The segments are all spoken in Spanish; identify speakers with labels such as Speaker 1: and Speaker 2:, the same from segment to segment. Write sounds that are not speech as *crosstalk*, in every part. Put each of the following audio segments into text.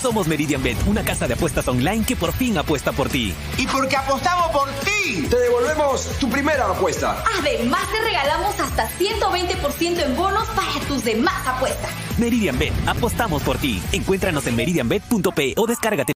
Speaker 1: Somos Meridian Bet, una casa de apuestas online que por fin apuesta por ti.
Speaker 2: Y porque apostamos por ti, te devolvemos tu primera apuesta.
Speaker 3: Además, te regalamos hasta 120% en bonos para tus demás apuestas.
Speaker 1: Meridian Bet, apostamos por ti. Encuéntranos en meridianbet.p o descárgate.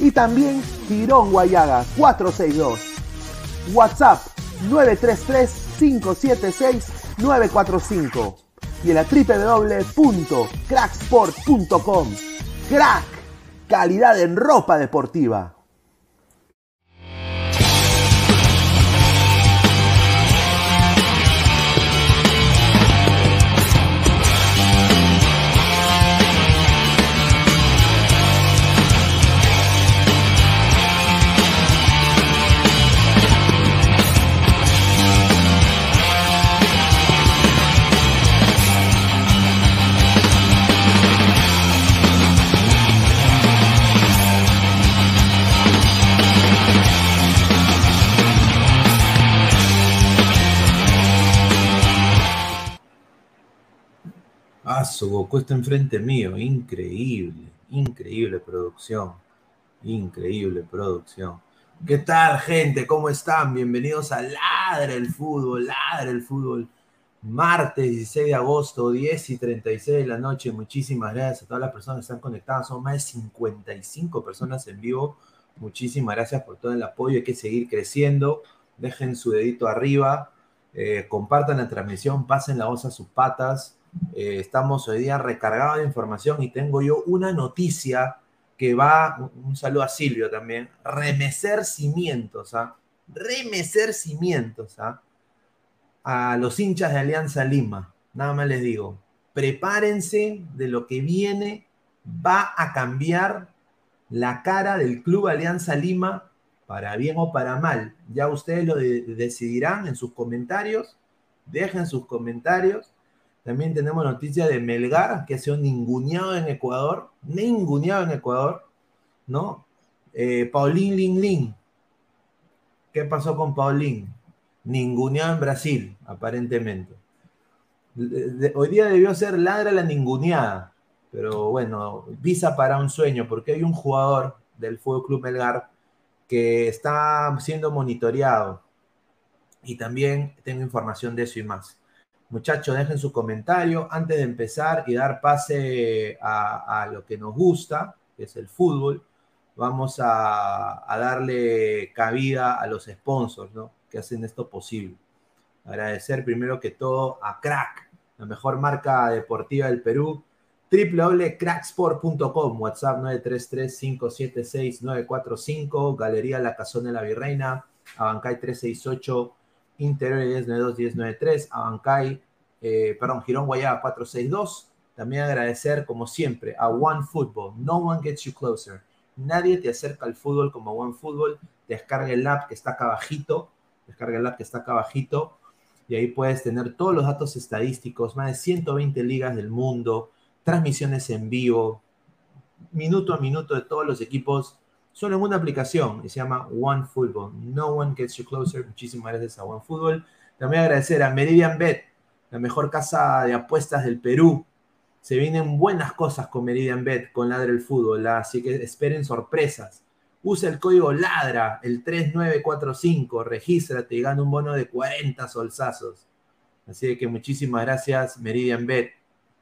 Speaker 4: y también Girón Guayaga 462. WhatsApp 933-576-945 y en la www.cracksport.com. Crack, calidad en ropa deportiva.
Speaker 5: Su Goku está enfrente mío. Increíble, increíble producción. Increíble producción. ¿Qué tal, gente? ¿Cómo están? Bienvenidos a Ladre el Fútbol, Ladre el Fútbol. Martes 16 de agosto, 10 y 36 de la noche. Muchísimas gracias a todas las personas que están conectadas. Son más de 55 personas en vivo. Muchísimas gracias por todo el apoyo. Hay que seguir creciendo. Dejen su dedito arriba. Eh, compartan la transmisión. Pasen la voz a sus patas. Eh, estamos hoy día recargados de información y tengo yo una noticia que va, un, saludo a Silvio también, remecer cimientos, ¿ah? remecer cimientos ¿ah? a los hinchas de Alianza Lima. Nada más les digo, prepárense de lo que viene, va a cambiar la cara del Club Alianza Lima para bien o para mal. Ya ustedes lo decidirán en sus comentarios, dejen sus comentarios también tenemos noticia de Melgar, que ha sido ninguneado en Ecuador, ninguneado en Ecuador, ¿no? Eh, Paulín Lin Lin. ¿Qué pasó con Paulín? Ninguneado en Brasil, aparentemente. hoy día debió ser ladra la ninguneada, pero bueno, visa para un sueño, porque hay un jugador del Fútbol Club Melgar que está siendo monitoreado. Y también tengo información de eso y más. Muchachos, dejen su comentario antes de empezar y dar pase a, lo que nos gusta, que es el fútbol. Vamos a, darle cabida a los sponsors ¿no? que hacen esto posible. Agradecer primero que todo a Crack, la mejor marca deportiva del Perú, www.cracksport.com, WhatsApp 933-576-945, Galería La Casona de la Virreina, Abancay 368 Interior 1092 1093, Abancay, eh, perdón, Girón Guayaba 462. También agradecer, como siempre, a One Football. No one gets you closer. Nadie te acerca al fútbol como One Football. Descarga el app que está acá abajito. Descarga el app que está acá abajito. Y ahí puedes tener todos los datos estadísticos, más de 120 ligas del mundo, transmisiones en vivo, minuto a minuto de todos los equipos solo en una aplicación y se llama One Football. No one gets you closer. Muchísimas gracias a One Football. También agradecer a Meridian Bet, la mejor casa de apuestas del Perú. Se vienen buenas cosas con Meridian Bet, con Ladre el Fútbol, así que esperen sorpresas. Usa el código LADRA, el 3945, regístrate y gana un bono de 40 solsazos. Así que muchísimas gracias, Meridian Bet.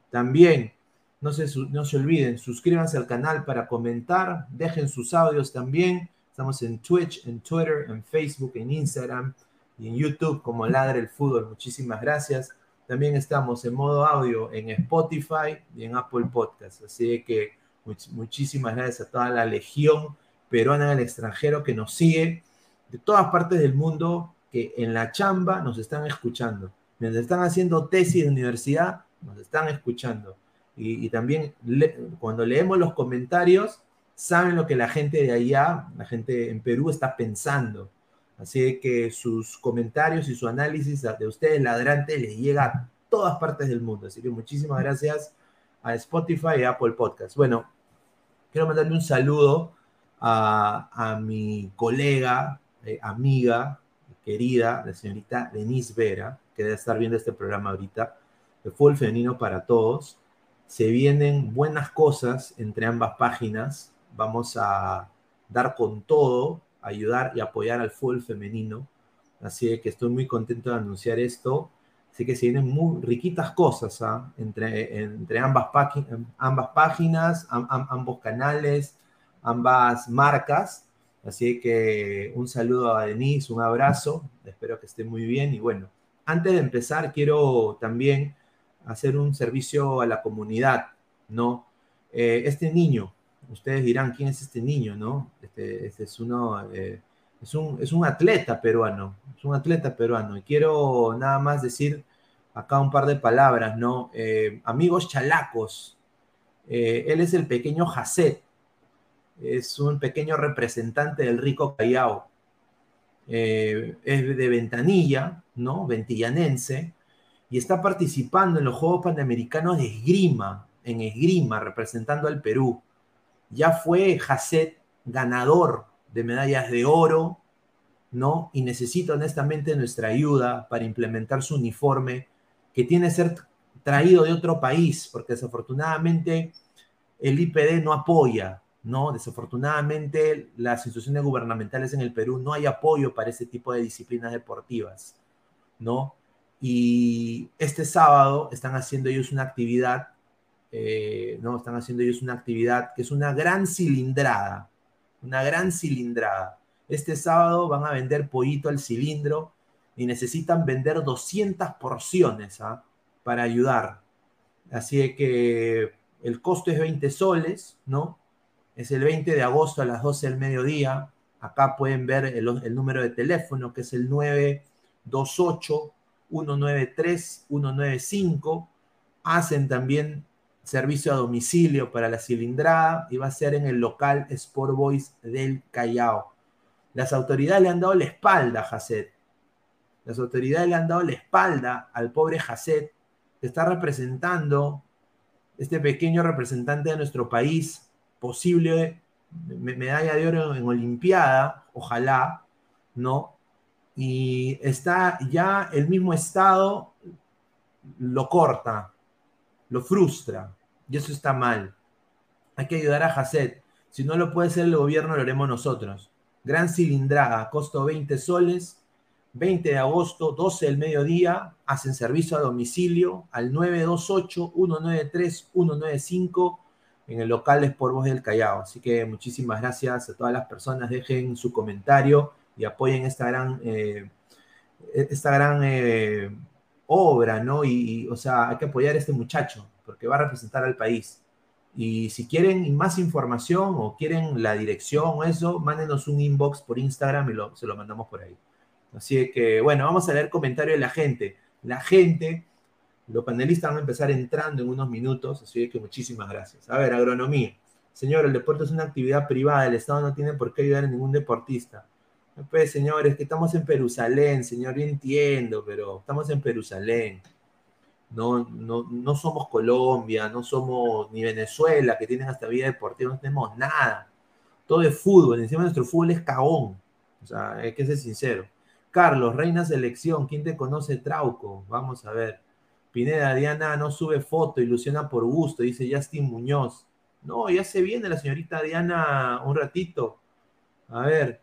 Speaker 5: También, no se, no se olviden, suscríbanse al canal para comentar, dejen sus audios también. Estamos en Twitch, en Twitter, en Facebook, en Instagram y en YouTube como Ladra el Fútbol. Muchísimas gracias. También estamos en modo audio en Spotify y en Apple Podcast. Así que muchísimas gracias a toda la legión peruana en el extranjero que nos sigue de todas partes del mundo que en la chamba nos están escuchando. Mientras están haciendo tesis de universidad, nos están escuchando. Y, también cuando leemos los comentarios, saben lo que la gente de allá, la gente en Perú está pensando. Así que sus comentarios y su análisis de ustedes, ladrante, les llega a todas partes del mundo. Así que muchísimas gracias a Spotify y Apple Podcast. Bueno, quiero mandarle un saludo a, mi colega, eh, amiga, querida, la señorita Denise Vera, que debe estar viendo este programa ahorita, de Fútbol Femenino para Todos. Se vienen buenas cosas entre ambas páginas. Vamos a dar con todo, ayudar y apoyar al fútbol femenino. Así que estoy muy contento de anunciar esto. Así que se vienen muy riquitas cosas ¿ah? entre, entre ambas, ambas páginas, ambos canales ambas marcas. Así que un saludo a Denise, un abrazo, espero que esté muy bien. Y bueno, antes de empezar, quiero también hacer un servicio a la comunidad, ¿no? Eh, este niño, ustedes dirán, ¿quién es este niño, no? Este, este es uno, eh, es, un, es un atleta peruano, es un atleta peruano. Y quiero nada más decir acá un par de palabras, ¿no? Eh, amigos chalacos, él es el pequeño Jacet, es un pequeño representante del rico Callao. Es de Ventanilla, ¿no? Ventillanense, y está participando en los Juegos Panamericanos de Esgrima, en Esgrima, representando al Perú. Ya fue Jacet ganador de medallas de oro, ¿no? Y necesita honestamente nuestra ayuda para implementar su uniforme, que tiene que ser traído de otro país, porque desafortunadamente el IPD no apoya ¿no? Desafortunadamente, las instituciones gubernamentales en el Perú no hay apoyo para ese tipo de disciplinas deportivas, ¿no? Y este sábado están haciendo ellos una actividad, eh, ¿no? Están haciendo ellos una actividad que es una gran cilindrada, una gran cilindrada. Este sábado van a vender pollito al cilindro y necesitan vender 200 porciones ¿ah? para ayudar. Así que el costo es 20 soles, ¿no? Es el 20 de agosto a las 12 del mediodía. Acá pueden ver el, número de teléfono que es el 928-193-195. Hacen también servicio a domicilio para la cilindrada y va a ser en el local Sport Boys del Callao. Las autoridades le han dado la espalda a Jacet. Las autoridades le han dado la espalda al pobre Jacet, que está representando, este pequeño representante de nuestro país, posible medalla de oro en Olimpiada, ojalá, ¿no? Y está ya el mismo Estado lo corta, lo frustra, y eso está mal. Hay que ayudar a Jacet. Si no lo puede hacer el gobierno, lo haremos nosotros. Gran cilindrada, costo 20 soles, 20 de agosto, 12 del mediodía, hacen servicio a domicilio al 928-193-195 en el local es por Voz del Callao. Así que muchísimas gracias a todas las personas. Dejen su comentario y apoyen esta gran, eh, esta gran eh, obra, ¿no? Y, o sea, hay que apoyar a este muchacho porque va a representar al país. Y si quieren más información o quieren la dirección o eso, mándenos un inbox por Instagram y lo, se lo mandamos por ahí. Así que, bueno, vamos a leer comentarios de la gente. La gente los panelistas van a empezar entrando en unos minutos, así que muchísimas gracias. A ver, agronomía. Señor, el deporte es una actividad privada, el Estado no tiene por qué ayudar a ningún deportista. Pues, señores, que estamos en Perusalén, señor, yo entiendo, pero estamos en Perusalén. No, no, no somos Colombia, no somos ni Venezuela, que tienen hasta vida deportiva, no tenemos nada. Todo es fútbol, encima nuestro fútbol es cagón. O sea, hay que ser sincero. Carlos, reina selección, ¿quién te conoce, Trauco? Vamos a ver. Pineda, Diana no sube foto, ilusiona por gusto, dice Justin Muñoz. No, ya se viene la señorita Diana un ratito. A ver,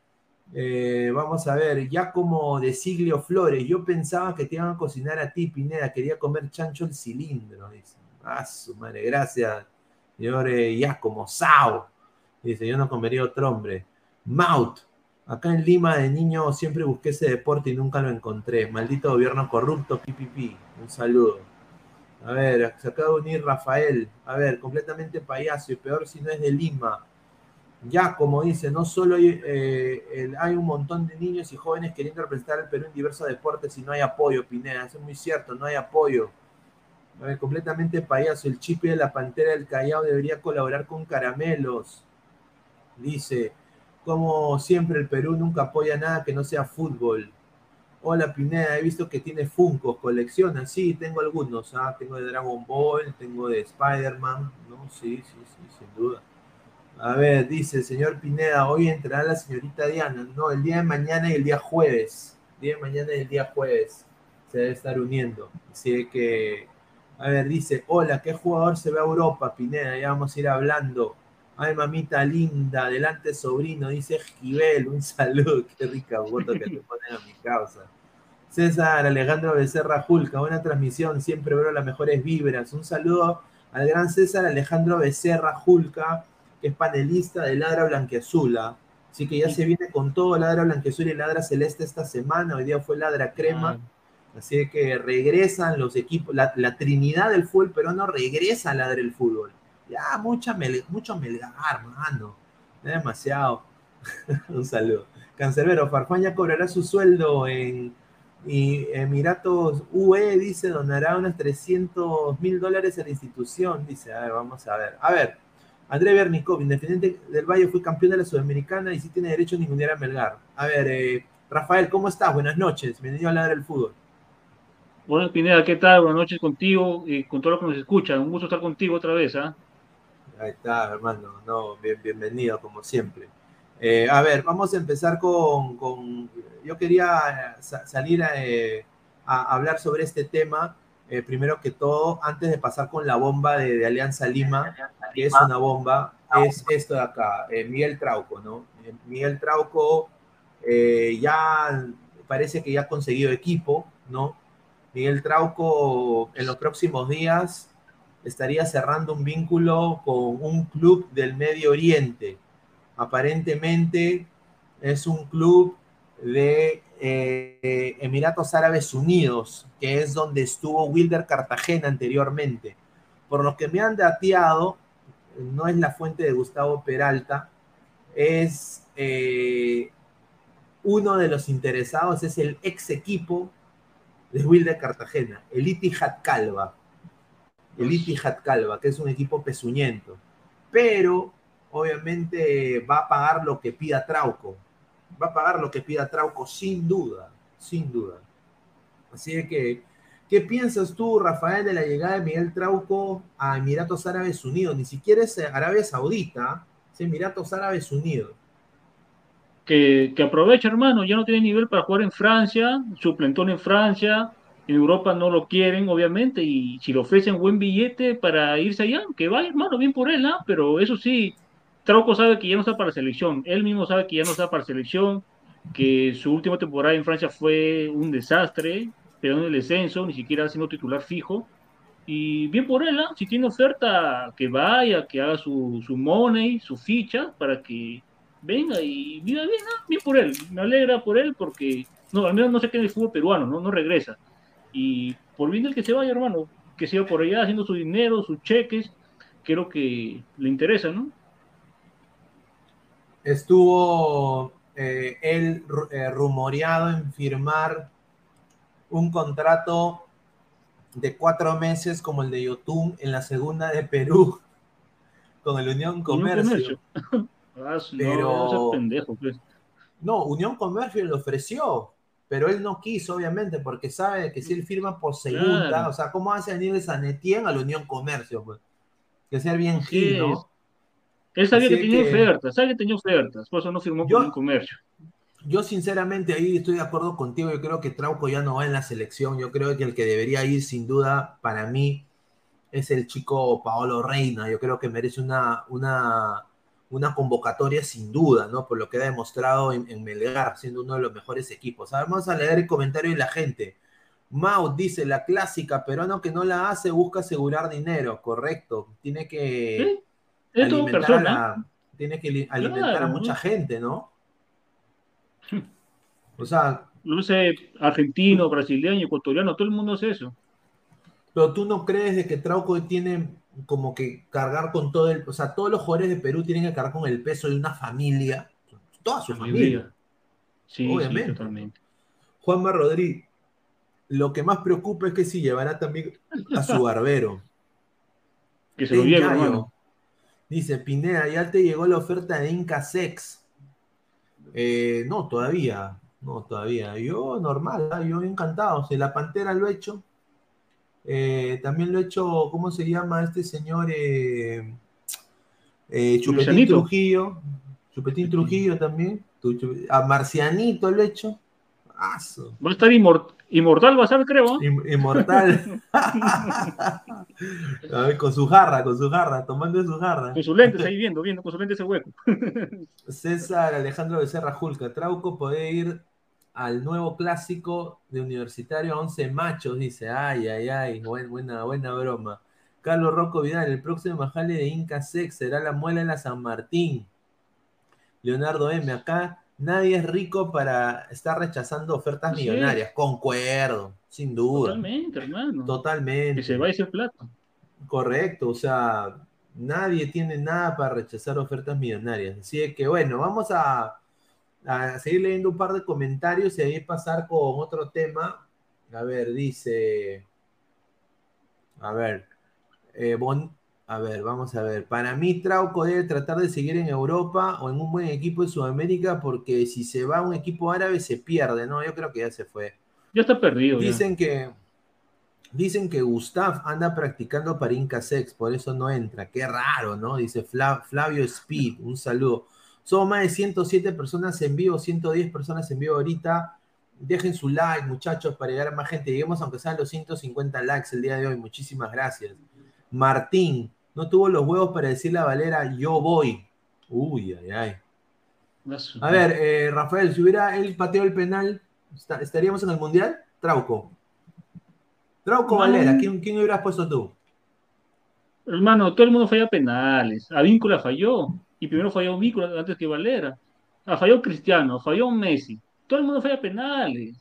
Speaker 5: eh, vamos a ver, ya como de Siglio Flores, yo pensaba que te iban a cocinar a ti, Pineda, quería comer chancho el cilindro, dice. Ah, su madre, gracias, señor ya como Sao. Dice, yo no comería otro hombre. Maut, acá en Lima de niño siempre busqué ese deporte y nunca lo encontré. Maldito gobierno corrupto, pipipi. Un saludo. A ver, se acaba de unir Rafael. A ver, completamente payaso y peor si no es de Lima ya, como dice, no solo hay, eh, hay, un montón de niños y jóvenes queriendo representar al Perú en diversos deportes y no hay apoyo, Pineda, eso es muy cierto, no hay apoyo. completamente payaso, el chip de la Pantera del Callao debería colaborar con Caramelos. Dice, como siempre el Perú nunca apoya nada que no sea fútbol. Hola Pineda, he visto que tiene Funko, colecciona. Sí, tengo algunos, ¿ah? tengo de Dragon Ball, tengo de Spider-Man, ¿no? Sí, sí, sí, sin duda. A ver, dice señor Pineda, hoy entrará la señorita Diana. No, el día de mañana y el día jueves. El día de mañana y el día jueves se debe estar uniendo. Así que, a ver, dice, hola, ¿qué jugador se ve a Europa, Pineda? Ya vamos a ir hablando. Ay, mamita linda, adelante sobrino, dice Esquivel, un *laughs* saludo, qué rica foto que te ponen a mi causa. César Alejandro Becerra Julca, buena transmisión, siempre veo las mejores vibras. Un saludo al gran César Alejandro Becerra Julca, es panelista de Ladra Blanqueazula. Así que ya se viene con todo Ladra Blanqueazula y Ladra Celeste esta semana. Hoy día fue Ladra Crema. Así que regresan los equipos, la, trinidad del fútbol pero no regresa a Ladra el fútbol. Ya, mucha mucho melgar, hermano. Demasiado. *laughs* Un saludo. Cancerbero, Farfán ya cobrará su sueldo en y Emiratos UE, dice, donará unos 300 mil dólares a la institución. Dice, a ver, vamos a ver. A ver, André Bernicov, Independiente del Valle, fue campeón de la Sudamericana y sí tiene derecho a ningunear a Melgar. A ver, eh, Rafael, ¿cómo estás? Buenas noches. Bienvenido a hablar del fútbol.
Speaker 6: Bueno, Pineda, ¿qué tal? Buenas noches contigo y con todos los que nos escuchan. Un gusto estar contigo otra vez. ¿ah?
Speaker 5: Ahí está, hermano. No, bienvenido, como siempre. Eh, a ver, vamos a empezar con. yo quería eh, salir a hablar sobre este tema eh, primero que todo, antes de pasar con la bomba de, Alianza Lima, que es una bomba, es esto de acá, eh, Miguel Trauco, ¿no? Eh, Miguel Trauco ya parece que ya ha conseguido equipo, ¿no? Miguel Trauco en los próximos días estaría cerrando un vínculo con un club del Medio Oriente. Aparentemente es un club de eh, Emiratos Árabes Unidos, que es donde estuvo Wilder Cartagena anteriormente. Por lo que me han dateado, no es la fuente de Gustavo Peralta, es eh, uno de los interesados, es el ex equipo de Wilder Cartagena, el Itihad Calva. El Itihad Calva, que es un equipo pezuñento. Pero obviamente va a pagar lo que pida Trauco va a pagar lo que pida Trauco sin duda, sin duda. Así que, ¿qué piensas tú, Rafael, de la llegada de Miguel Trauco a Emiratos Árabes Unidos? Ni siquiera es Arabia Saudita, es Emiratos Árabes Unidos.
Speaker 6: Que, que aproveche, hermano, ya no tiene nivel para jugar en Francia, suplentón en Francia, en Europa no lo quieren, obviamente, y si le ofrecen buen billete para irse allá, que vaya, hermano, bien por él, ¿no? Pero eso sí, Trauco sabe que ya no está para selección, él mismo sabe que ya no está para selección, que su última temporada en Francia fue un desastre, pero en el descenso, ni siquiera siendo titular fijo. Y bien por él, ¿ah? si tiene oferta, que vaya, que haga su, su money, su ficha, para que venga y viva bien, ¿ah? bien por él. Me alegra por él porque, no, al menos no se queda en el fútbol peruano, ¿no? no regresa. Y por bien del que se vaya, hermano, que siga por allá haciendo su dinero, sus cheques, creo que le interesa, ¿no?
Speaker 5: Estuvo eh, él eh, rumoreado en firmar un contrato de cuatro meses como el de Yotun en la segunda de Perú *laughs* con el Unión Comercio. *laughs*
Speaker 6: Ah, pero no, pues.
Speaker 5: no, Unión Comercio le ofreció, pero él no quiso, obviamente, porque sabe que si él firma por segunda, o sea, ¿cómo hace venir de Sanetien a la Unión Comercio? Pues? Que ser bien gil, ¿no?
Speaker 6: Él sabía que tenía ofertas, sabía que tenía ofertas, por eso no firmó con un comercio.
Speaker 5: Yo sinceramente ahí estoy de acuerdo contigo, yo creo que Trauco ya no va en la selección, yo creo que el que debería ir sin duda para mí es el chico Paolo Reina, yo creo que merece una, una, una convocatoria sin duda, ¿no? Por lo que ha demostrado en, en Melgar, siendo uno de los mejores equipos. Ahora vamos a leer el comentario de la gente. Mau dice, la clásica, peruano que no la hace busca asegurar dinero, correcto. Tiene que
Speaker 6: ¿Sí?
Speaker 5: Alimentar, a, la, tiene que alimentar claro. a mucha gente, ¿no? *laughs* O sea...
Speaker 6: Luce argentino, brasileño, ecuatoriano, todo el mundo hace eso.
Speaker 5: Pero tú no crees de que Trauco tiene como que cargar con todo el... O sea, todos los jugadores de Perú tienen que cargar con el peso de una familia. Toda su familia.
Speaker 6: Sí, obviamente. Sí, totalmente.
Speaker 5: Juanma Rodríguez, lo que más preocupa es que si llevará también a su *laughs* barbero.
Speaker 6: que se lo lleve, hermano.
Speaker 5: Dice, Pineda, ¿ya te llegó la oferta de Inca Sex? Eh, no, todavía. No, todavía. Yo normal, ¿eh? yo encantado. O sea, la Pantera lo he hecho. Eh, también lo he hecho, ¿cómo se llama este señor? Eh, Chupetín. Trujillo. Chupetín Trujillo también. A Marcianito lo he hecho. Aso.
Speaker 6: Va a estar inmor inmortal, va a ser, creo.
Speaker 5: Inmortal. *laughs* a ver, con su jarra, con su jarra, tomando de su jarra.
Speaker 6: Con sus lentes ahí viendo, viendo, con sus lentes ese hueco. *laughs*
Speaker 5: César Alejandro Becerra Julca. Trauco puede ir al nuevo clásico de Universitario 11 Machos, dice. Ay, ay, ay, Buen, buena, buena broma. Carlos Rocco Vidal, el próximo majale de Inca Sex será la muela en la San Martín. Leonardo M, acá nadie es rico para estar rechazando ofertas millonarias. Concuerdo, sin duda.
Speaker 6: Totalmente, hermano.
Speaker 5: Totalmente.
Speaker 6: Que se va ese plato.
Speaker 5: Correcto, o sea, nadie tiene nada para rechazar ofertas millonarias. Así que bueno, vamos a, a seguir leyendo un par de comentarios y ahí pasar con otro tema. A ver, dice. A ver. Eh, bon, a ver, vamos a ver. Para mí, Trauco debe tratar de seguir en Europa o en un buen equipo de Sudamérica porque si se va a un equipo árabe se pierde, ¿no? Yo creo que ya se fue.
Speaker 6: Ya está perdido.
Speaker 5: Dicen
Speaker 6: ya.
Speaker 5: que. Dicen que Gustav anda practicando para Inca Sex, por eso no entra. Qué raro, ¿no? Dice Fla, Flavio Speed, un saludo. Somos más de 107 personas en vivo, 110 personas en vivo ahorita. Dejen su like, muchachos, para llegar a más gente. Lleguemos aunque sean los 150 likes el día de hoy. Muchísimas gracias. Martín, no tuvo los huevos para decirle a Valera, yo voy. Uy, ay, ay. A ver, eh, Rafael, si hubiera él pateado el penal, ¿estaríamos en el Mundial? Trauco. Trauco Valera, ¿quién, ¿quién hubieras puesto tú?
Speaker 6: Hermano, todo el mundo falla penales. Avíncula falló. Y primero falló Víncula antes que Valera. Ah, falló Cristiano, falló Messi. Todo el mundo falla penales.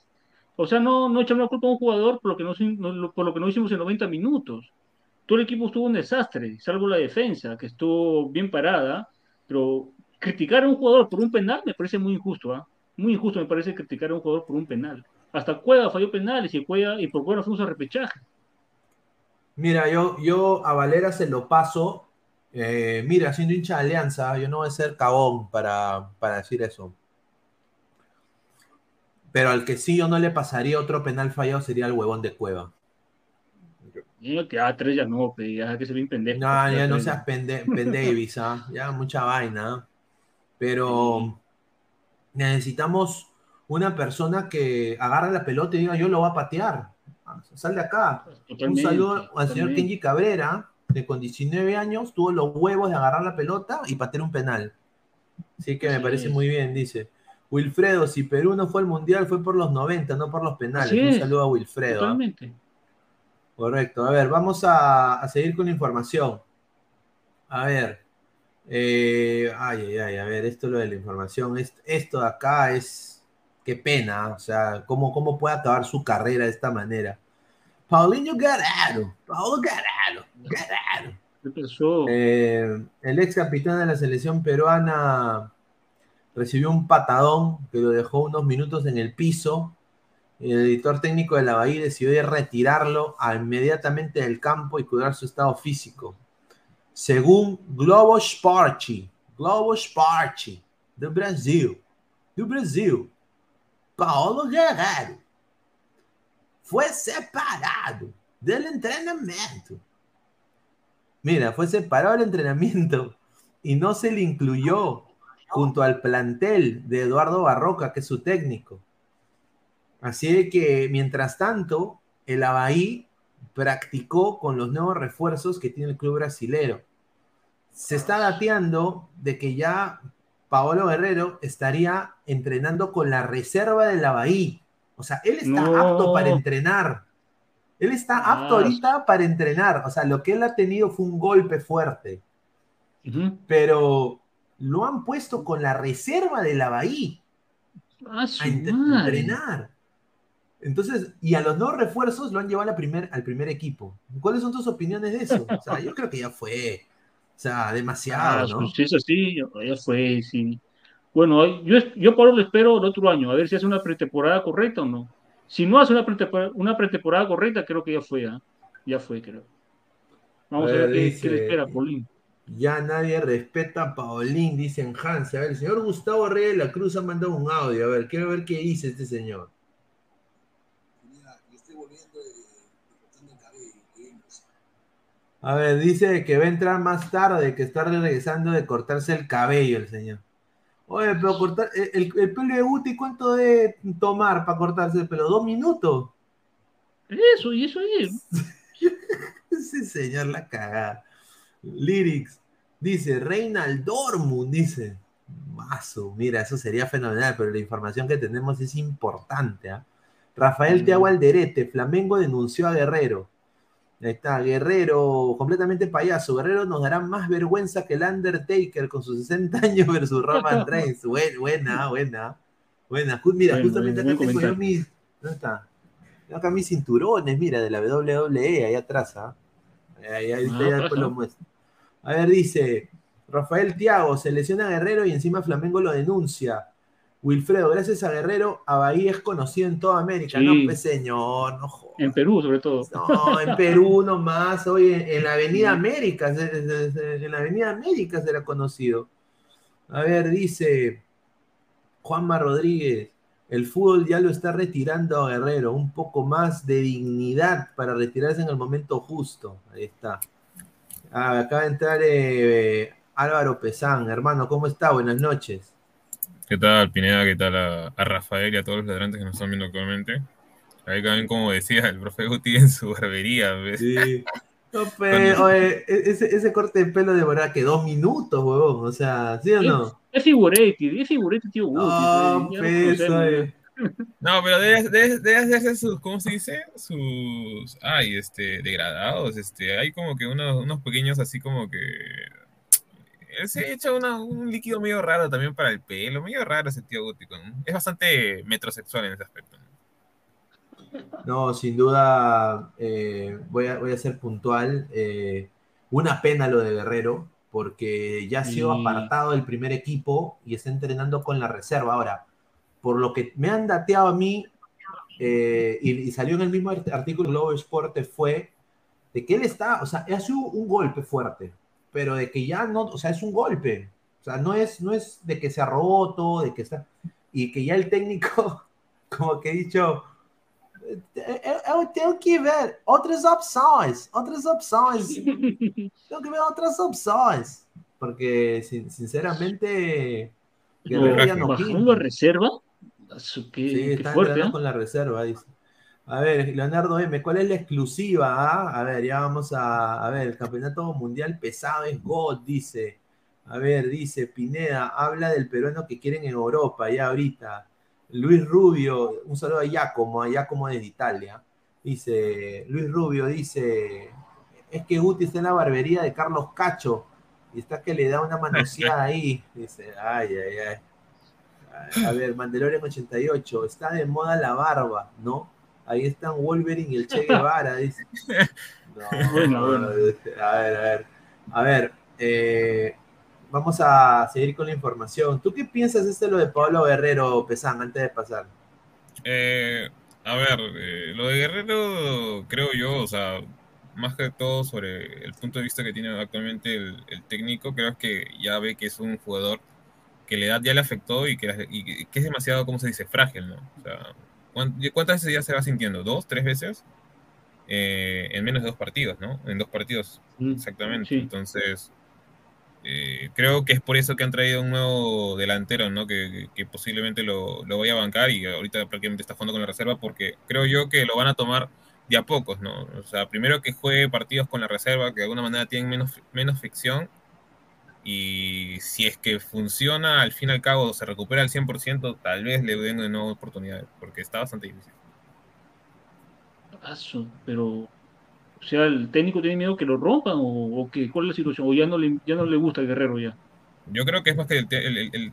Speaker 6: O sea, no, no echamos la culpa a un jugador por lo, que no, por lo que no hicimos en 90 minutos. Todo el equipo estuvo un desastre, salvo la defensa, que estuvo bien parada. Pero criticar a un jugador por un penal me parece muy injusto. ¿ah? Muy injusto me parece criticar a un jugador por un penal. Hasta Cueva falló penales y, Cueva, y por Cueva fuimos a repechaje.
Speaker 5: Mira, yo, yo a Valera se lo paso. Eh, mira, siendo hincha de Alianza, yo no voy a ser cabón para, para decir eso. Pero al que sí yo no le pasaría otro penal fallado sería el huevón de Cueva.
Speaker 6: No, que a tres ya no, ya que se bien pendejo.
Speaker 5: No, ya no seas pende, pendevis, ¿ah? ya mucha vaina. Pero necesitamos una persona que agarre la pelota y diga yo lo voy a patear. Sal de acá. Totalmente, Un saludo al totalmente. señor Kenji Cabrera, que con 19 años tuvo los huevos de agarrar la pelota y patear un penal. Así que me sí. parece muy bien, dice. Wilfredo, si Perú no fue al Mundial fue por los 90, no por los penales. Un saludo a Wilfredo. ¿ah? Correcto. A ver, vamos a, a seguir con la información. A ver. Eh, ay, ay, ay, a ver, esto lo de la información. Esto, esto de acá es. Qué pena. O sea, ¿cómo, cómo puede acabar su carrera de esta manera? Paulinho Guerrero. Paulo Guerrero. Guerrero.
Speaker 6: ¿Qué pasó?
Speaker 5: Eh, el ex capitán de la selección peruana recibió un patadón que lo dejó unos minutos en el piso el editor técnico de la Bahía decidió retirarlo inmediatamente del campo y cuidar su estado físico. Según Globo Esporte, Globo Esporte, do Brasil, do Brasil, Paulo Guerrero foi separado del entrenamiento. Mira, fue separado del entrenamiento y no se le incluyó junto al plantel de Eduardo Barroca, que es su técnico. Así que, mientras tanto, el Abaí practicó con los nuevos refuerzos que tiene el club brasilero. se está dateando de que ya Paolo Guerrero estaría entrenando con la reserva de la Bahía. O sea, él está apto para entrenar. Él está apto ahorita para entrenar. O sea, lo que él ha tenido fue un golpe fuerte. Pero lo han puesto con la reserva de la Bahía
Speaker 6: a
Speaker 5: entrenar. Entonces, y a los dos refuerzos lo han llevado primer, al primer equipo. ¿Cuáles son tus opiniones de eso? O sea, yo creo que ya fue. O sea, demasiado, ¿no?
Speaker 6: Pues eso sí, ya fue, sí. Bueno, yo, yo por lo espero el otro año, a ver si hace una pretemporada correcta o no. Si no hace una pretemporada, una pretemporada correcta, creo que ya fue, ¿ah? ya fue, creo. Vamos a ver, qué, le espera, Paulín.
Speaker 5: Ya nadie respeta a Paulín, dicen Hans. A ver, el señor Gustavo Reyes de la Cruz ha mandado un audio. A ver, quiero ver qué dice este señor. A ver, dice que va a entrar más tarde, que está regresando de cortarse el cabello el señor. Oye, pero cortar el, pelo de Guti, ¿cuánto debe tomar para cortarse el pelo? ¿Dos minutos?
Speaker 6: Eso, y eso es. *laughs*
Speaker 5: Ese señor la cagada. Lyrics, dice, Reinald Dortmund, dice. Mazo, mira, eso sería fenomenal, pero la información que tenemos es importante. ¿ah? Rafael mm. Teago Alderete, Flamengo denunció a Guerrero. Ahí está, Guerrero, completamente payaso. Guerrero nos dará más vergüenza que el Undertaker con sus 60 años versus Roman *laughs* Reigns. Buena, buena, buena. Mira, justamente acá tengo yo mis. ¿Dónde está? acá mis cinturones, mira, de la WWE, ahí atrás. ¿ah? Ahí, ahí, ah, después lo muestro. A ver, dice Rafael Tiago, se lesiona a Guerrero y encima Flamengo lo denuncia. Wilfredo, gracias a Guerrero, a Bahía es conocido en toda América. No, pues señor, no.
Speaker 6: En Perú, sobre todo.
Speaker 5: No, en Perú nomás, hoy en, la Avenida América, en la Avenida América será conocido. A ver, dice Juanma Rodríguez, el fútbol ya lo está retirando a Guerrero, un poco más de dignidad para retirarse en el momento justo. Ahí está. Ah, acaba de entrar eh, Álvaro Pesán, hermano, ¿cómo está? Buenas noches.
Speaker 7: ¿Qué tal, Pineda? ¿Qué tal a, Rafael y a todos los ladrantes que nos están viendo actualmente? Ahí también, como decía el profe Guti en su barbería.
Speaker 5: Sí. No, pero, e, ese, corte de pelo demoraba que dos minutos, huevón. O sea, ¿sí o no?
Speaker 6: Es, figuretti, es figuretti, tío Guti.
Speaker 5: No, pues,
Speaker 7: no, pero debe, hacerse sus, ¿cómo se dice? Sus, ay, este, degradados, este, hay como que unos, unos pequeños así como que se echa un líquido medio raro también para el pelo, medio raro ese tío gótico. Es bastante metrosexual en ese aspecto. *laughs*
Speaker 5: No, sin duda, eh, voy, a, voy a ser puntual. Eh, una pena lo de Guerrero, porque ya ha sido apartado del primer equipo y está entrenando con la reserva. Ahora, por lo que me han dateado a mí, eh, y, salió en el mismo artículo Globo Esporte, fue de que él está, o sea, ha sido un golpe fuerte pero de que ya no, o sea, es un golpe. O sea, no es, no es de que se ha roto, de que está. Y que ya el técnico, *laughs* como que he dicho, eh, tengo que ver otras opciones, otras opciones. *laughs* tengo que ver otras opciones. Porque, sinceramente,
Speaker 6: Guerrero ya no reserva?
Speaker 5: Qué, sí, está fuerte, con la reserva, dice. A ver, Leonardo M, ¿cuál es la exclusiva? Ah? A ver, ya vamos a, a ver, el campeonato mundial pesado es God, dice. A ver, dice Pineda, habla del peruano que quieren en Europa, ya ahorita. Luis Rubio, un saludo a Giacomo, a Giacomo de Italia. Dice, Luis Rubio dice, es que Guti está en la barbería de Carlos Cacho y está que le da una manoseada ahí. *laughs* Dice, ay, ay, ay. A ver, Mandalorian 88, está de moda la barba, ¿no? Ahí están Wolverine y el Che Guevara, dice. *laughs* bueno, bueno. A ver, a ver. A ver, eh, vamos a seguir con la información. ¿Tú qué piensas de este lo de Pablo Guerrero, Pesán, antes de pasar?
Speaker 7: Eh, a ver, eh, lo de Guerrero, creo yo, o sea, más que todo sobre el punto de vista que tiene actualmente el, técnico, creo que ya ve que es un jugador que la edad ya le afectó y que, y que es demasiado, ¿cómo se dice?, frágil, ¿no? O sea, ¿Cuántas veces ya se va sintiendo? ¿Dos, tres veces? Eh, en menos de dos partidos, ¿no? En dos partidos, mm, exactamente. Entonces, eh, creo que es por eso que han traído un nuevo delantero, ¿no? Que, posiblemente lo, lo, voy a bancar y ahorita prácticamente está jugando con la reserva porque creo yo que lo van a tomar de a pocos, ¿no? O sea, primero que juegue partidos con la reserva que de alguna manera tienen menos, menos ficción Y si es que funciona, al fin y al cabo se recupera al 100%, tal vez le den de nuevo oportunidades, porque está bastante difícil.
Speaker 6: Pero, o sea, ¿el técnico tiene miedo que lo rompan o, o que, cuál es la situación? ¿O ya no le, ya no le gusta el Guerrero ya?
Speaker 7: Yo creo que es más que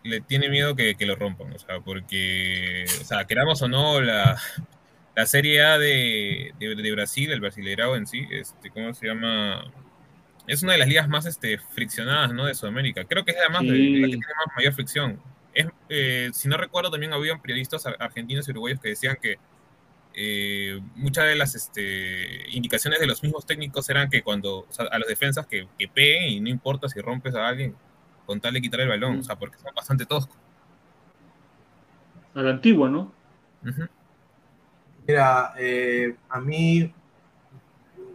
Speaker 7: le tiene miedo que, que, lo rompan, o sea, porque, o sea, queramos o no, la, la Serie A de, de, Brasil, el Brasileirao en sí, este, ¿cómo se llama? Es una de las ligas más este, friccionadas ¿no? de Sudamérica. Creo que es además la que tiene más mayor fricción. Es, eh, si no recuerdo, también habían periodistas argentinos y uruguayos que decían que eh, muchas de las este, indicaciones de los mismos técnicos eran que cuando a los defensas que, que, peguen y no importa si rompes a alguien con tal de quitar el balón, o sea, porque son bastante toscos.
Speaker 6: A la antigua, ¿no?
Speaker 5: Mira, eh, a mí,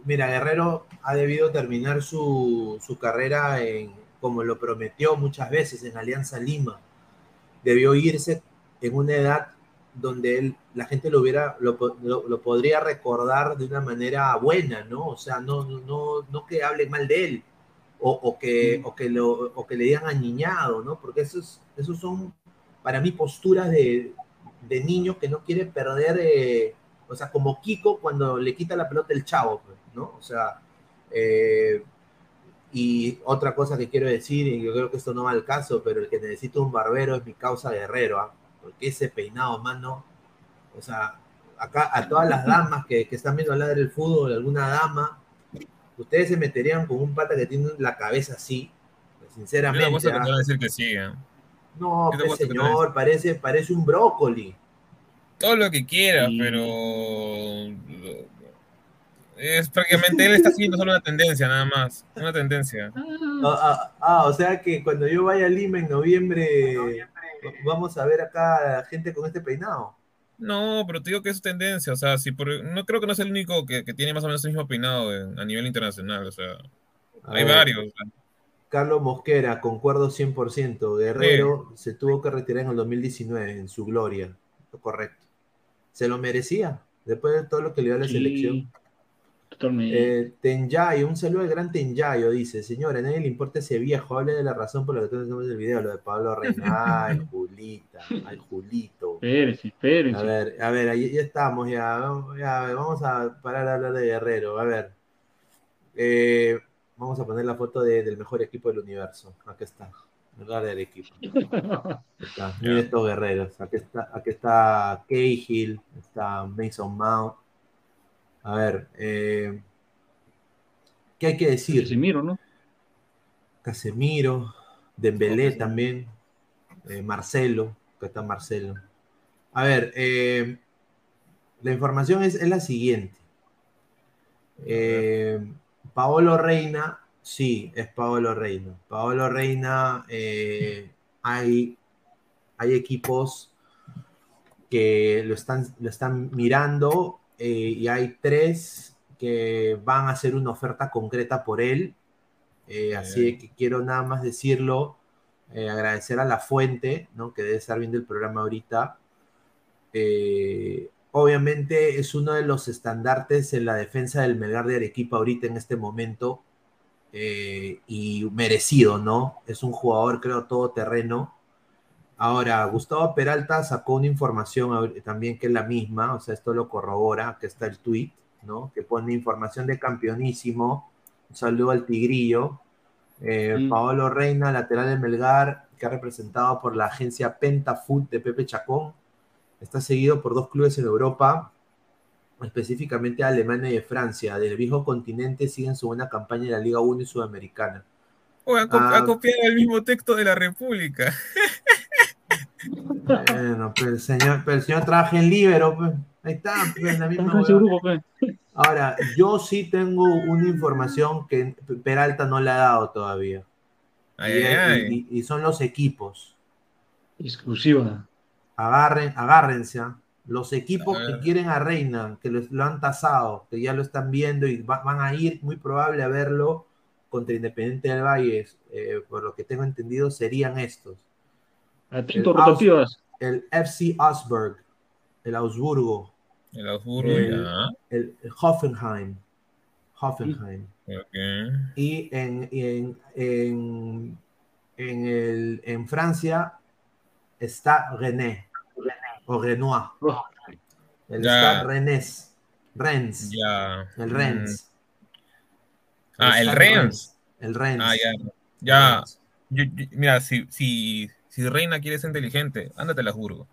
Speaker 5: mira, Guerrero ha debido terminar su, su, carrera en, como lo prometió muchas veces en Alianza Lima. Debió irse en una edad donde él, la gente lo hubiera, lo, lo, podría recordar de una manera buena, ¿no? O sea, no, no, no que hable mal de él o, o que, o, que lo, o que le digan añiñado, ¿no? Porque esos, esos son, para mí, posturas de, de niño que no quiere perder, eh, o sea, como Kiko cuando le quita la pelota el chavo, ¿no? O sea, eh, y otra cosa que quiero decir, y yo creo que esto no va al caso, pero el que necesita un barbero es mi causa guerrero, ¿ah? Porque ese peinado, mano, o sea, acá a todas las damas que, que están viendo hablar del fútbol, alguna dama, ustedes se meterían con un pata que tiene la cabeza así, sinceramente.
Speaker 7: Yo te ¿ah? decir que sí, ¿eh?
Speaker 5: No, pues, señor, parece, parece un brócoli.
Speaker 7: Todo lo que quiera, pero es prácticamente él está siguiendo solo una tendencia, nada más. Una tendencia.
Speaker 5: Ah, ah, ah, o sea que cuando yo vaya a Lima en noviembre, vamos a ver acá gente con este peinado.
Speaker 7: No, pero te digo que es tendencia. O sea, si por, no creo que no es el único que, que tiene más o menos el mismo peinado a nivel internacional. O sea, hay varios.
Speaker 5: Carlos Mosquera, concuerdo 100%. Guerrero se tuvo que retirar en el 2019, en su gloria. Correcto. Se lo merecía, después de todo lo que le dio a la selección.
Speaker 6: Totalmente.
Speaker 5: Eh, Tenyayo, un saludo al gran Tenyayo, dice, señora, a nadie le importa ese viejo, hable de la razón por la que tenemos el video, lo de Pablo Reina, ay, *laughs* Julita, ay, Julito.
Speaker 6: Espérense, espérense.
Speaker 5: A ver, a ver, ahí ya estamos, ya, ya, vamos a parar a hablar de Guerrero, a ver. Eh, Vamos a poner la foto de, del mejor equipo del universo. Aquí está. lugar del equipo. *laughs* Está. Miren estos guerreros. Aquí está, aquí está Cahill, está Mason Mount. A ver, eh, ¿qué hay que decir?
Speaker 6: Casemiro, ¿no?
Speaker 5: Casemiro, Dembélé también, eh, Marcelo, acá está Marcelo. A ver, eh, la información es, es la siguiente. Paolo Reina, sí, es Paolo Reina. Paolo Reina, hay, hay equipos que lo están, lo están mirando eh, y hay tres que van a hacer una oferta concreta por él. Eh, así que quiero nada más decirlo, agradecer a la fuente, ¿no? que debe estar viendo el programa ahorita obviamente es uno de los estandartes en la defensa del Melgar de Arequipa ahorita en este momento eh, y merecido, ¿no? Es un jugador, creo, todoterreno. Ahora, Gustavo Peralta sacó una información también que es la misma, o sea, esto lo corrobora, que está el tweet, ¿no? Que pone información de campeonísimo. Un saludo al Tigrillo. Eh, Paolo Reina, lateral de Melgar, que ha representado por la agencia Pentafood de Pepe Chacón Está seguido por dos clubes en Europa, específicamente Alemania y Francia. Del viejo continente siguen su buena campaña en la Liga 1 y Sudamericana.
Speaker 7: ha, copiado el mismo texto de la República. *laughs*
Speaker 5: Bueno, pero el señor, pero el señor trabaja en Libero, pues. Ahí está, pues, en la misma pues. Ahora, yo sí tengo una información que Peralta no le ha dado todavía. y, son los equipos.
Speaker 6: Exclusiva
Speaker 5: agarren, agárrense. ¿ah? Los equipos que quieren a Reina, que lo, han tasado, que ya lo están viendo y van a ir muy probable a verlo contra Independiente del Valle, eh, por lo que tengo entendido, serían estos.
Speaker 6: El,
Speaker 5: el FC Augsburg, el Augsburgo.
Speaker 7: El Augsburgo,
Speaker 5: ya. El, Hoffenheim. Hoffenheim. Y en, en, en, el, en Francia está René o Renoir.
Speaker 6: Oh.
Speaker 5: El
Speaker 7: Ya.
Speaker 5: está Rennes. Rennes.
Speaker 7: Ya.
Speaker 5: El Rennes.
Speaker 7: Ah, el
Speaker 5: Stade
Speaker 7: Rennes.
Speaker 5: El Rennes.
Speaker 7: Ah, ya. Ya. Yo- yo- mira, si, si, si Reina quiere ser inteligente, ándate a Habsburgo.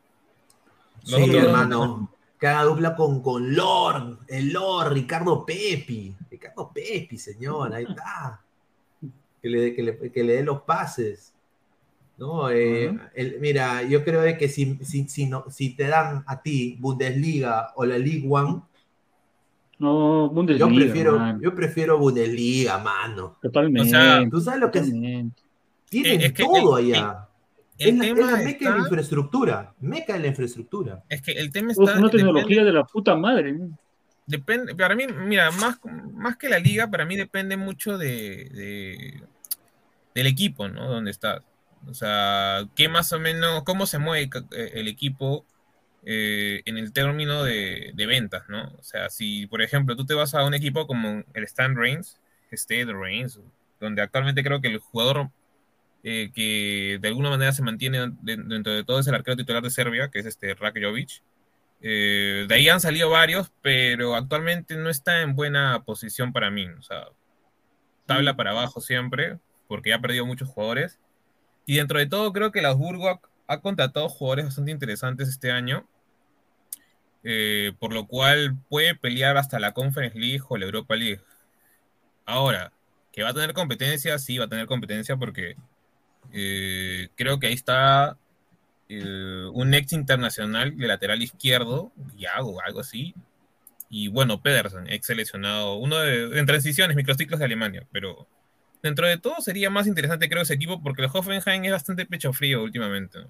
Speaker 7: Los
Speaker 5: Sí,
Speaker 7: otros-
Speaker 5: hermano. Que haga dupla con, con Lord, el Lord, Ricardo Pepi. Ricardo Pepi, señor, ahí está. Que le, que le- que le dé los pases. ¿No? Eh, el- mira, yo creo de que si, si, si, no, si te dan a ti Bundesliga o la League One,
Speaker 6: No, Bundesliga.
Speaker 5: yo prefiero, yo prefiero Bundesliga, mano.
Speaker 6: Totalmente.
Speaker 7: O sea,
Speaker 5: ¿Tú sabes lo que es? Tienen
Speaker 7: es que
Speaker 5: todo allá.
Speaker 7: El
Speaker 5: es la,
Speaker 7: tema
Speaker 5: es la meca de la
Speaker 7: está-
Speaker 5: infraestructura. Meca de la infraestructura.
Speaker 7: Es que el tema
Speaker 6: Uf,
Speaker 7: está.
Speaker 6: una
Speaker 7: depende-
Speaker 6: tecnología de la puta madre.
Speaker 7: Depende, para mí, mira, más, más que la liga, para mí depende mucho de, de- del equipo, ¿no? Donde estás. O sea, qué más o menos, cómo se mueve el equipo eh, en el término de, de ventas, ¿no? O sea, si, por ejemplo, tú te vas a un equipo como el Stan Reigns, Stade Reigns, donde actualmente creo que el jugador eh, que de alguna manera se mantiene de- dentro de todo es el arquero titular de Serbia, que es este Rakovic. Eh, de ahí han salido varios, pero actualmente no está en buena posición para mí. O sea, tabla para abajo siempre, porque ya ha perdido muchos jugadores. Y dentro de todo, creo que el Augsburgo ha, ha contratado jugadores bastante interesantes este año, eh, por lo cual puede pelear hasta la Conference League o la Europa League. Ahora, que va a tener competencia, sí, va a tener competencia porque eh, creo que ahí está eh, un ex internacional de lateral izquierdo, Yago, algo así. Y bueno, Pedersen, ex seleccionado, uno de, en transiciones, microciclos de Alemania, pero dentro de todo sería más interesante, creo, ese equipo porque el Hoffenheim es bastante pecho frío últimamente. ¿no?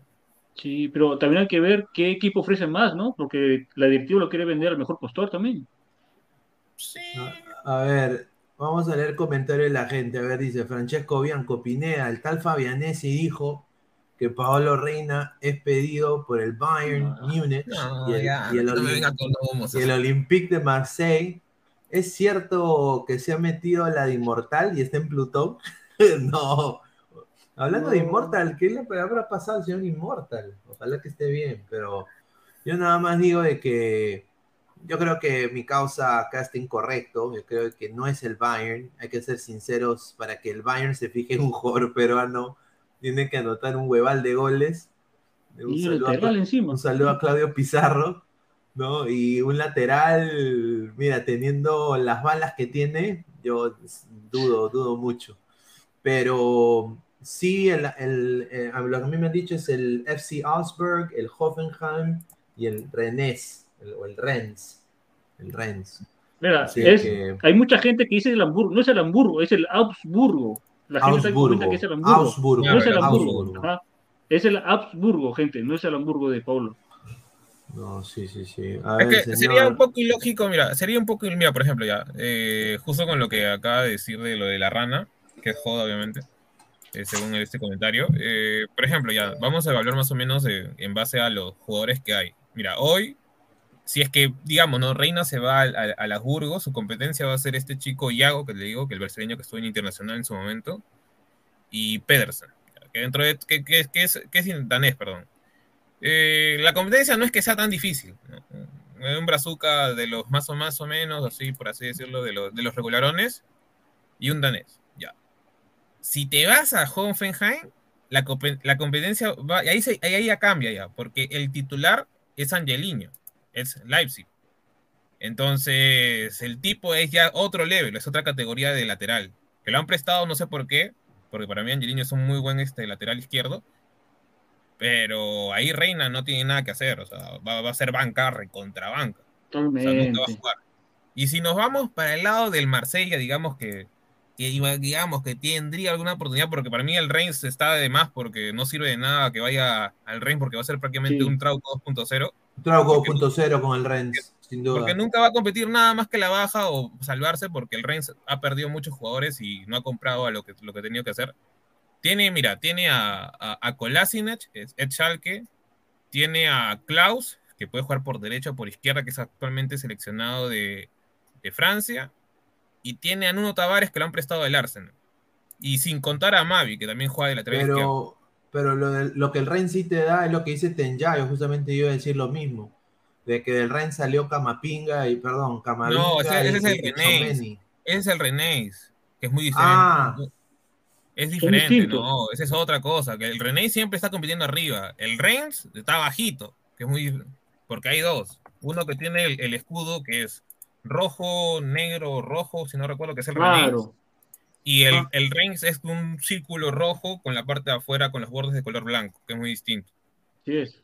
Speaker 6: Sí, pero también hay que ver qué equipo ofrece más, ¿no? Porque la directiva lo quiere vender al mejor postor también.
Speaker 7: Sí.
Speaker 5: A ver, vamos a leer comentarios de la gente. A ver, dice Francesco Bianco Pineda, el tal Fabianesi dijo que Paolo Reina es pedido por el Bayern Múnich
Speaker 7: No,
Speaker 5: y el,
Speaker 7: ya,
Speaker 5: y el
Speaker 7: no
Speaker 5: y el Olympique de Marseille. ¿Es cierto que se ha metido a la de Inmortal y está en Plutón? *laughs* no. Hablando de
Speaker 6: No.
Speaker 5: Inmortal, ¿qué le habrá pasado al señor Inmortal? Ojalá que esté bien, pero yo nada más digo de que yo creo que mi causa acá está incorrecto. Yo creo que no es el Bayern. Hay que ser sinceros para que el Bayern se fije en un jugador peruano. Tiene que anotar un hueval de goles. Un
Speaker 6: Y
Speaker 5: saludo, a,
Speaker 6: encima.
Speaker 5: un saludo a Claudio Pizarro. ¿no? Y un lateral, mira, teniendo las balas que tiene, yo dudo, dudo mucho. Pero sí, el, el- eh, a lo que a mí me han dicho es el FC Augsburg, el Hoffenheim y el Rennes, el- o el Rennes. El Rennes.
Speaker 6: Mira, es,
Speaker 5: que-
Speaker 6: hay mucha gente que dice el Hamburgo, no es el Hamburgo, es el Augsburgo. La gente está
Speaker 5: Augsburgo,
Speaker 6: que es el Hamburgo.
Speaker 5: Augsburgo,
Speaker 6: no es el Hamburgo.
Speaker 5: Augsburgo.
Speaker 6: Es el Habsburgo, gente, no es el Hamburgo de Paulo.
Speaker 5: No, sí, sí, sí. A
Speaker 7: Es
Speaker 5: ver,
Speaker 7: que
Speaker 5: señor.
Speaker 7: sería un poco ilógico, mira, sería un poco, mira, por ejemplo, ya, eh, justo con lo que acaba de decir de lo de la rana, que es joda, obviamente, eh, según este comentario. eh, por ejemplo, ya, vamos a evaluar más o menos en base a los jugadores que hay. Mira, hoy, si es que, digamos, ¿no? Reina se va al, al, al Habsburgo, su competencia va a ser este chico Iago, que le digo, que el brasileño que estuvo en Internacional en su momento, y Pedersen, que dentro de, que, que- es, que es danés, perdón. Eh, la competencia no es que sea tan difícil. ¿no? Un brazuca de los más o más o menos, así por así decirlo, de, los de los regularones y un danés. Ya. Si te vas a Hoffenheim, la, la competencia va, y ahí, ahí, ahí ya cambia ya, porque el titular es Angeliño, es Leipzig. Entonces, el tipo es ya otro level, es otra categoría de lateral. Que lo han prestado, no sé por qué, porque para mí Angeliño es un muy buen este, lateral izquierdo. Pero ahí Reina no tiene nada que hacer, o sea, va, va a ser banca recontra banca. O sea, nunca va a jugar. Y si nos vamos para el lado del Marsella, digamos que, que digamos que tendría alguna oportunidad, porque para mí el Reims está de más, porque no sirve de nada que vaya al Reims, porque va a ser prácticamente
Speaker 6: Sí.
Speaker 7: un Trauco 2.0,
Speaker 5: Trauco 2.0 con el Rennes, sin duda.
Speaker 7: porque nunca va a competir nada más que la baja o salvarse, porque el Reims ha perdido muchos jugadores y no ha comprado a lo que, lo que ha tenido que hacer. Tiene, mira, tiene a, a, a Kolasinac, es Ed Schalke, tiene a Klaus, que puede jugar por derecha o por izquierda, que es actualmente seleccionado de, de Francia, y tiene a Nuno Tavares, que lo han prestado del Arsenal. Y sin contar a Mavi, que también juega de lateral
Speaker 5: pero,
Speaker 7: izquierdo.
Speaker 5: Pero lo, de, lo que el Ren sí te da es lo que dice Tenyayo, justamente yo iba a decir lo mismo. De que del Ren salió Camapinga y, perdón, Camavinga.
Speaker 7: No, ese, ese es el Renéis. Ese es el Renéis, que es muy diferente. Ah, es diferente, no, esa es otra cosa. Que el René siempre está compitiendo arriba. El Rennes está bajito, que es muy. Porque hay dos. Uno que tiene el, el escudo que es rojo, negro, rojo, si no recuerdo que es el claro. Y el, ah. el es un círculo rojo con la parte de afuera con los bordes de color blanco, que es muy distinto.
Speaker 6: Sí es.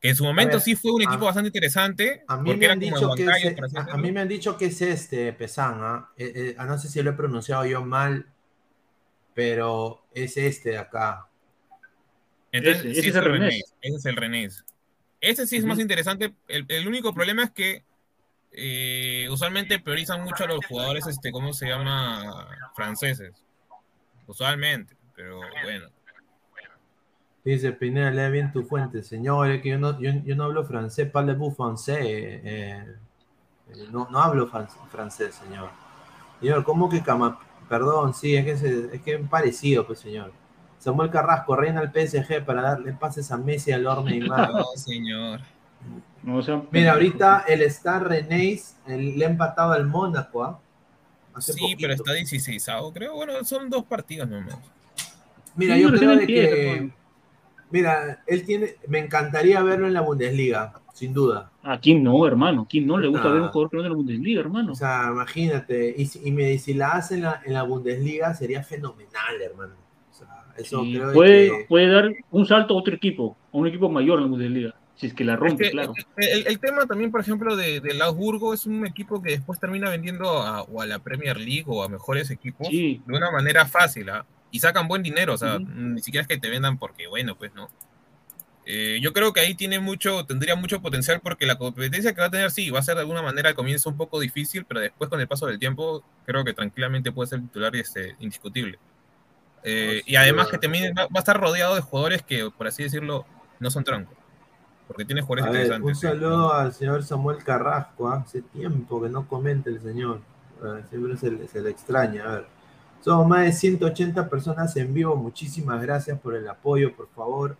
Speaker 7: Que en su momento ver, sí fue un equipo a, bastante interesante.
Speaker 5: A mí, me han, dicho que es, a, a, mí me han dicho que es este, Pesan. ¿ah? Eh, eh, no sé si lo he pronunciado yo mal, pero es este de acá.
Speaker 7: Entonces, ese, sí es, el René. Ese es el René. Ese sí es uh -huh. más interesante. El, el, único problema es que eh, usualmente priorizan mucho a los jugadores, este, ¿cómo se llama? Franceses. Usualmente, pero bueno.
Speaker 5: Dice Pineda, lee bien tu fuente, señor. Es que yo no, yo, yo no hablo francés, parlez-vous français. Eh, eh, no, no hablo francés, señor. Señor, ¿cómo que cama? Perdón, sí, es que, se, es que es parecido, pues, señor. Samuel Carrasco, reina al PSG para darle pases a Messi al horno y más. *laughs*
Speaker 7: No, señor.
Speaker 5: No, o sea, Mira, ahorita el Star Renéis le ha empatado al Mónaco, ¿ah?
Speaker 7: ¿eh? Sí, poquito. pero está 16 creo. Bueno, son dos partidos nomás.
Speaker 5: Mira, sí, yo creo de que. Mira, él tiene. Me encantaría verlo en la Bundesliga, sin duda.
Speaker 6: ¿A quién no, hermano? ¿Quién no le gusta ver un jugador que no en la Bundesliga, hermano?
Speaker 5: O sea, imagínate. Y, y, me, si la hace en la, en la Bundesliga sería fenomenal, hermano. O sea, eso
Speaker 6: sí,
Speaker 5: creo
Speaker 6: puede,
Speaker 5: que...
Speaker 6: puede dar un salto a otro equipo, a un equipo mayor en la Bundesliga. Si es que la rompe,
Speaker 7: es que
Speaker 6: claro.
Speaker 7: El, el, tema también, por ejemplo, de, de Augsburgo es un equipo que después termina vendiendo a, o a la Premier League o a mejores equipos
Speaker 6: sí.
Speaker 7: de una manera fácil, ¿ah? Y sacan buen dinero, o sea, uh -huh. ni siquiera es que te vendan porque, bueno, pues no. Eh, yo creo que ahí tiene mucho, tendría mucho potencial porque la competencia que va a tener, sí, va a ser de alguna manera al comienzo un poco difícil, pero después con el paso del tiempo, creo que tranquilamente puede ser titular y este, indiscutible. Eh, y además que también va, va, a estar rodeado de jugadores que, por así decirlo, no son troncos. Porque tiene jugadores
Speaker 5: ver,
Speaker 7: interesantes.
Speaker 5: Un saludo ¿sí? al señor Samuel Carrasco. ¿eh? Hace tiempo que no comenta el señor. Ver, siempre se le, se le, extraña. A ver. Somos más de 180 personas en vivo. Muchísimas gracias por el apoyo. Por favor,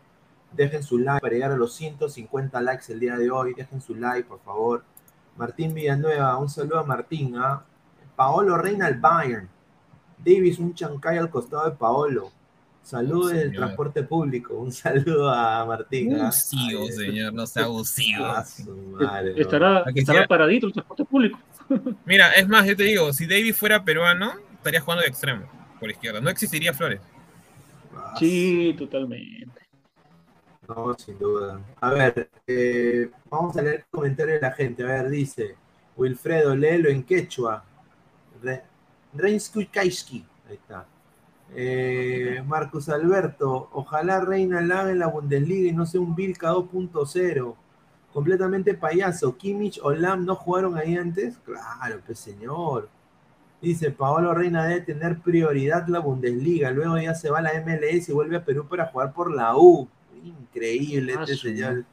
Speaker 5: dejen su like para llegar a los 150 likes el día de hoy. Dejen su like, por favor. Martín Villanueva, un saludo a Martín. ¿eh? Paolo Reina al Bayern. Davis, un chancay al costado de Paolo. Saludos del transporte público. Un saludo a Martín.
Speaker 7: Abusivo, ¿ah? señor, no sea abusivo.
Speaker 5: Ah, madre,
Speaker 6: estará, estará paradito el transporte público. *laughs*
Speaker 7: Mira, es más, yo te digo, si David fuera peruano, estaría jugando de extremo, por izquierda. No existiría Flores.
Speaker 6: Ah, sí, totalmente.
Speaker 5: No, sin duda. A ver, eh, vamos a leer el comentario de la gente. A ver, dice Wilfredo, léelo en quechua. Re. Ahí está. Eh, Marcos Alberto, ojalá Reina la en la Bundesliga y no sea un Vilca 2.0. Completamente payaso. Kimmich o Lam no jugaron ahí antes. Claro, pues señor. Dice Paolo Reina debe tener prioridad la Bundesliga. Luego ya se va a la MLS y vuelve a Perú para jugar por la U. Increíble ah, este sí. señor.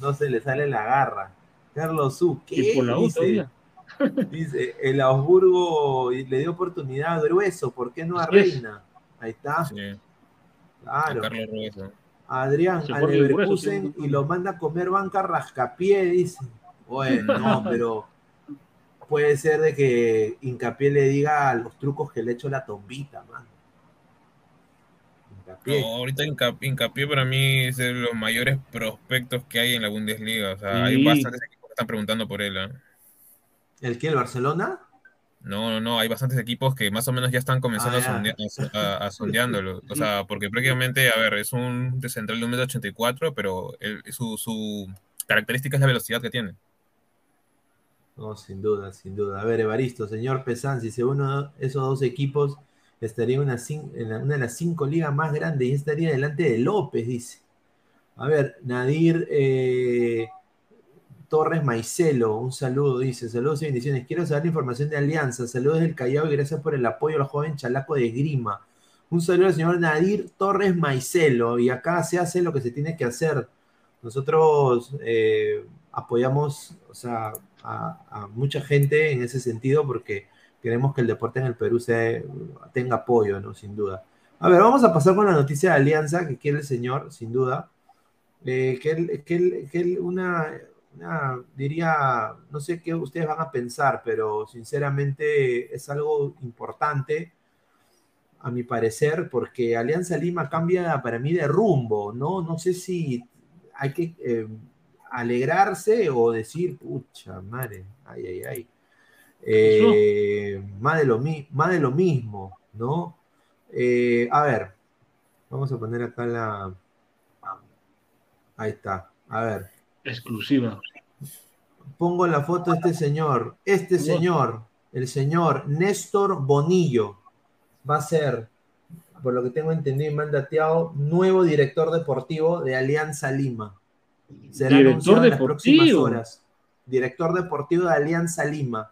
Speaker 5: No se le sale la garra. Carlos U, ¿qué?
Speaker 6: por la U
Speaker 5: dice? Dice, el Augsburgo le dio oportunidad a Grueso, ¿por qué no a Reina? Ahí está.
Speaker 7: Sí.
Speaker 5: Claro. Adrián, al Leverkusen y lo manda a comer banca rascapié, dice. Bueno, no, *laughs* pero puede ser de que Hincapié le diga los trucos que le echo la tombita, man.
Speaker 7: Hincapié. No, ahorita Hincapié, Hincapié, para mí es de los mayores prospectos que hay en la Bundesliga. O sea, sí. hay bastantes equipos que están preguntando por él. ¿eh?
Speaker 5: ¿El qué? ¿El Barcelona?
Speaker 7: No, no, no, hay bastantes equipos que más o menos ya están comenzando ah, ya. a, sonde a, a, sondeándolo. O sea, *laughs* porque prácticamente, a ver, es un de central de 1,84m, pero el, su, su característica es la velocidad que tiene.
Speaker 5: No, sin duda, sin duda. A ver, Evaristo, señor Pesán, si se uno esos dos equipos, estaría en una, en una de las cinco ligas más grandes y estaría delante de López, dice. A ver, Nadir eh, Torres Maicelo, un saludo, dice, saludos y bendiciones. Quiero saber la información de Alianza, saludos del Callao y gracias por el apoyo al joven Chalaco de Grima. Un saludo al señor Nadir Torres Maicelo, y acá se hace lo que se tiene que hacer. Nosotros eh, apoyamos o sea, a, mucha gente en ese sentido porque queremos que el deporte en el Perú se, tenga apoyo, ¿no? Sin duda. A ver, vamos a pasar con la noticia de Alianza que quiere el señor, sin duda. Eh, que, que, que una, diría, no sé qué ustedes van a pensar, pero sinceramente es algo importante, a mi parecer, porque Alianza Lima cambia para mí de rumbo, ¿no? No sé si hay que eh, alegrarse o decir, pucha madre, ay, ay, ay. Eh, más, de lo, más de lo mismo, ¿no? Eh, a ver, vamos a poner acá la... Ahí está, a ver.
Speaker 6: Exclusiva.
Speaker 5: Pongo la foto de este señor. Este señor, el señor Néstor Bonillo, va a ser, por lo que tengo entendido y mandateado, nuevo director deportivo de Alianza Lima.
Speaker 6: Será director en las próximas
Speaker 5: horas. Director deportivo de Alianza Lima.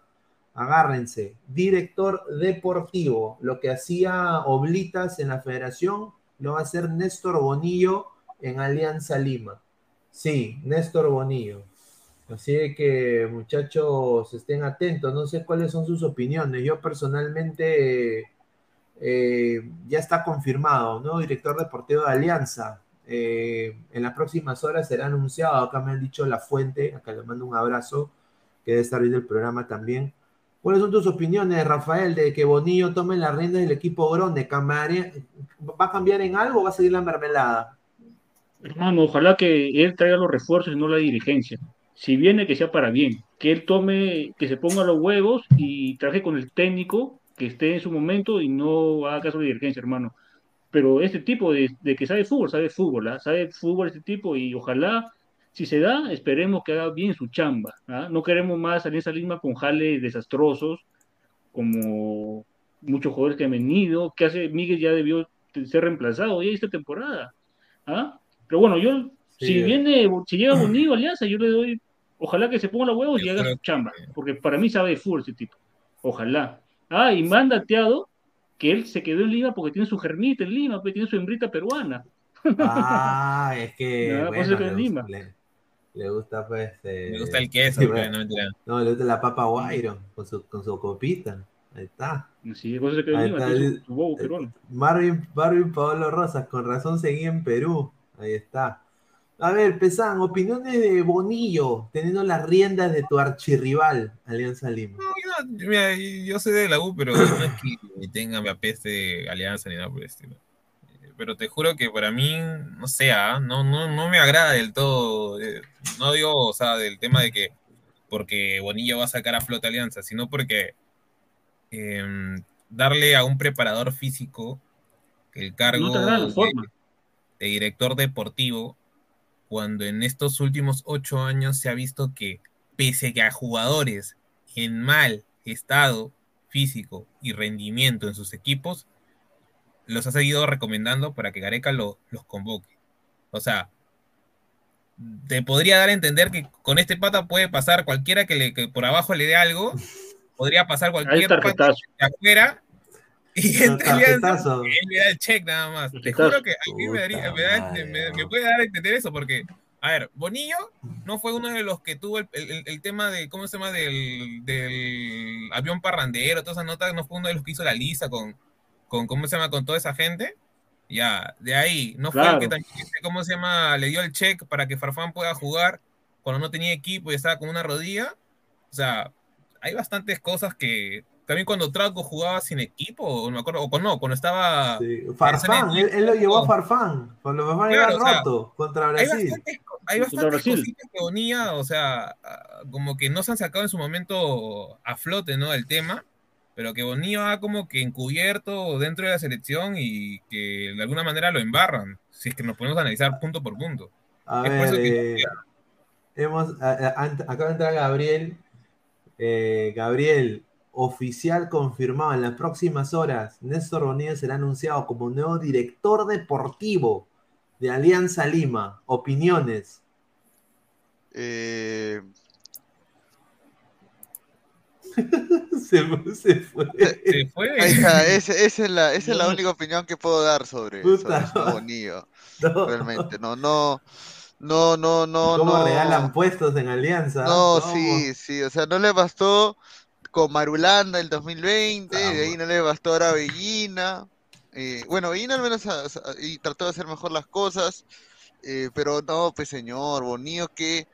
Speaker 5: Agárrense. Director deportivo. Lo que hacía Oblitas en la federación, lo va a hacer Néstor Bonillo en Alianza Lima. Sí, Néstor Bonillo. Así que muchachos, estén atentos. No sé cuáles son sus opiniones. Yo personalmente eh, ya está confirmado, ¿no? Director deportivo de Alianza. Eh, en las próximas horas será anunciado. Acá me han dicho la fuente. Acá le mando un abrazo. Que debe estar viendo el programa también. ¿Cuáles son tus opiniones, Rafael, de que Bonillo tome la rienda del equipo Grone? ¿Va a cambiar en algo o va a seguir la mermelada?
Speaker 6: Hermano, ojalá que él traiga los refuerzos y no la dirigencia. Si viene, que sea para bien. Que él tome, que se ponga los huevos y traje con el técnico que esté en su momento y no haga caso de dirigencia, hermano. Pero este tipo de, que sabe fútbol, sabe fútbol, ¿ah? sabe fútbol este tipo y ojalá, si se da, esperemos que haga bien su chamba. ¿ah? No queremos más salir esa Lima con jales desastrosos, como muchos jugadores que han venido, que hace Miguel ya debió ser reemplazado ya esta temporada. ¿ah? Pero bueno, yo, si viene, si llega *clears throat* Bonillo Alianza, yo le doy, ojalá que se ponga los huevos y haga su chamba, porque para mí sabe de fútbol ese tipo. Ojalá. Ah, y mandateado que él se quedó en Lima porque tiene su germita en Lima, pues tiene su hembrita peruana.
Speaker 5: Ah, es que. *laughs*
Speaker 6: bueno, le, Lima.
Speaker 5: Le, gusta, pues.
Speaker 7: Eh, le gusta el queso, no, mentira.
Speaker 5: no, le gusta la papa guairo con su, con su copita. Ahí está.
Speaker 6: Sí, por se quedó en Lima, su, su bobo peruano.
Speaker 5: Marvin, Marvin Paolo Rosas, con razón seguía en Perú. Ahí está. A ver, Pesán, opiniones de Bonillo, teniendo las riendas de tu archirrival, Alianza Lima.
Speaker 7: No, yo, mira, yo soy de la U, pero no es que tenga me apeste Alianza ni nada por el estilo. Pero te juro que para mí, no sea, ¿ah? no, no, no me agrada del todo. Eh, no digo, o sea, del tema de que porque Bonillo va a sacar a flota Alianza, sino porque em, darle a un preparador físico el cargo.
Speaker 6: No
Speaker 7: de director deportivo, cuando en estos últimos ocho años se ha visto que, pese a jugadores en mal estado físico y rendimiento en sus equipos, los ha seguido recomendando para que Gareca los convoque. O sea, te podría dar a entender que con este pata puede pasar cualquiera que, le, que por abajo le dé algo, podría pasar cualquier pata de afuera *laughs* y entre él me da el check nada más. Te juro que a mí me, daría, me, puede dar a entender eso, porque, a ver, Bonillo no fue uno de los que tuvo el, el, tema de, ¿cómo se llama? Del, del, avión parrandero, todas esas notas, no fue uno de los que hizo la lista con, con ¿cómo se llama? Con toda esa gente. Ya, de ahí, no fue el que también, ¿cómo se llama? Le dio el check para que Farfán pueda jugar cuando no tenía equipo y estaba con una rodilla. O sea, hay bastantes cosas que también cuando Trauco jugaba sin equipo, o, me acuerdo, o no, cuando estaba.
Speaker 5: Farfán, él, lo llevó a Farfán, cuando Farfán claro, era roto contra Brasil.
Speaker 7: Hay bastantes, cositas que Bonilla, o sea, como que no se han sacado en su momento a flote, ¿no? El tema, pero que Bonilla ha como que encubierto dentro de la selección y que de alguna manera lo embarran, si es que nos podemos analizar punto por punto.
Speaker 5: A ver, eh, hemos, acaba de entrar Gabriel. Eh, Gabriel, oficial confirmado en las próximas horas, Néstor Bonilla será anunciado como nuevo director deportivo de Alianza Lima. Opiniones.
Speaker 8: Eh...
Speaker 5: se, *laughs* se, fue.
Speaker 7: Se fue.
Speaker 8: Esa, esa es, la, esa es la única opinión que puedo dar sobre, sobre Bonillo. No. Realmente, no, no. No, no, no.
Speaker 5: ¿Cómo
Speaker 8: no.
Speaker 5: regalan puestos en Alianza?
Speaker 8: No, sí, sí. O sea, no le bastó con Marulanda el 2020, de ahí no le bastó ahora a Bellina. Eh, bueno, Bellina al menos y trató de hacer mejor las cosas, eh, pero no, pues señor, Bonillo, ¿qué,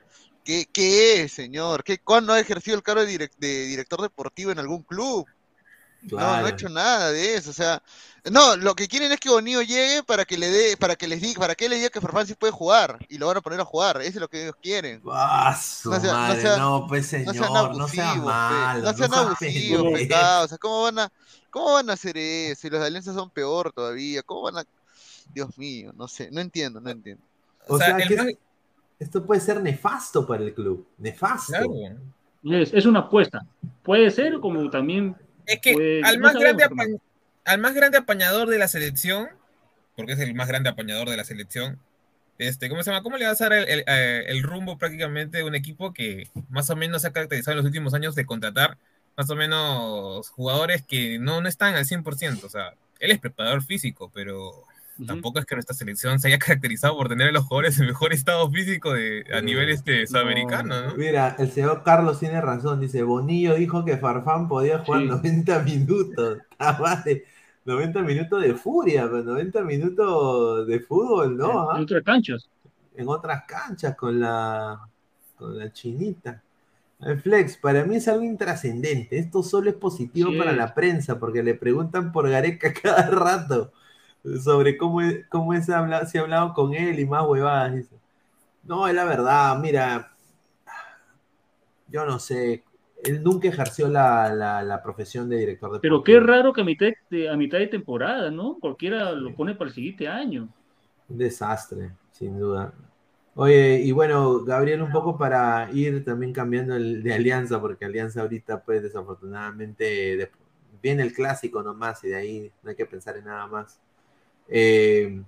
Speaker 8: qué, qué es, señor? ¿Qué, ¿Cuándo ha ejercido el cargo de, de director deportivo en algún club? No, no ha hecho nada de eso, o sea, no, lo que quieren es que Bonillo llegue para que le dé, para que les diga, para que le diga que Farfán sí puede jugar y lo van a poner a jugar, eso es lo que ellos quieren.
Speaker 5: Ah, no, sea, no, pues señor, no sean abusivos, no sean malos,
Speaker 8: no sean abusivos, o sea, ¿cómo van a, cómo van a hacer eso? Si los de Alianza son peor todavía, ¿cómo van a, Dios mío, no sé, no entiendo, no entiendo.
Speaker 5: O, sea, que esto puede ser nefasto para el club, nefasto.
Speaker 6: Es, es una apuesta, puede ser como también
Speaker 7: es que al, más grande al más grande apañador de la selección, porque es el más grande apañador de la selección, este, ¿cómo se llama? ¿Cómo le vas a dar el, eh, rumbo prácticamente de un equipo que más o menos se ha caracterizado en los últimos años de contratar más o menos jugadores que no, no están al 100%? O sea, él es preparador físico, pero Tampoco es que nuestra selección se haya *laughs* caracterizado por tener a los jugadores en mejor estado físico de, a nivel este, sudamericano, ¿no?
Speaker 5: Mira, el señor Carlos tiene razón. Dice, Bonillo dijo que Farfán podía jugar 90 *laughs* minutos. 90 minutos de furia, pero 90 minutos de fútbol, ¿no?
Speaker 6: En, otras canchas.
Speaker 5: En otras canchas con la, con la chinita. El flex, para mí es algo intrascendente. Esto solo es positivo para la prensa, porque le preguntan por Gareca *laughs* cada rato sobre cómo, cómo es habla, si ha hablado con él y más huevadas. Dice. No, es la verdad, mira, yo no sé, él nunca ejerció la, la, profesión de director de
Speaker 6: Pero qué raro que a mitad, de, a mitad de temporada, ¿no? Cualquiera lo pone para el siguiente año.
Speaker 5: Un desastre, sin duda. Oye, y bueno, Gabriel, un poco para ir también cambiando el, de alianza, porque alianza ahorita, pues desafortunadamente, viene el clásico nomás y de ahí no hay que pensar en nada más. Eh,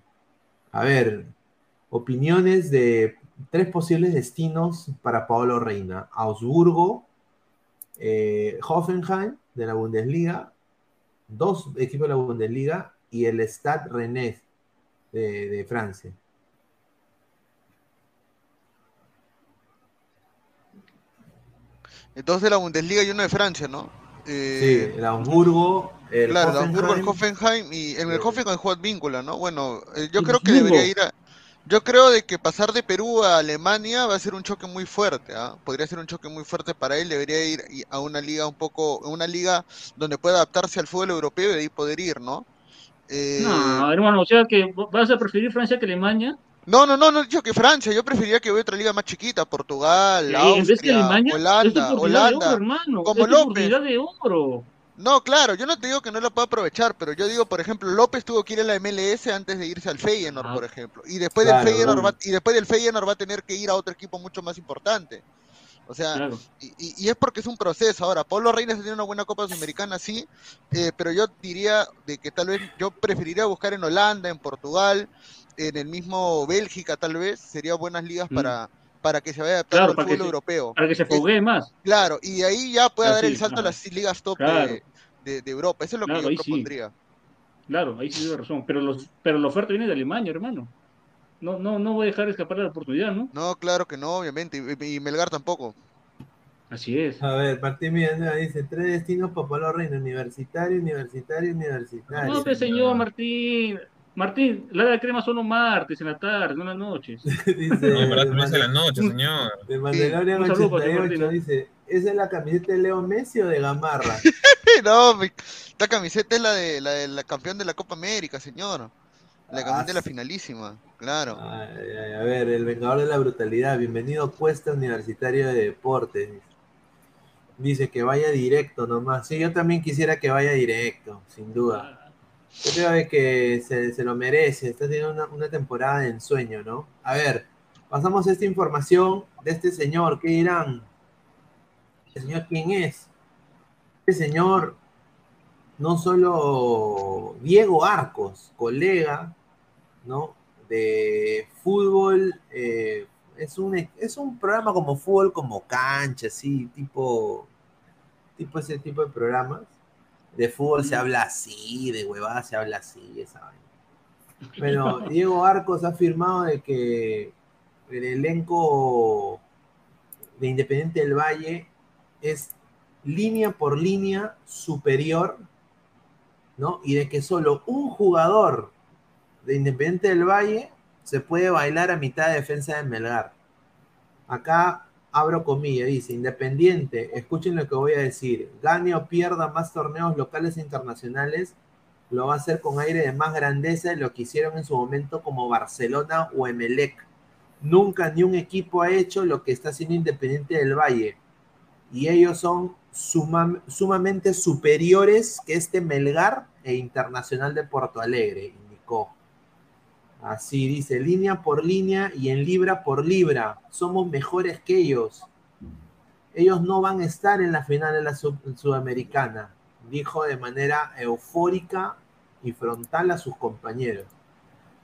Speaker 5: a ver, opiniones de tres posibles destinos para Paolo Reina. Augsburgo, eh, Hoffenheim de la Bundesliga, dos equipos de la Bundesliga y el Stade Rennais de, Francia.
Speaker 8: Dos de la Bundesliga y uno de Francia, ¿no?
Speaker 5: Eh, sí, el Hamburgo,
Speaker 8: el claro, Hoffenheim, el Hamburgo, el Hoffenheim y en el Hoffenheim juega víncula, ¿no? Bueno, eh, yo creo que debería ir a, yo creo de que pasar de Perú a Alemania va a ser un choque muy fuerte, ¿ah? podría ser un choque muy fuerte para él, debería ir a una liga un poco, una liga donde pueda adaptarse al fútbol europeo y de ahí poder ir, ¿no?
Speaker 6: Eh... No, hermano, o sea que vas a preferir Francia que Alemania.
Speaker 8: No, no, no, no he dicho que Francia, yo preferiría que vaya a otra liga más chiquita, Portugal, Austria, Holanda, Holanda,
Speaker 6: hermano, como es López. de oro.
Speaker 8: No, claro, yo no te digo que no lo pueda aprovechar, pero yo digo, por ejemplo, López tuvo que ir a la MLS antes de irse al Feyenoord, por ejemplo, y después del Feyenoord va, y después del Feyenoord va a tener que ir a otro equipo mucho más importante. O sea, y, y, es porque es un proceso. Ahora, Pablo Reina tiene una buena Copa Sudamericana, sí, eh, pero yo diría de que tal vez yo preferiría buscar en Holanda, en Portugal, en el mismo Bélgica tal vez, sería buenas ligas mm. para, para que se vaya adaptando al fútbol europeo.
Speaker 6: Para que se foguee más.
Speaker 8: Claro, y ahí ya pueda dar el salto a las ligas top de, Europa. Eso es lo que yo propondría.
Speaker 6: Claro, ahí sí tiene razón. Pero, los, pero la oferta viene de Alemania, hermano. No, no, no voy a dejar escapar la oportunidad, ¿no?
Speaker 8: No, claro que no, obviamente. Y, Melgar tampoco.
Speaker 6: Así es.
Speaker 5: A ver, Martín Villanueva dice, tres destinos para Pablo Reina, universitario, universitario, universitario.
Speaker 6: No, señor Martín. Martín, la de crema solo martes en la tarde, no en las noches. *laughs*
Speaker 7: dice, no, verdad, no es en las noches, señor.
Speaker 5: De Mandalorian 88 dice, ¿esa es la camiseta de Leo Messi o de Gamarra? *laughs*
Speaker 8: no, esta camiseta es la de la, de la campeón de la Copa América, señor. La camiseta de la ah, finalísima, claro.
Speaker 5: a ver, el Vengador de la Brutalidad, bienvenido Cuesta Universitario de Deportes. Dice que vaya directo nomás. Sí, yo también quisiera que vaya directo, sin duda. Yo creo que se, lo merece, está teniendo una, temporada de ensueño, ¿no? A ver, pasamos esta información de este señor, ¿qué dirán? ¿Este señor quién es? Este señor, no solo Diego Arcos, colega, ¿no? De fútbol, eh, es, un, es un programa como fútbol, como cancha, así, tipo, tipo ese tipo de programas de fútbol se habla así, de huevada se habla así, esa Bueno, *laughs* Diego Arcos ha afirmado de que el elenco de Independiente del Valle es línea por línea superior, ¿no? Y de que solo un jugador de Independiente del Valle se puede bailar a mitad de defensa de Melgar. Acá abro comillas, dice, Independiente, escuchen lo que voy a decir, gane o pierda más torneos locales e internacionales, lo va a hacer con aire de más grandeza de lo que hicieron en su momento como Barcelona o Emelec. Nunca ni un equipo ha hecho lo que está haciendo Independiente del Valle. Y ellos son sumamente superiores que este Melgar e Internacional de Porto Alegre, indicó. Así dice, línea por línea y en libra por libra. Somos mejores que ellos. Ellos no van a estar en la final de la Sudamericana, dijo de manera eufórica y frontal a sus compañeros.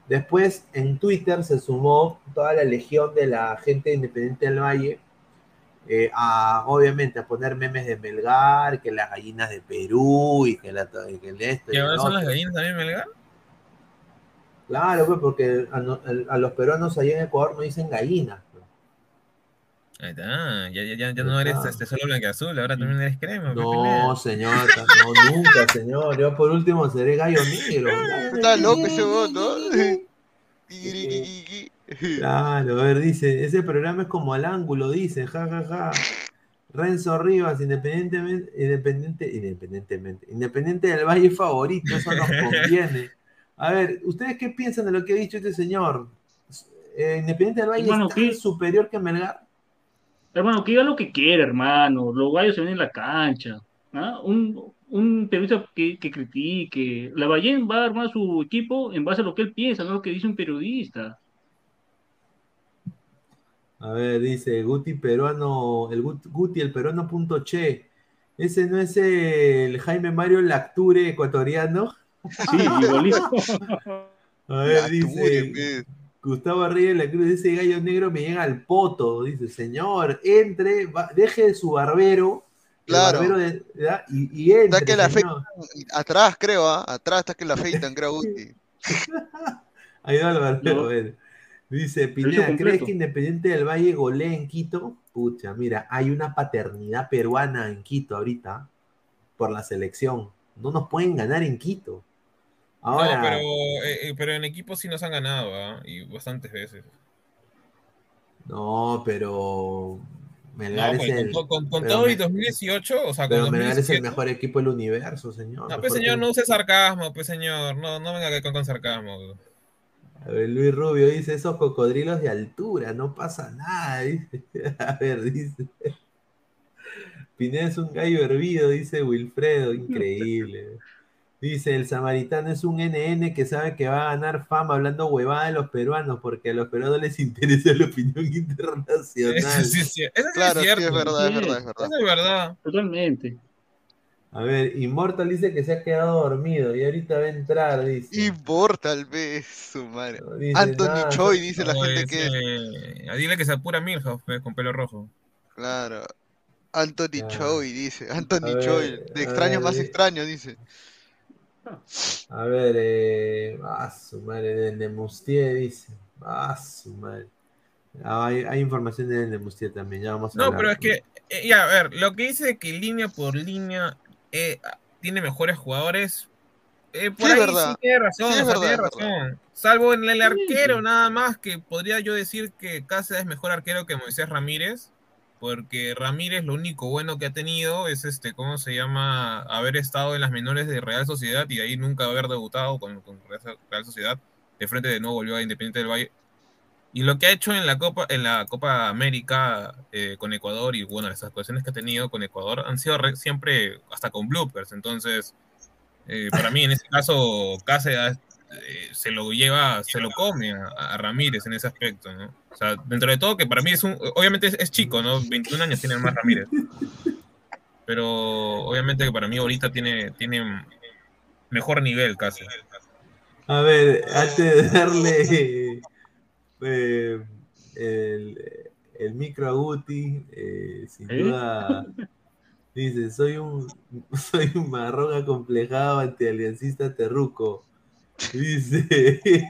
Speaker 5: Después en Twitter se sumó toda la legión de la gente independiente del Valle eh, a, obviamente, a poner memes de Melgar, que las gallinas de Perú y que, la, que el esto.
Speaker 7: ¿Y ahora son las gallinas también Melgar?
Speaker 5: Claro, pues porque a, los peruanos allá en Ecuador no dicen gallinas. Pues.
Speaker 7: Ahí está, ya, ya, ya no eres este, solo blanco azul, ahora también eres crema.
Speaker 5: Pues, no, señor, no, nunca, señor. Yo por último seré gallo negro.
Speaker 8: Está loco ese voto. *laughs* *laughs*
Speaker 5: Claro, a ver, dice, ese programa es como al ángulo, dice, ja, ja, ja. Renzo Rivas, independientemente, independiente, independientemente, independiente del Valle favorito, eso nos *laughs* conviene. A ver, ¿ustedes qué piensan de lo que ha dicho este señor? Eh, Independiente del Valle es superior que Melgar.
Speaker 6: Hermano, que diga lo que quiere, hermano. Los gallos se ven en la cancha. ¿ah? Un, un periodista que, critique. La Ballén va a armar su equipo en base a lo que él piensa, no lo que dice un periodista.
Speaker 5: A ver, dice Guti peruano, el Guti, el peruano punto che. Ese no es el Jaime Mario Lacture ecuatoriano.
Speaker 6: Sí, igualito. *laughs*
Speaker 5: A ver, dice Gustavo Reyes la Cruz, ese gallo negro me llega al poto. Dice, señor, entre, deje su barbero.
Speaker 8: Claro.
Speaker 5: Barbero de, y, y, entre.
Speaker 8: Está que la feitan, atrás, creo, ¿ah? atrás está que la feitan, creo, Guti. *laughs*
Speaker 5: Ahí va el barbero, Dice Pineda, ¿crees que Independiente del Valle golee en Quito? Pucha, mira, hay una paternidad peruana en Quito ahorita por la selección. No nos pueden ganar en Quito. Ahora,
Speaker 7: no, pero, eh, eh, pero en equipo sí nos han ganado, ¿ah? Y bastantes veces.
Speaker 5: No, pero. Melgar es
Speaker 7: pues,
Speaker 5: el.
Speaker 7: Con, todo y 2018, o sea,
Speaker 5: pero Melgar es el mejor equipo del universo, señor.
Speaker 7: No, pues señor, no use sarcasmo, pues señor. No, no venga con, con sarcasmo.
Speaker 5: A ver, Luis Rubio dice: esos cocodrilos de altura, no pasa nada. Dice. *laughs* A ver, dice. Pineda es un gallo hervido, dice Wilfredo, increíble. Dice, el samaritano es un NN que sabe que va a ganar fama hablando huevada de los peruanos, porque a los peruanos les interesa la opinión *laughs* internacional.
Speaker 7: Sí, sí, Eso
Speaker 8: claro,
Speaker 7: es, cierto.
Speaker 8: Sí, es verdad, es verdad, es verdad.
Speaker 7: Eso es verdad.
Speaker 6: Totalmente.
Speaker 5: A ver, Immortal dice que se ha quedado dormido y ahorita va a entrar, dice.
Speaker 8: Immortal, ve su madre. Anthony Choi dice la gente que
Speaker 7: es. A dile que se apura Milhouse con pelo rojo.
Speaker 8: Claro. Anthony Choi dice. Anthony Choi. De extraños más extraños, dice.
Speaker 5: A ver, eh, ah, su madre, de Nemustier dice. Ah, su madre. Ah, hay, hay, información de Nemustier también, ya vamos a
Speaker 7: No, pero es que, eh, ya, a ver, lo que dice que línea por línea eh, tiene mejores jugadores, eh, por
Speaker 8: sí,
Speaker 7: ahí
Speaker 8: verdad.
Speaker 7: sí tiene razón,
Speaker 8: sí,
Speaker 7: o sea,
Speaker 8: verdad,
Speaker 7: tiene razón. Salvo en el arquero, nada más, que podría yo decir que Cáceres es mejor arquero que Moisés Ramírez porque Ramírez lo único bueno que ha tenido es este, ¿cómo se llama? Haber estado en las menores de Real Sociedad y ahí nunca haber debutado con, con Real Sociedad. De frente de nuevo volvió a Independiente del Valle. Y lo que ha hecho en la Copa, en la Copa América eh, con Ecuador y bueno, las actuaciones que ha tenido con Ecuador han sido siempre hasta con bloopers. Entonces, eh, para mí en este caso, Cáceres eh, se lo lleva, se lo come a, Ramírez en ese aspecto, ¿no? O sea, dentro de todo, que para mí es un, obviamente es, chico, ¿no? 21 años tiene más Ramírez. Pero obviamente que para mí ahorita tiene, tiene mejor nivel casi.
Speaker 5: A ver, antes de darle eh, el, el, micro a Guti, eh, sin ¿Eh? duda dice, soy un, *laughs* soy un marrón acomplejado antialiancista terruco. Dice.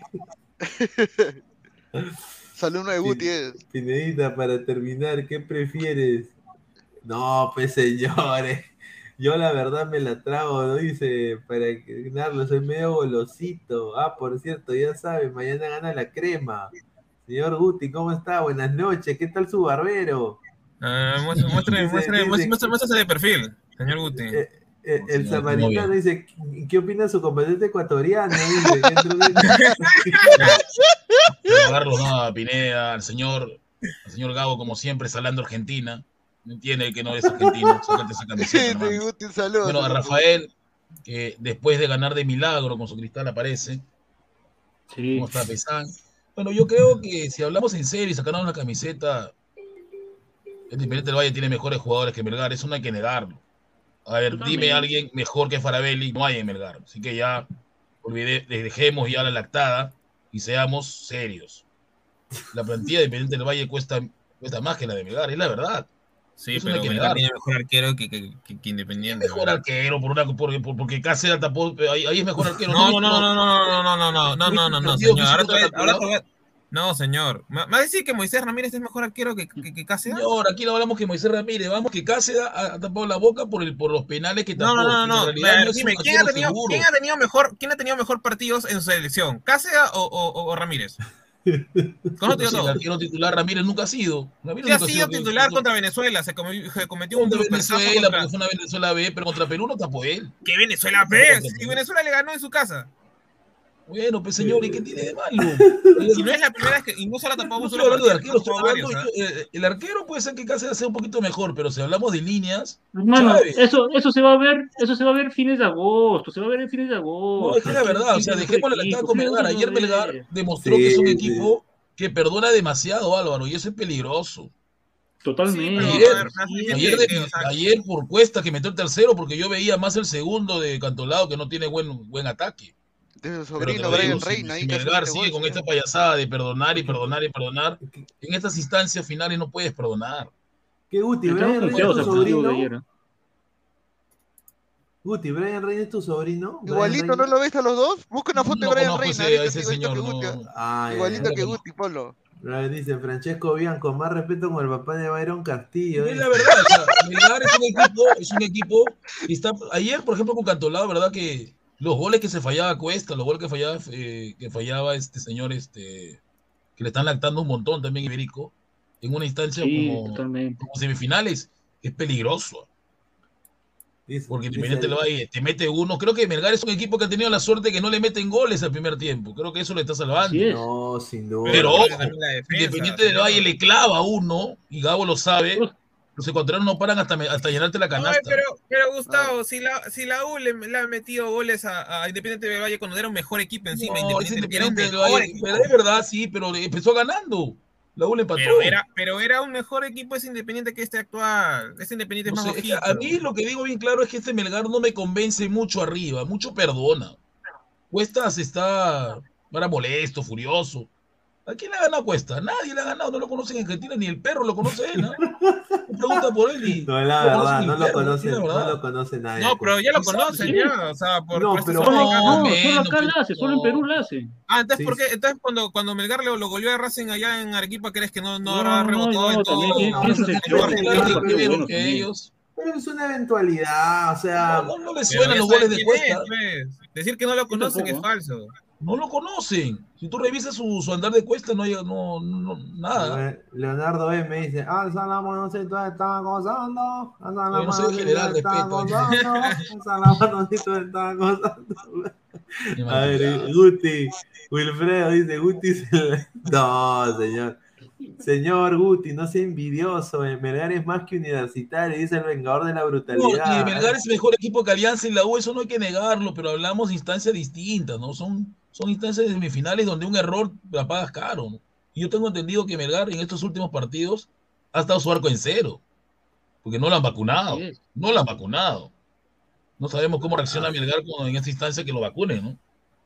Speaker 5: *laughs*
Speaker 8: Saludo de Guti.
Speaker 5: Pinedita, para terminar, ¿qué prefieres? No, pues señores. Yo la verdad me la trago, ¿no? Dice, para ganarlo, soy medio golosito. Ah, por cierto, ya saben, mañana gana la crema. Señor Guti, ¿cómo está? Buenas noches. ¿Qué tal su barbero?
Speaker 7: Uh, muestre, *laughs* muestre, muestre, muestre, muestre de perfil, señor Guti.
Speaker 5: Eh, eh, el samaritano dice, ¿qué opina su componente ecuatoriano? Dice,
Speaker 9: no, *laughs* no, Pineda, al señor, al señor Gabo, como siempre, salando Argentina. No entiende que no es argentino. *laughs* esa camiseta, sí, Guti, saludo, bueno, a Rafael, que después de ganar de milagro con su cristal aparece. Sí. ¿Cómo está Pesán? Bueno, yo creo que si hablamos en serio y sacamos una camiseta, Independiente del Valle tiene mejores jugadores que Melgar, eso no hay que negarlo. A ver, dime alguien mejor que Farabelli, no hay en Melgar. Así que ya olvide, dejemos ya la lactada y seamos serios. La plantilla de Independiente del Valle cuesta, cuesta más que la de Melgar, es la verdad.
Speaker 7: Sí, pero tiene mejor arquero que, que, que, Independiente.
Speaker 9: Mejor arquero, por una, por, por, porque Cáceres tapó, ahí, ahí, es mejor arquero.
Speaker 7: No, no, no, no, no, no, no, no, no, no, no, no, no, señor. Ahora, ahora, no, señor. ¿Me va a decir que Moisés Ramírez es mejor arquero que, que, que Cáceres?
Speaker 9: Señor, aquí no hablamos que Moisés Ramírez, vamos que Cáceres ha tapado la boca por, el, por los penales que tapó.
Speaker 7: No, no, no, no. no dime, ¿quién ha, tenido, ¿quién ha, tenido, mejor, ¿quién ha tenido mejor partidos en su selección? ¿Cáceres o, o, o Ramírez?
Speaker 9: ¿Cómo te El arquero titular Ramírez nunca ha sido.
Speaker 7: Ramírez ha sido, titular contra Venezuela. Se, cometió un
Speaker 9: Venezuela, porque fue una Venezuela B, pero contra Perú no tapó él.
Speaker 7: ¿Qué Venezuela B? Y Venezuela le ganó en su casa.
Speaker 9: Bueno, pues señor, ¿y qué tiene de malo? *laughs*
Speaker 7: Y no es la primera vez que, y no solo tapamos
Speaker 9: solo hablando de arquero, varios, ¿eh? el arquero puede ser que Cáceres sea un poquito mejor, pero si hablamos de líneas.
Speaker 6: Hermano, eso, eso se va a ver, eso se va a ver fines de agosto, se va a ver en fines de agosto.
Speaker 9: No, es que la verdad, o sea, dejémosle la cara con Melgar. Ayer Melgar demostró que es un equipo que perdona demasiado, Álvaro, y eso es peligroso.
Speaker 6: Totalmente.
Speaker 9: ayer, ayer, por cuesta que metió el tercero, porque yo veía más el segundo de Cantolado que no tiene buen, buen ataque
Speaker 8: de su sobrino Brian Reina.
Speaker 9: Si, Melgar sigue con esta payasada de perdonar y perdonar y perdonar, en estas instancias finales no puedes perdonar.
Speaker 5: ¿Qué Guti? ¿Brian Reina es tu sobrino? Guti, ¿Brian Reina es tu sobrino?
Speaker 8: Igualito, ¿no lo ves a los dos? Busca una foto de Brian Reina.
Speaker 9: ese señor,
Speaker 8: Igualito que Guti, Polo.
Speaker 5: Dice Francesco con más respeto con el papá de Byron Castillo.
Speaker 9: Es la verdad, o sea, Melgar es un equipo, es un equipo que está, ayer, por ejemplo, con Cantolado, ¿verdad? Que los goles que se fallaba Cuesta, los goles que fallaba, eh, que fallaba este señor, este, que le están lactando un montón también Iberico, en una instancia como, semifinales, es peligroso. Porque Independiente lo hay, te mete uno. Creo que Melgar es un equipo que ha tenido la suerte de que no le meten goles al primer tiempo. Creo que eso le está salvando.
Speaker 5: No, sin duda.
Speaker 9: Pero Independiente del Valle le clava uno, y Gabo lo sabe, los ecuatorianos no paran hasta, hasta llenarte la canasta.
Speaker 7: pero, pero Gustavo, si, la, si la U le, le, ha metido goles a, a, Independiente del Valle cuando era un mejor equipo encima,
Speaker 9: no, Independiente, del Valle, pero es verdad, sí, pero empezó ganando. La U le empató.
Speaker 7: Pero era, pero era un mejor equipo ese Independiente que este actual. Ese Independiente no es más
Speaker 9: sé, A mí lo que digo bien claro es que este Melgar no me convence mucho arriba, mucho perdona. Cuestas está para molesto, furioso. ¿A quién le ha ganado Cuesta? Nadie le ha ganado, no lo conocen en Argentina, ni el perro lo conoce él, ¿no? pregunta por él y.
Speaker 5: No, la verdad, no lo, conoce, no lo conoce nadie.
Speaker 7: No, pero ya lo conocen, ya. O sea, por.
Speaker 6: No, pero. Solo, no, solo acá la hace, solo en Perú la hace.
Speaker 7: Ah, entonces, ¿por qué? Entonces, cuando, cuando Melgar lo, lo goleó a Racing allá en Arequipa, ¿crees que no, no, habrá rebotado en todo?
Speaker 5: ellos. Pero es una eventualidad, o sea.
Speaker 9: No, no, le suenan los goles de Cuesta.
Speaker 7: Decir que no lo conocen es falso.
Speaker 9: No lo conocen. Si tú revisas su, su andar de cuesta, no hay no, no, nada.
Speaker 5: Leonardo M me dice, alza la mano si tú estás gozando. Alza la
Speaker 9: mano si tú estás
Speaker 5: gozando. Alza la mano si tú estás gozando. A ver, Guti, Wilfredo dice, Guti se *laughs* No, señor. Señor Guti, no sea envidioso. Eh, Melgar es más que universitario, dice el vengador de la brutalidad.
Speaker 9: No, y Melgar es mejor equipo que Alianza y la U, eso no hay que negarlo, pero hablamos de instancias distintas, ¿no? Son son instancias de semifinales donde un error la pagas caro. Y yo tengo entendido que Melgar en estos últimos partidos ha estado su arco en cero, porque no lo han vacunado, no lo han vacunado. No sabemos cómo reacciona Melgar en esta instancia que lo vacunen, ¿no?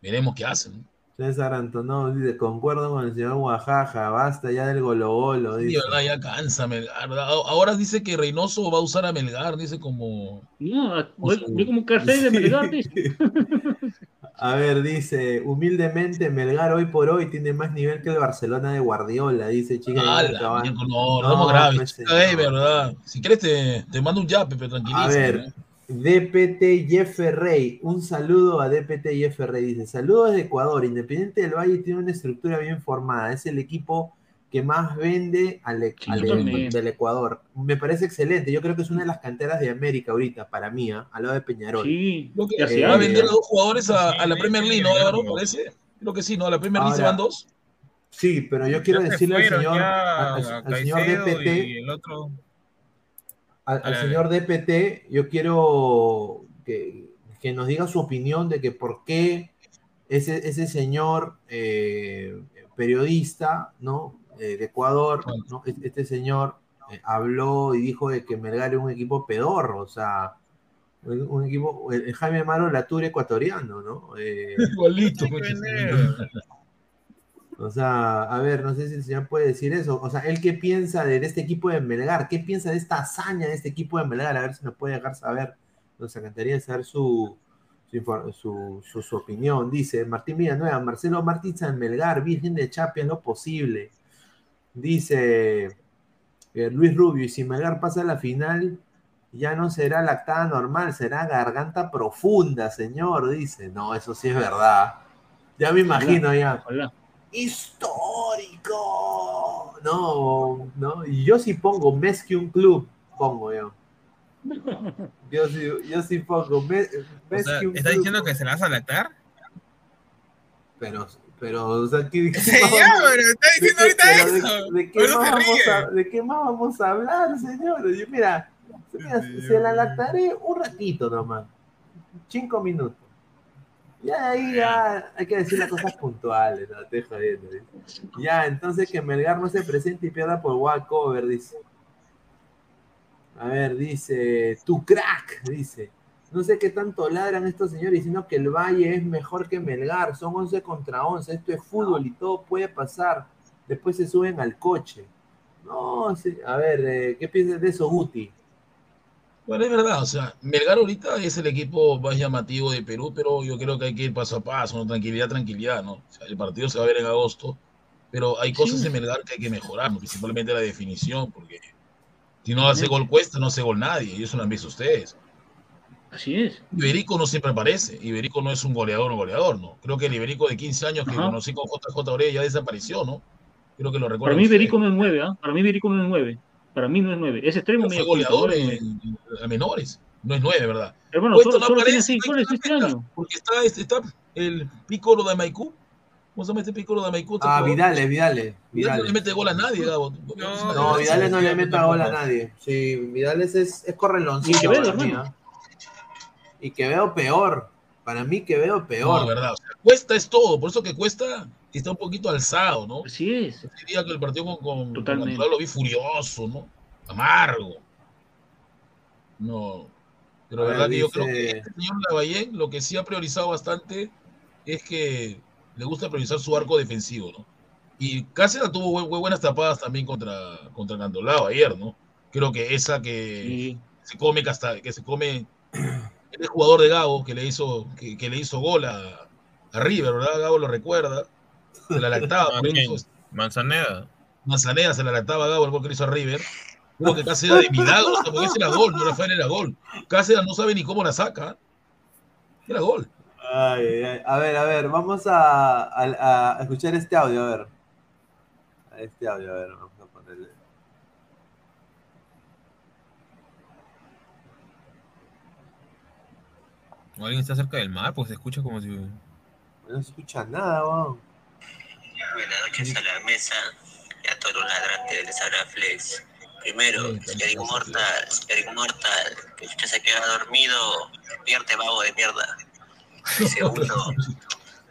Speaker 9: Veremos qué hacen.
Speaker 5: César Antonov dice, concuerdo con el señor Oaxaca, basta ya del golo golo.
Speaker 9: Dice. verdad, ya cansa Melgar. Ahora dice que Reynoso va a usar a Melgar, dice como...
Speaker 6: No, como un cartel de Melgar, dice. *laughs*
Speaker 5: A ver, dice, humildemente, Melgar hoy por hoy tiene más nivel que el Barcelona de Guardiola, dice chica.
Speaker 9: No, no. Pues, verdad. Si quieres te, te, mando un yape, pero tranquilízate.
Speaker 5: A ver, ¿eh? DPT Jeff Rey, un saludo a DPT Jeff Rey, dice, saludos de Ecuador, Independiente del Valle tiene una estructura bien formada, es el equipo que más vende al, e-, del Ecuador. Me parece excelente. Yo creo que es una de las canteras de América ahorita, para mí, ¿eh? al lado de Peñarol.
Speaker 9: Sí, lo que eh, va a vender los dos jugadores a, la Premier League, ¿no, Álvaro? Parece. Creo que sí, ¿no? A la Premier League se van dos.
Speaker 5: Sí, pero yo quiero decirle al señor, al, señor DPT. El otro... Al, señor DPT, yo quiero que, que, nos diga su opinión de que por qué ese, ese señor eh, periodista, ¿no? Eh, de Ecuador, este señor eh, habló y dijo de que Melgar es un equipo pedorro, o sea, un, equipo, el, Jaime Amaro Latur ecuatoriano, ¿no? Eh, *laughs* Igualito. o sea, a ver, no sé si el señor puede decir eso. O sea, él qué piensa de, este equipo de Melgar, qué piensa de esta hazaña de este equipo de Melgar, a ver si nos puede dejar saber. Nos encantaría saber su, su, su, opinión. Dice Martín Villanueva, Marcelo Martínez en Melgar, Virgen de Chapia, lo posible. Dice eh, Luis Rubio, y si Melgar pasa a la final, ya no será lactada normal, será garganta profunda, señor, dice. No, eso sí es verdad. Ya me imagino ya. Histórico. No, no. Y yo sí pongo mes que un club, pongo yo. *laughs* Yo sí, yo sí pongo mes,
Speaker 7: ¿Está diciendo que se la vas a lactar?
Speaker 5: Pero pero, o sea, ¿qué, *laughs* qué está diciendo ahorita eso. De, qué más vamos a, ¿De qué más vamos a hablar, señor? Yo, mira, se la lactaré un ratito nomás. Cinco minutos. Ya ahí ya hay que decir las cosas puntuales, no te jodiendo. Ya, entonces que Melgar no se presente y pierda por walkover, dice. A ver, dice, tu crack, dice. No sé qué tanto ladran estos señores diciendo que el Valle es mejor que Melgar. Son 11 contra 11. Esto es fútbol y todo puede pasar. Después se suben al coche. No, a ver, eh, ¿qué piensas de eso, Guti?
Speaker 9: Bueno, es verdad, o sea, Melgar ahorita es el equipo más llamativo de Perú, pero yo creo que hay que ir paso a paso, ¿no? tranquilidad, tranquilidad, ¿no? O sea, el partido se va a ver en agosto, pero hay cosas en Melgar que hay que mejorar, principalmente la definición, porque si no hace gol cuesta, no hace gol nadie, y eso lo han visto ustedes.
Speaker 6: Así es.
Speaker 9: Iberico no siempre aparece. Iberico no es un goleador o goleador, ¿no? Creo que el Iberico de 15 años que conocí con JJ Orella ya desapareció, ¿no? Creo que lo recuerdo.
Speaker 6: Para mí Iberico no es 9, ¿ah? Para mí Iberico no es 9. Para mí no es 9. Es extremo
Speaker 9: medio. goleador en, menores. No es 9, ¿verdad?
Speaker 6: Pero bueno, solo, no solo tiene 6 goles este año.
Speaker 9: Porque está, este, está el Picoro de Maicú. ¿Cómo se llama este Picoro de Maicú?
Speaker 5: Ah, Vidales, Vidales.
Speaker 9: Vidales. No le mete gol a nadie, Gabo.
Speaker 5: No, no Vidales no le mete gol a nadie. Sí, Vidales es, es correloncito. Y hermano y que veo peor. Para mí que veo peor.
Speaker 9: No, verdad. cuesta es todo, por eso que cuesta está un poquito alzado, ¿no?
Speaker 6: Así es.
Speaker 9: Diría que el partido con, con, lo vi furioso, ¿no? Amargo. No. Pero la verdad que yo creo que este señor Lavallén lo que sí ha priorizado bastante es que le gusta priorizar su arco defensivo, ¿no? Y Cáceres tuvo buenas tapadas también contra, contra Gandolao ayer, ¿no? Creo que esa que se come hasta, que se come el jugador de Gabo que le hizo, que, le hizo gol a, River, ¿verdad? Gabo lo recuerda. Se la lactaba. *laughs*
Speaker 7: Manzaneda.
Speaker 9: Manzaneda se la lactaba a Gabo el gol que le hizo a River. Hubo que casi era de milagro, porque ese era gol, no Rafael era gol. Cáceres no sabe ni cómo la saca. Era gol.
Speaker 5: A ver, a ver, vamos a, a, escuchar este audio, a ver. Este audio, a ver, vamos a ponerle.
Speaker 7: O alguien está cerca del mar, pues se escucha como si.
Speaker 5: No se escucha nada, weón.
Speaker 10: Buenas noches a la mesa y a todos los ladrantes de Sagra Flex. Primero, Eric Mortal, Eric Mortal, que usted se queda dormido, pierde vago de mierda. *laughs* segundo,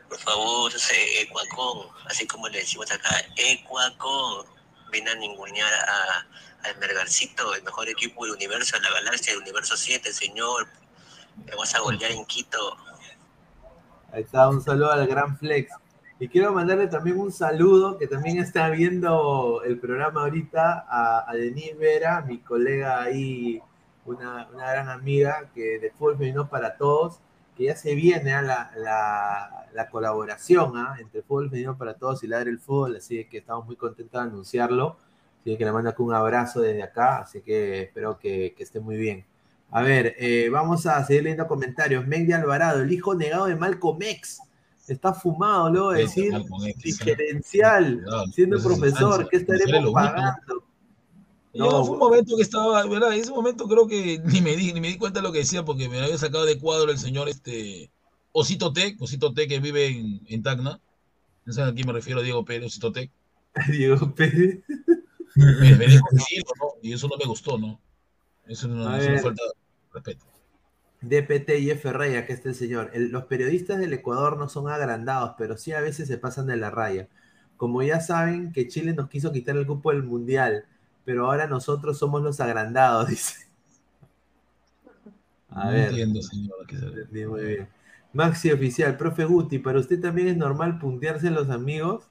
Speaker 10: por favor, ese Ecuacón, así como le decimos acá, Ecuacón, viene a ningunear a, al Mergarcito, el mejor equipo del universo, la galaxia del universo 7, señor. Vamos a golear en Quito.
Speaker 5: Ahí está, un saludo al Gran Flex. Y quiero mandarle también un saludo que también está viendo el programa ahorita a, a Denise Vera, mi colega ahí, una, una, gran amiga que de fútbol vino para todos, que ya se viene a la, colaboración ¿ah? entre Fútbol Femenino para Todos y Ladre el Fútbol, así que estamos muy contentos de anunciarlo. Así que le mando un abrazo desde acá, así que espero que, esté muy bien. A ver, eh, vamos a seguir leyendo comentarios. Mendy Alvarado, el hijo negado de Malcolm X. Está fumado, luego de decir diferencial, siendo profesor, ¿qué estaremos pagando?
Speaker 9: No, fue un momento que estaba, ¿verdad? En ese momento creo que *laughs* ni me di, ni me di cuenta de lo que decía porque me había sacado de cuadro el señor este Osito Tec, Osito Tec que vive en, en Tacna. No sé a quién me refiero, Diego Pérez, Osito Tec. *laughs*
Speaker 5: Diego Pérez.
Speaker 9: Me, me dijo ¿no? Y eso no me gustó, ¿no? Eso no, eso no falta respeto.
Speaker 5: DPT y F. Raya, que está el señor. los periodistas del Ecuador no son agrandados, pero sí a veces se pasan de la raya. Como ya saben que Chile nos quiso quitar el grupo del Mundial, pero ahora nosotros somos los agrandados, *laughs* dice. A ver. Entiendo, señor. Muy bien. Maxi Oficial, profe Guti, ¿para usted también es normal puntearse los amigos?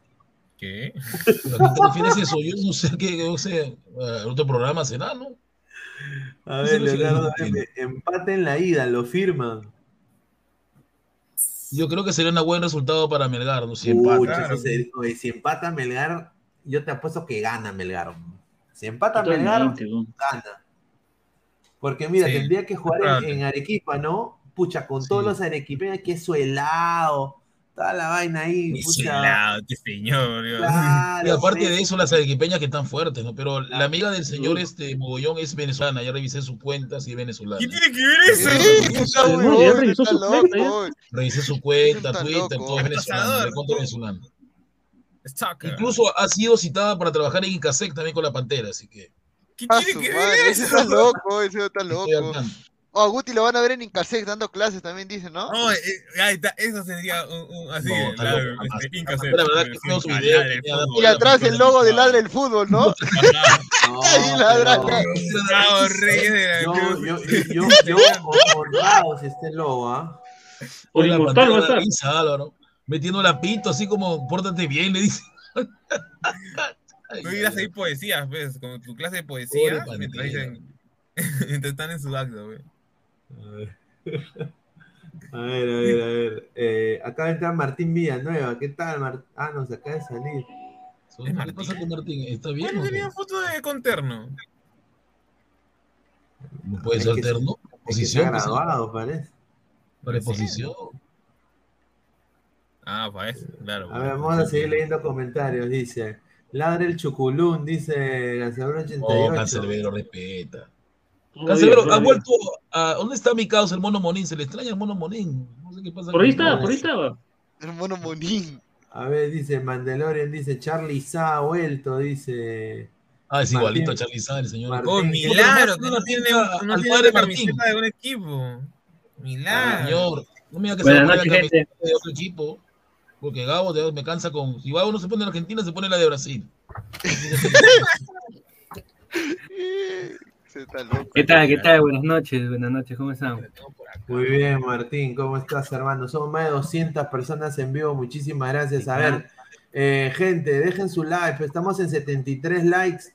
Speaker 9: ¿Qué? ¿A qué te refieres eso? Yo no sé qué, no sé, otro programa será, ¿no?
Speaker 5: A ver, Leonardo, empate en la ida, lo firman.
Speaker 9: Yo creo que sería un buen resultado para Melgar, ¿no? Si empata.
Speaker 5: si empata Melgar, yo te apuesto que gana Melgar. Si empata Melgar, gana. Porque mira, tendría que jugar en, Arequipa, ¿no? Pucha, con todos los arequipeños, que es helado, toda la vaina ahí.
Speaker 7: Pucha. qué señor.
Speaker 9: y aparte de eso, las arequipeñas que están fuertes, ¿no? Pero la amiga del señor este Mogollón es venezolana, ya revisé sus cuentas y es venezolana.
Speaker 7: ¿Qué tiene que ver eso?
Speaker 9: revisé su cuenta, Twitter, todo es venezolano, venezolano. Incluso ha sido citada para trabajar en Incasec también con la Pantera, así que.
Speaker 8: ¿Qué tiene que ver eso? Ese está loco, ese está loco. Oh, a Guti lo van a ver en Incasec dando clases también, dice, ¿no?
Speaker 7: No, eh, ahí está, eso sería un, así, no, claro, este, Incasec.
Speaker 8: La verdad que no su idea. Y atrás el logo de Ladre el Fútbol, ¿no? Ahí ladra.
Speaker 5: Yo, yo, yo, este logo, ¿ah?
Speaker 9: Por la pantalla va a estar metiendo la pito, así como, pórtate bien, le dice. *laughs*
Speaker 7: Tú irás a ir poesías, ¿ves? Como tu clase de poesía, mientras, dicen, *laughs* mientras están en su acto, güey. *laughs*
Speaker 5: A ver, a ver, a ver. Eh, acá entra Martín Villanueva. ¿Qué tal, Martín? Ah, no, se acaba de salir.
Speaker 9: ¿Qué pasa con Martín? ¿Está bien?
Speaker 7: ¿Por qué tenía foto de con terno?
Speaker 9: ¿No puede ser terno? Posición.
Speaker 5: Está grabado, parece.
Speaker 9: Para exposición.
Speaker 7: Ah, pues, claro.
Speaker 5: A ver, vamos a seguir leyendo comentarios. Dice, ladre el chuculún, dice Cancelero 88.
Speaker 9: Oh, Cancelero, respeta. Cancelero, ha vuelto a... ¿Dónde está mi causa, el mono monín? Se le extraña el mono monín. No sé qué pasa.
Speaker 6: Por ahí está, por ahí estaba.
Speaker 8: El mono monín.
Speaker 5: A ver, dice Mandalorian, dice Charlie Sa ha vuelto, dice...
Speaker 9: Ah, es igualito a Charlie Sa, el señor.
Speaker 7: oh, milagro, que no tiene, no tiene camiseta de un equipo. Milagro.
Speaker 9: Señor, no me diga que se va a de otro equipo. Porque Gabo me cansa con. Si Gabo no se pone en Argentina, se pone la de Brasil. *laughs* *laughs*
Speaker 11: ¿Qué tal? ¿Qué tal? Buenas noches, buenas noches, ¿cómo están?
Speaker 5: Muy bien, Martín, ¿cómo estás, hermano? Somos más de 200 personas en vivo, muchísimas gracias. A ver, eh, gente, dejen su like, estamos en 73 likes,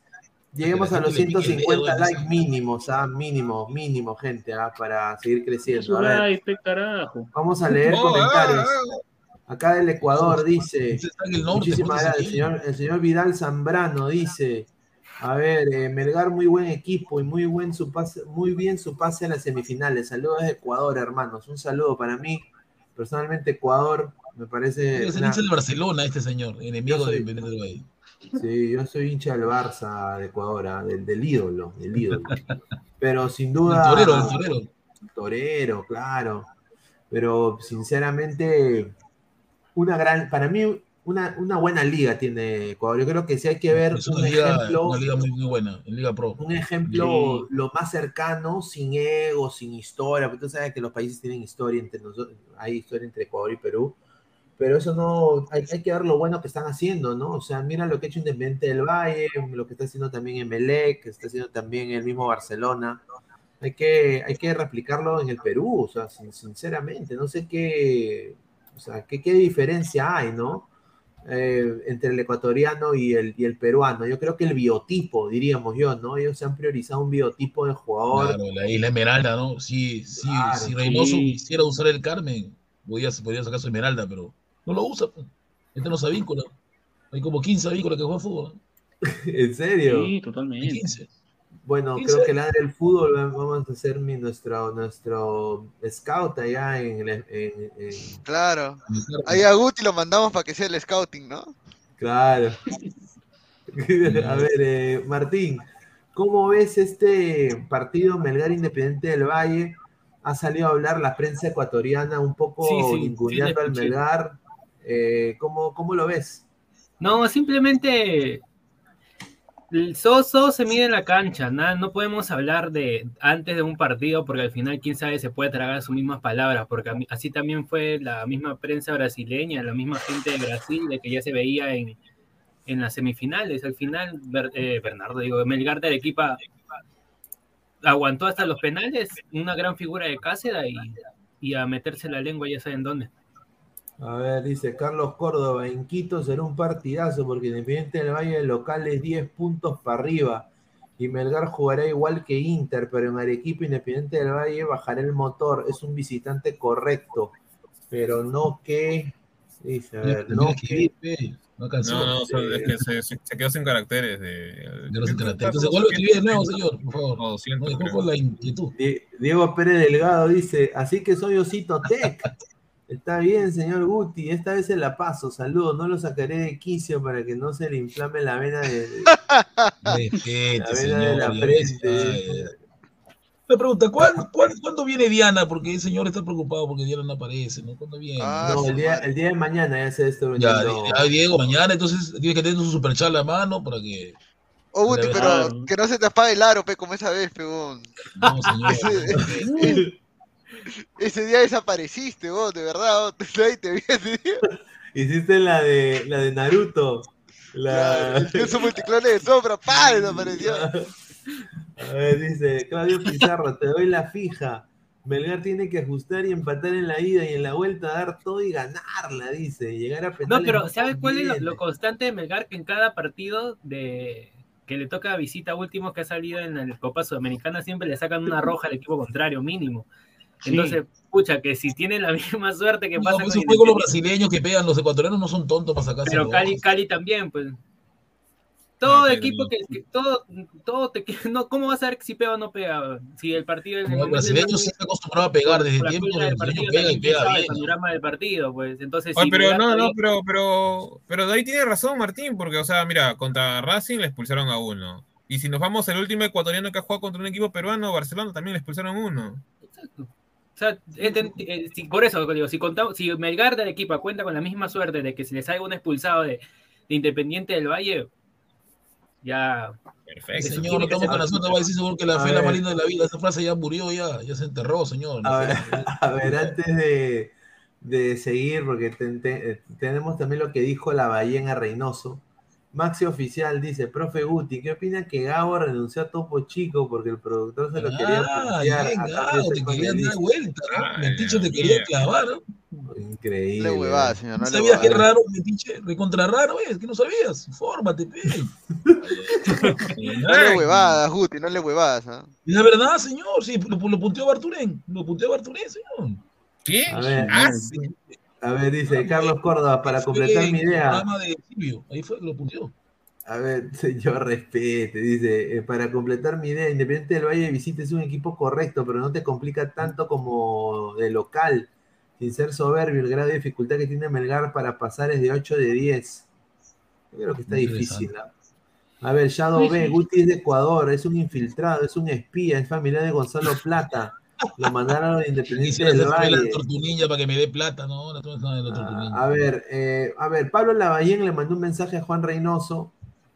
Speaker 5: lleguemos a los 150 likes mínimos, ¿ah? Mínimo, mínimo, gente, ¿ah? para seguir creciendo. A ver, vamos a leer comentarios. Acá del Ecuador dice, muchísimas gracias, el señor, el señor, Vidal Zambrano dice, a ver, eh, Melgar muy buen equipo y muy buen su pase, muy bien su pase en las semifinales. Saludos de Ecuador, hermanos. Un saludo para mí. Personalmente, Ecuador me parece.
Speaker 9: Es el hincha del Barcelona, este señor, enemigo de Venezuela.
Speaker 5: Sí, yo soy hincha del Barça de Ecuador, ah, del, del, ídolo, del ídolo. Pero sin duda.
Speaker 9: El torero, el torero.
Speaker 5: Torero, claro. Pero sinceramente, una gran, para mí, una, una, buena liga tiene Ecuador. Yo creo que sí hay que ver un ejemplo.
Speaker 9: Una liga muy, buena, Liga Pro.
Speaker 5: Un ejemplo lo más cercano, sin ego, sin historia, porque tú sabes que los países tienen historia entre nosotros, hay historia entre Ecuador y Perú. Pero eso no, hay, hay, que ver lo bueno que están haciendo, ¿no? O sea, mira lo que ha hecho Independiente del Valle, lo que está haciendo también Emelec, que está haciendo también el mismo Barcelona. Hay que, hay que replicarlo en el Perú, o sea, sinceramente, no sé qué, o sea, ¿qué, qué diferencia hay, no? Eh, entre el ecuatoriano y el, y el peruano. Yo creo que el biotipo, diríamos yo, ¿no? Ellos se han priorizado un biotipo de jugador.
Speaker 9: Claro, la isla Esmeralda, ¿no? Sí, sí, si Reynoso quisiera usar el Carmen, podría, podría sacar su Esmeralda, pero no lo usa. Pues. Este no se víncula. Hay como 15 vínculos que juegan fútbol. *laughs*
Speaker 5: ¿En serio?
Speaker 6: Sí, totalmente. 15.
Speaker 5: Bueno, creo que la del fútbol vamos a hacer mi, nuestro, nuestro scout allá en, en,
Speaker 8: Claro. Ahí a Guti lo mandamos para que sea el scouting, ¿no?
Speaker 5: Claro. *laughs* a ver, eh, Martín, ¿cómo ves este partido Melgar Independiente del Valle? Ha salido a hablar la prensa ecuatoriana un poco sí, al Melgar. Eh, ¿cómo, ¿Cómo lo ves?
Speaker 11: No, simplemente el Soso se mide en la cancha, no podemos hablar de antes de un partido porque al final quién sabe se puede tragar sus mismas palabras, porque así también fue la misma prensa brasileña, la misma gente de Brasil de que ya se veía en, en las semifinales. Al final, eh, Bernardo, digo, Melgar de Arequipa aguantó hasta los penales, una gran figura de Cáceres y, y a meterse la lengua ya saben dónde.
Speaker 5: A ver, dice Carlos Córdoba, en Quito será un partidazo porque Independiente del Valle local es 10 puntos para arriba y Melgar jugará igual que Inter, pero en Arequipa Independiente del Valle bajará el motor, es un visitante correcto, pero no que... Dice, a ver, no, que...
Speaker 7: No, no, no, es que se, se, quedó sin caracteres. De,
Speaker 9: Entonces vuelve a escribir de nuevo, señor, por favor. No, siento, no, la inquietud.
Speaker 5: Diego Pérez Delgado dice, así que soy Osito Tech. *laughs* Está bien, señor Guti, esta vez se la paso. Saludos, no lo sacaré de quicio para que no se le inflame la vena de, *laughs*
Speaker 9: la vena de la frente. Me pregunta, ¿cuándo, ¿cuándo, viene Diana? Porque el señor está preocupado porque Diana no aparece, ¿no? ¿Cuándo viene?
Speaker 5: Ah, no, el día, el día, de mañana ya se está
Speaker 9: Ya, ya, Diego, mañana, entonces tiene que tener su superchat a la mano para que...
Speaker 8: Oh, Guti, pero que no se te apague el aro, pe, como esa vez, pegón. No, señor. *laughs* Ese día desapareciste vos, de verdad, vos, *laughs* te vi ese día.
Speaker 5: Hiciste la de la de Naruto.
Speaker 8: La... el multiclone de sombra, ¡pá! desapareció. *laughs*
Speaker 5: A ver, dice Claudio Pizarro, te doy la fija. Melgar tiene que ajustar y empatar en la ida y en la vuelta dar todo y ganarla, dice. Llegar a.
Speaker 11: No, pero ¿sabes cuál es lo, constante de Melgar? Que en cada partido de que le toca visita último que ha salido en la Copa Sudamericana siempre le sacan una roja al equipo contrario, mínimo. Entonces, pucha, que si tienen la *laughs* misma suerte que pasa
Speaker 9: pues, con los brasileños que pegan, los ecuatorianos no son tontos para sacarse.
Speaker 11: Pero Cali, Cali también, pues. Todo equipo que, todo, todo te no, ¿cómo vas a ver si pega o no pega? Si el partido es
Speaker 9: el brasileño se está acostumbrado a pegar desde tiempo, el brasileño pega y pega bien. El
Speaker 11: panorama del partido, pues. Entonces,
Speaker 7: Oye, pero no, no, pero, pero, pero de ahí tiene razón Martín, porque, o sea, mira, contra Racing le expulsaron a uno. Y si nos vamos el último ecuatoriano que ha jugado contra un equipo peruano, Barcelona también le expulsaron a uno. Exacto.
Speaker 11: O sea, eh, por eso digo, si contamos, si Melgar de Arequipa cuenta con la misma suerte de que se les salga un expulsado de, Independiente del Valle, ya.
Speaker 9: Perfecto. Señor, no estamos con la suerte, va a decir seguro que la fe es la más linda de la vida. Esa frase ya murió, ya, ya se enterró, señor.
Speaker 5: A, *laughs* ver, antes de, de seguir, porque tenemos también lo que dijo la ballena Reynoso Maxi Oficial dice, profe Guti, ¿qué opina que Gabo renunció a Topo Chico porque el productor se lo quería
Speaker 9: ah, bien, Gabo, te quería dar vuelta, ¿no? Metiche te quería clavar, ¿no?
Speaker 5: Increíble.
Speaker 8: No huevada, señor. No
Speaker 9: ¿Sabías qué raro, Metiche? Recontra raro, es que no sabías. Fórmate, pe. *laughs*
Speaker 8: no le huevadas, Guti, no le huevadas. ¿ah?
Speaker 9: Es la verdad, señor, sí, lo, lo punteó Barturén, lo punteó Barturén, señor.
Speaker 7: ¿Qué?
Speaker 5: A ver, ah, sí. A ver, dice Carlos Córdoba, para completar mi idea.
Speaker 9: Ahí fue, lo puntió.
Speaker 5: A ver, *laughs* señor, respete. Dice, eh, para completar mi idea, Independiente del Valle Visite es un equipo correcto, pero no te complica tanto como de local. Sin ser soberbio, el grado de dificultad que tiene Melgar para pasar es de 8 de 10. Yo creo que está difícil. A ver, Shadow B, Guti es de Ecuador, es un infiltrado, es un espía, es familiar de Gonzalo Plata. Lo mandaron a Independiente del Valle.
Speaker 9: la tortunilla para que me dé plata, ¿no?
Speaker 5: Ah, a ver, eh, a ver, Pablo Lavallén le mandó un mensaje a Juan Reynoso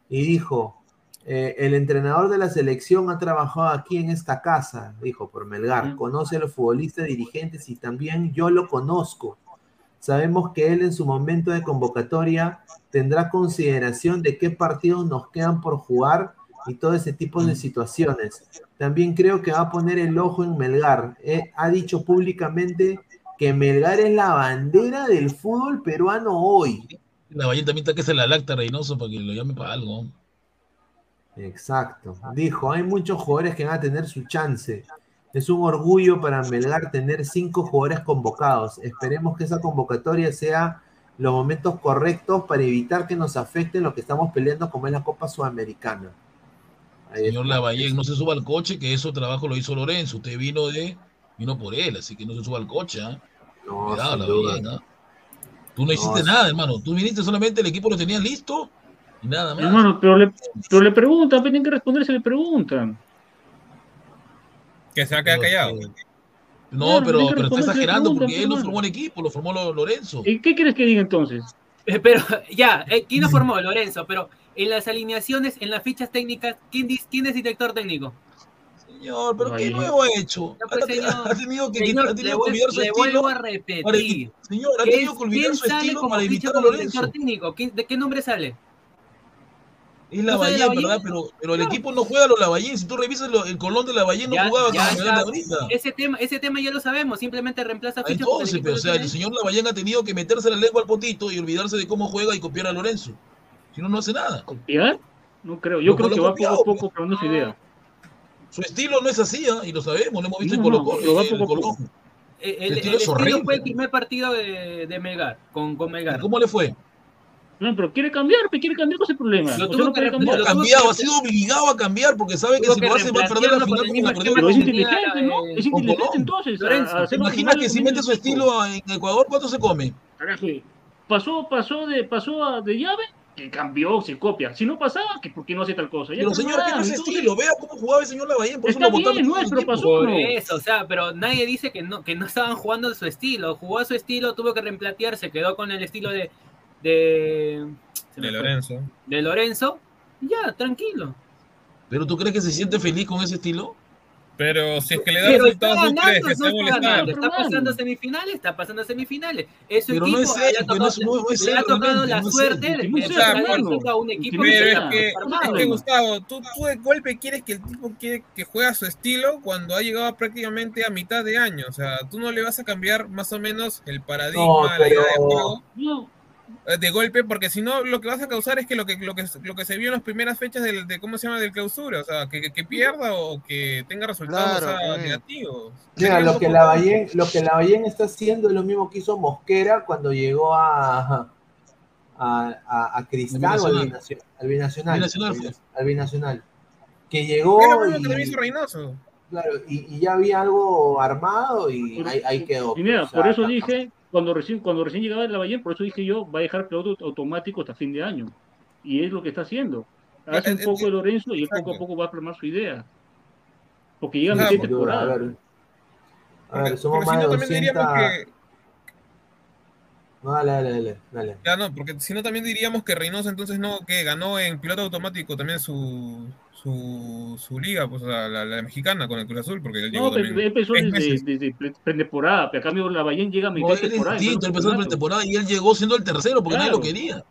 Speaker 5: y dijo, eh, el entrenador de la selección ha trabajado aquí en esta casa, dijo por Melgar, conoce a los futbolistas, dirigentes y también yo lo conozco. Sabemos que él en su momento de convocatoria tendrá consideración de qué partidos nos quedan por jugar y todo ese tipo de situaciones. También creo que va a poner el ojo en Melgar. Eh, ha dicho públicamente que Melgar es la bandera del fútbol peruano hoy.
Speaker 9: La Ballén también está que se la lacta Reynoso para que lo llame para algo.
Speaker 5: Exacto. Dijo, hay muchos jugadores que van a tener su chance. Es un orgullo para Melgar tener cinco jugadores convocados. Esperemos que esa convocatoria sea los momentos correctos para evitar que nos afecten lo que estamos peleando como es la Copa Sudamericana.
Speaker 9: Señor Lavallén, no se suba al coche, que eso trabajo lo hizo Lorenzo. Usted vino de vino por él, así que no se suba al coche. ¿eh? No, Cuidado, Lavallén. ¿eh? Tú no hiciste nada, hermano. Tú viniste solamente, el equipo lo tenías listo y nada más.
Speaker 6: Hermano, pero le, pero le preguntan, tienen que responder si le preguntan.
Speaker 7: Que se va a quedar callado.
Speaker 9: No, pero, pero está exagerando porque él no formó el equipo, lo formó Lorenzo.
Speaker 6: ¿Y qué quieres que diga entonces?
Speaker 11: Eh, pero ya, eh, ¿quién lo formó? Lorenzo, pero en las alineaciones, en las fichas técnicas, ¿quién, quién es director técnico?
Speaker 9: Señor, pero ¿qué nuevo ha hecho?
Speaker 11: Pues, señor, ha tenido que, señor, ha tenido que olvidar su le estilo. Vuelvo a repetir.
Speaker 9: Para, señor, ha tenido que olvidar su estilo para evitar a Lorenzo.
Speaker 11: Técnico? ¿De qué nombre sale?
Speaker 9: Es la Lavallén, ¿verdad? Pero, pero el equipo no juega a los Lavallén. Si tú revisas lo, el Colón de Lavallén, no jugaba
Speaker 11: ya, como ya, ahorita. Ese tema, ese tema ya lo sabemos, simplemente reemplaza
Speaker 9: fichas. Entonces, pero o sea, el señor Lavallén ha tenido que meterse la lengua al potito y olvidarse de cómo juega y copiar a Lorenzo. Si no, no hace nada.
Speaker 6: ¿Copiar? No creo. Yo creo que va poco a poco probando su idea.
Speaker 9: Su estilo no es así, ¿eh? y lo sabemos, lo hemos visto en Colo Colo.
Speaker 11: El, el, el, estilo, fue el primer partido de, de Melgar, con, con Melgar.
Speaker 9: ¿Cómo le fue?
Speaker 6: No, pero quiere cambiar, pero quiere cambiar, con ese problema?
Speaker 9: Lo tuvo no que cambiar. cambiado, ha sido obligado a cambiar porque sabe que si lo hace va a perder la final como
Speaker 6: perdió. Pero es inteligente, ¿no? Es inteligente entonces.
Speaker 9: Imagina que si mete su estilo en Ecuador, ¿cuánto se come?
Speaker 6: Pasó, pasó de, pasó de llave que cambió, se copia. Si no pasaba, que por qué no hace tal cosa.
Speaker 9: Ya pero señor, ¿qué no es estilo? Vea cómo jugaba el señor Lavallén, por eso
Speaker 6: lo votaron. nuestro pasó.
Speaker 11: Por eso, o sea, pero nadie dice que no, que no estaban jugando de su estilo. Jugó a su estilo, tuvo que reemplatear, se quedó con el estilo de, de,
Speaker 7: de Lorenzo.
Speaker 11: De Lorenzo, ya, tranquilo.
Speaker 9: ¿Pero tú crees que se siente feliz con ese estilo?
Speaker 7: Pero si es que le da resultados, ¿tú crees que
Speaker 11: se molestando? Está pasando a semifinales, está pasando a semifinales. Eso
Speaker 9: pero
Speaker 11: equipo
Speaker 9: no es él, no es, no es
Speaker 11: le ha tocado la suerte de
Speaker 7: que a un equipo pero que es que, es que Gustavo, tú, tú de golpe quieres que el tipo que juegue a su estilo cuando ha llegado prácticamente a mitad de año. O sea, tú no le vas a cambiar más o menos el paradigma, no, pero... la idea de juego. No de golpe, porque si no, lo que vas a causar es que lo que, lo que, lo que se vio en las primeras fechas del, de, ¿cómo se llama?, del clausura, o sea, que, que pierda o que tenga resultados negativos.
Speaker 5: Mira, lo que, la Ballén, lo que la Ballén está haciendo es lo mismo que hizo Mosquera cuando llegó a, a, a, Cristal o al binacional. Al binacional, al binacional, Que llegó.
Speaker 7: Y,
Speaker 5: claro, y, y, ya había algo armado y ahí, ahí quedó.
Speaker 6: Y mira, por eso dije cuando recién, cuando recién llegaba el Lavallén, por eso dije yo, va a dejar piloto automático hasta fin de año. Y es lo que está haciendo. Hace un poco de Lorenzo y él poco a poco va a plasmar su idea. Porque llega a mi temporada. A ver,
Speaker 5: a ver somos más de 200... No, dale, dale, dale, dale.
Speaker 7: Ya no, porque si no también diríamos que Reynoso entonces no, que ganó en piloto automático también su, su, su liga, pues la, la, mexicana con el Cruz Azul, porque él llegó
Speaker 6: No, pero él empezó desde, desde pretemporada, pero a cambio la Ballén llega a mitad de temporada.
Speaker 9: Sí, empezó en pretemporada y él llegó siendo el tercero porque nadie lo quería.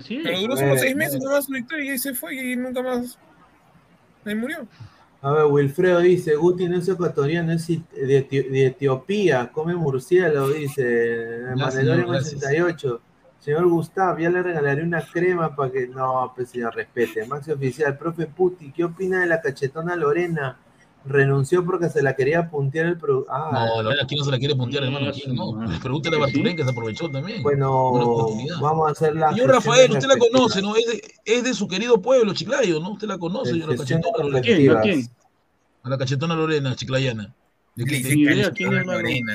Speaker 7: Sí. Pero duró solo seis meses nomás su victoria y se fue y nunca más ahí murió.
Speaker 5: A ver, Wilfredo dice, Guti no es ecuatoriano, es de, Etiopía, come murciélago, dice, Mandalorian 88. Señor Gustav, ya le regalaré una crema para que. No, pues señor, respete. Maxi Oficial, profe Puti, ¿qué opina de la cachetona Lorena? Renunció porque se la quería puntear el producto.
Speaker 9: Ah, no, Lorena aquí no se la quiere puntear, hermano. Aquí no. Pregúntale a Bartolén que se aprovechó también.
Speaker 5: Bueno, vamos a hacer la.
Speaker 9: Señor Rafael, usted la conoce, ¿no? Es de, es de, su querido pueblo, Chiclayo, ¿no? Usted la conoce, señor, la cachetona Lorena. ¿Quién? ¿A quién? A la cachetona Lorena, chiclayana.
Speaker 6: ¿De qué, quién es Lorena?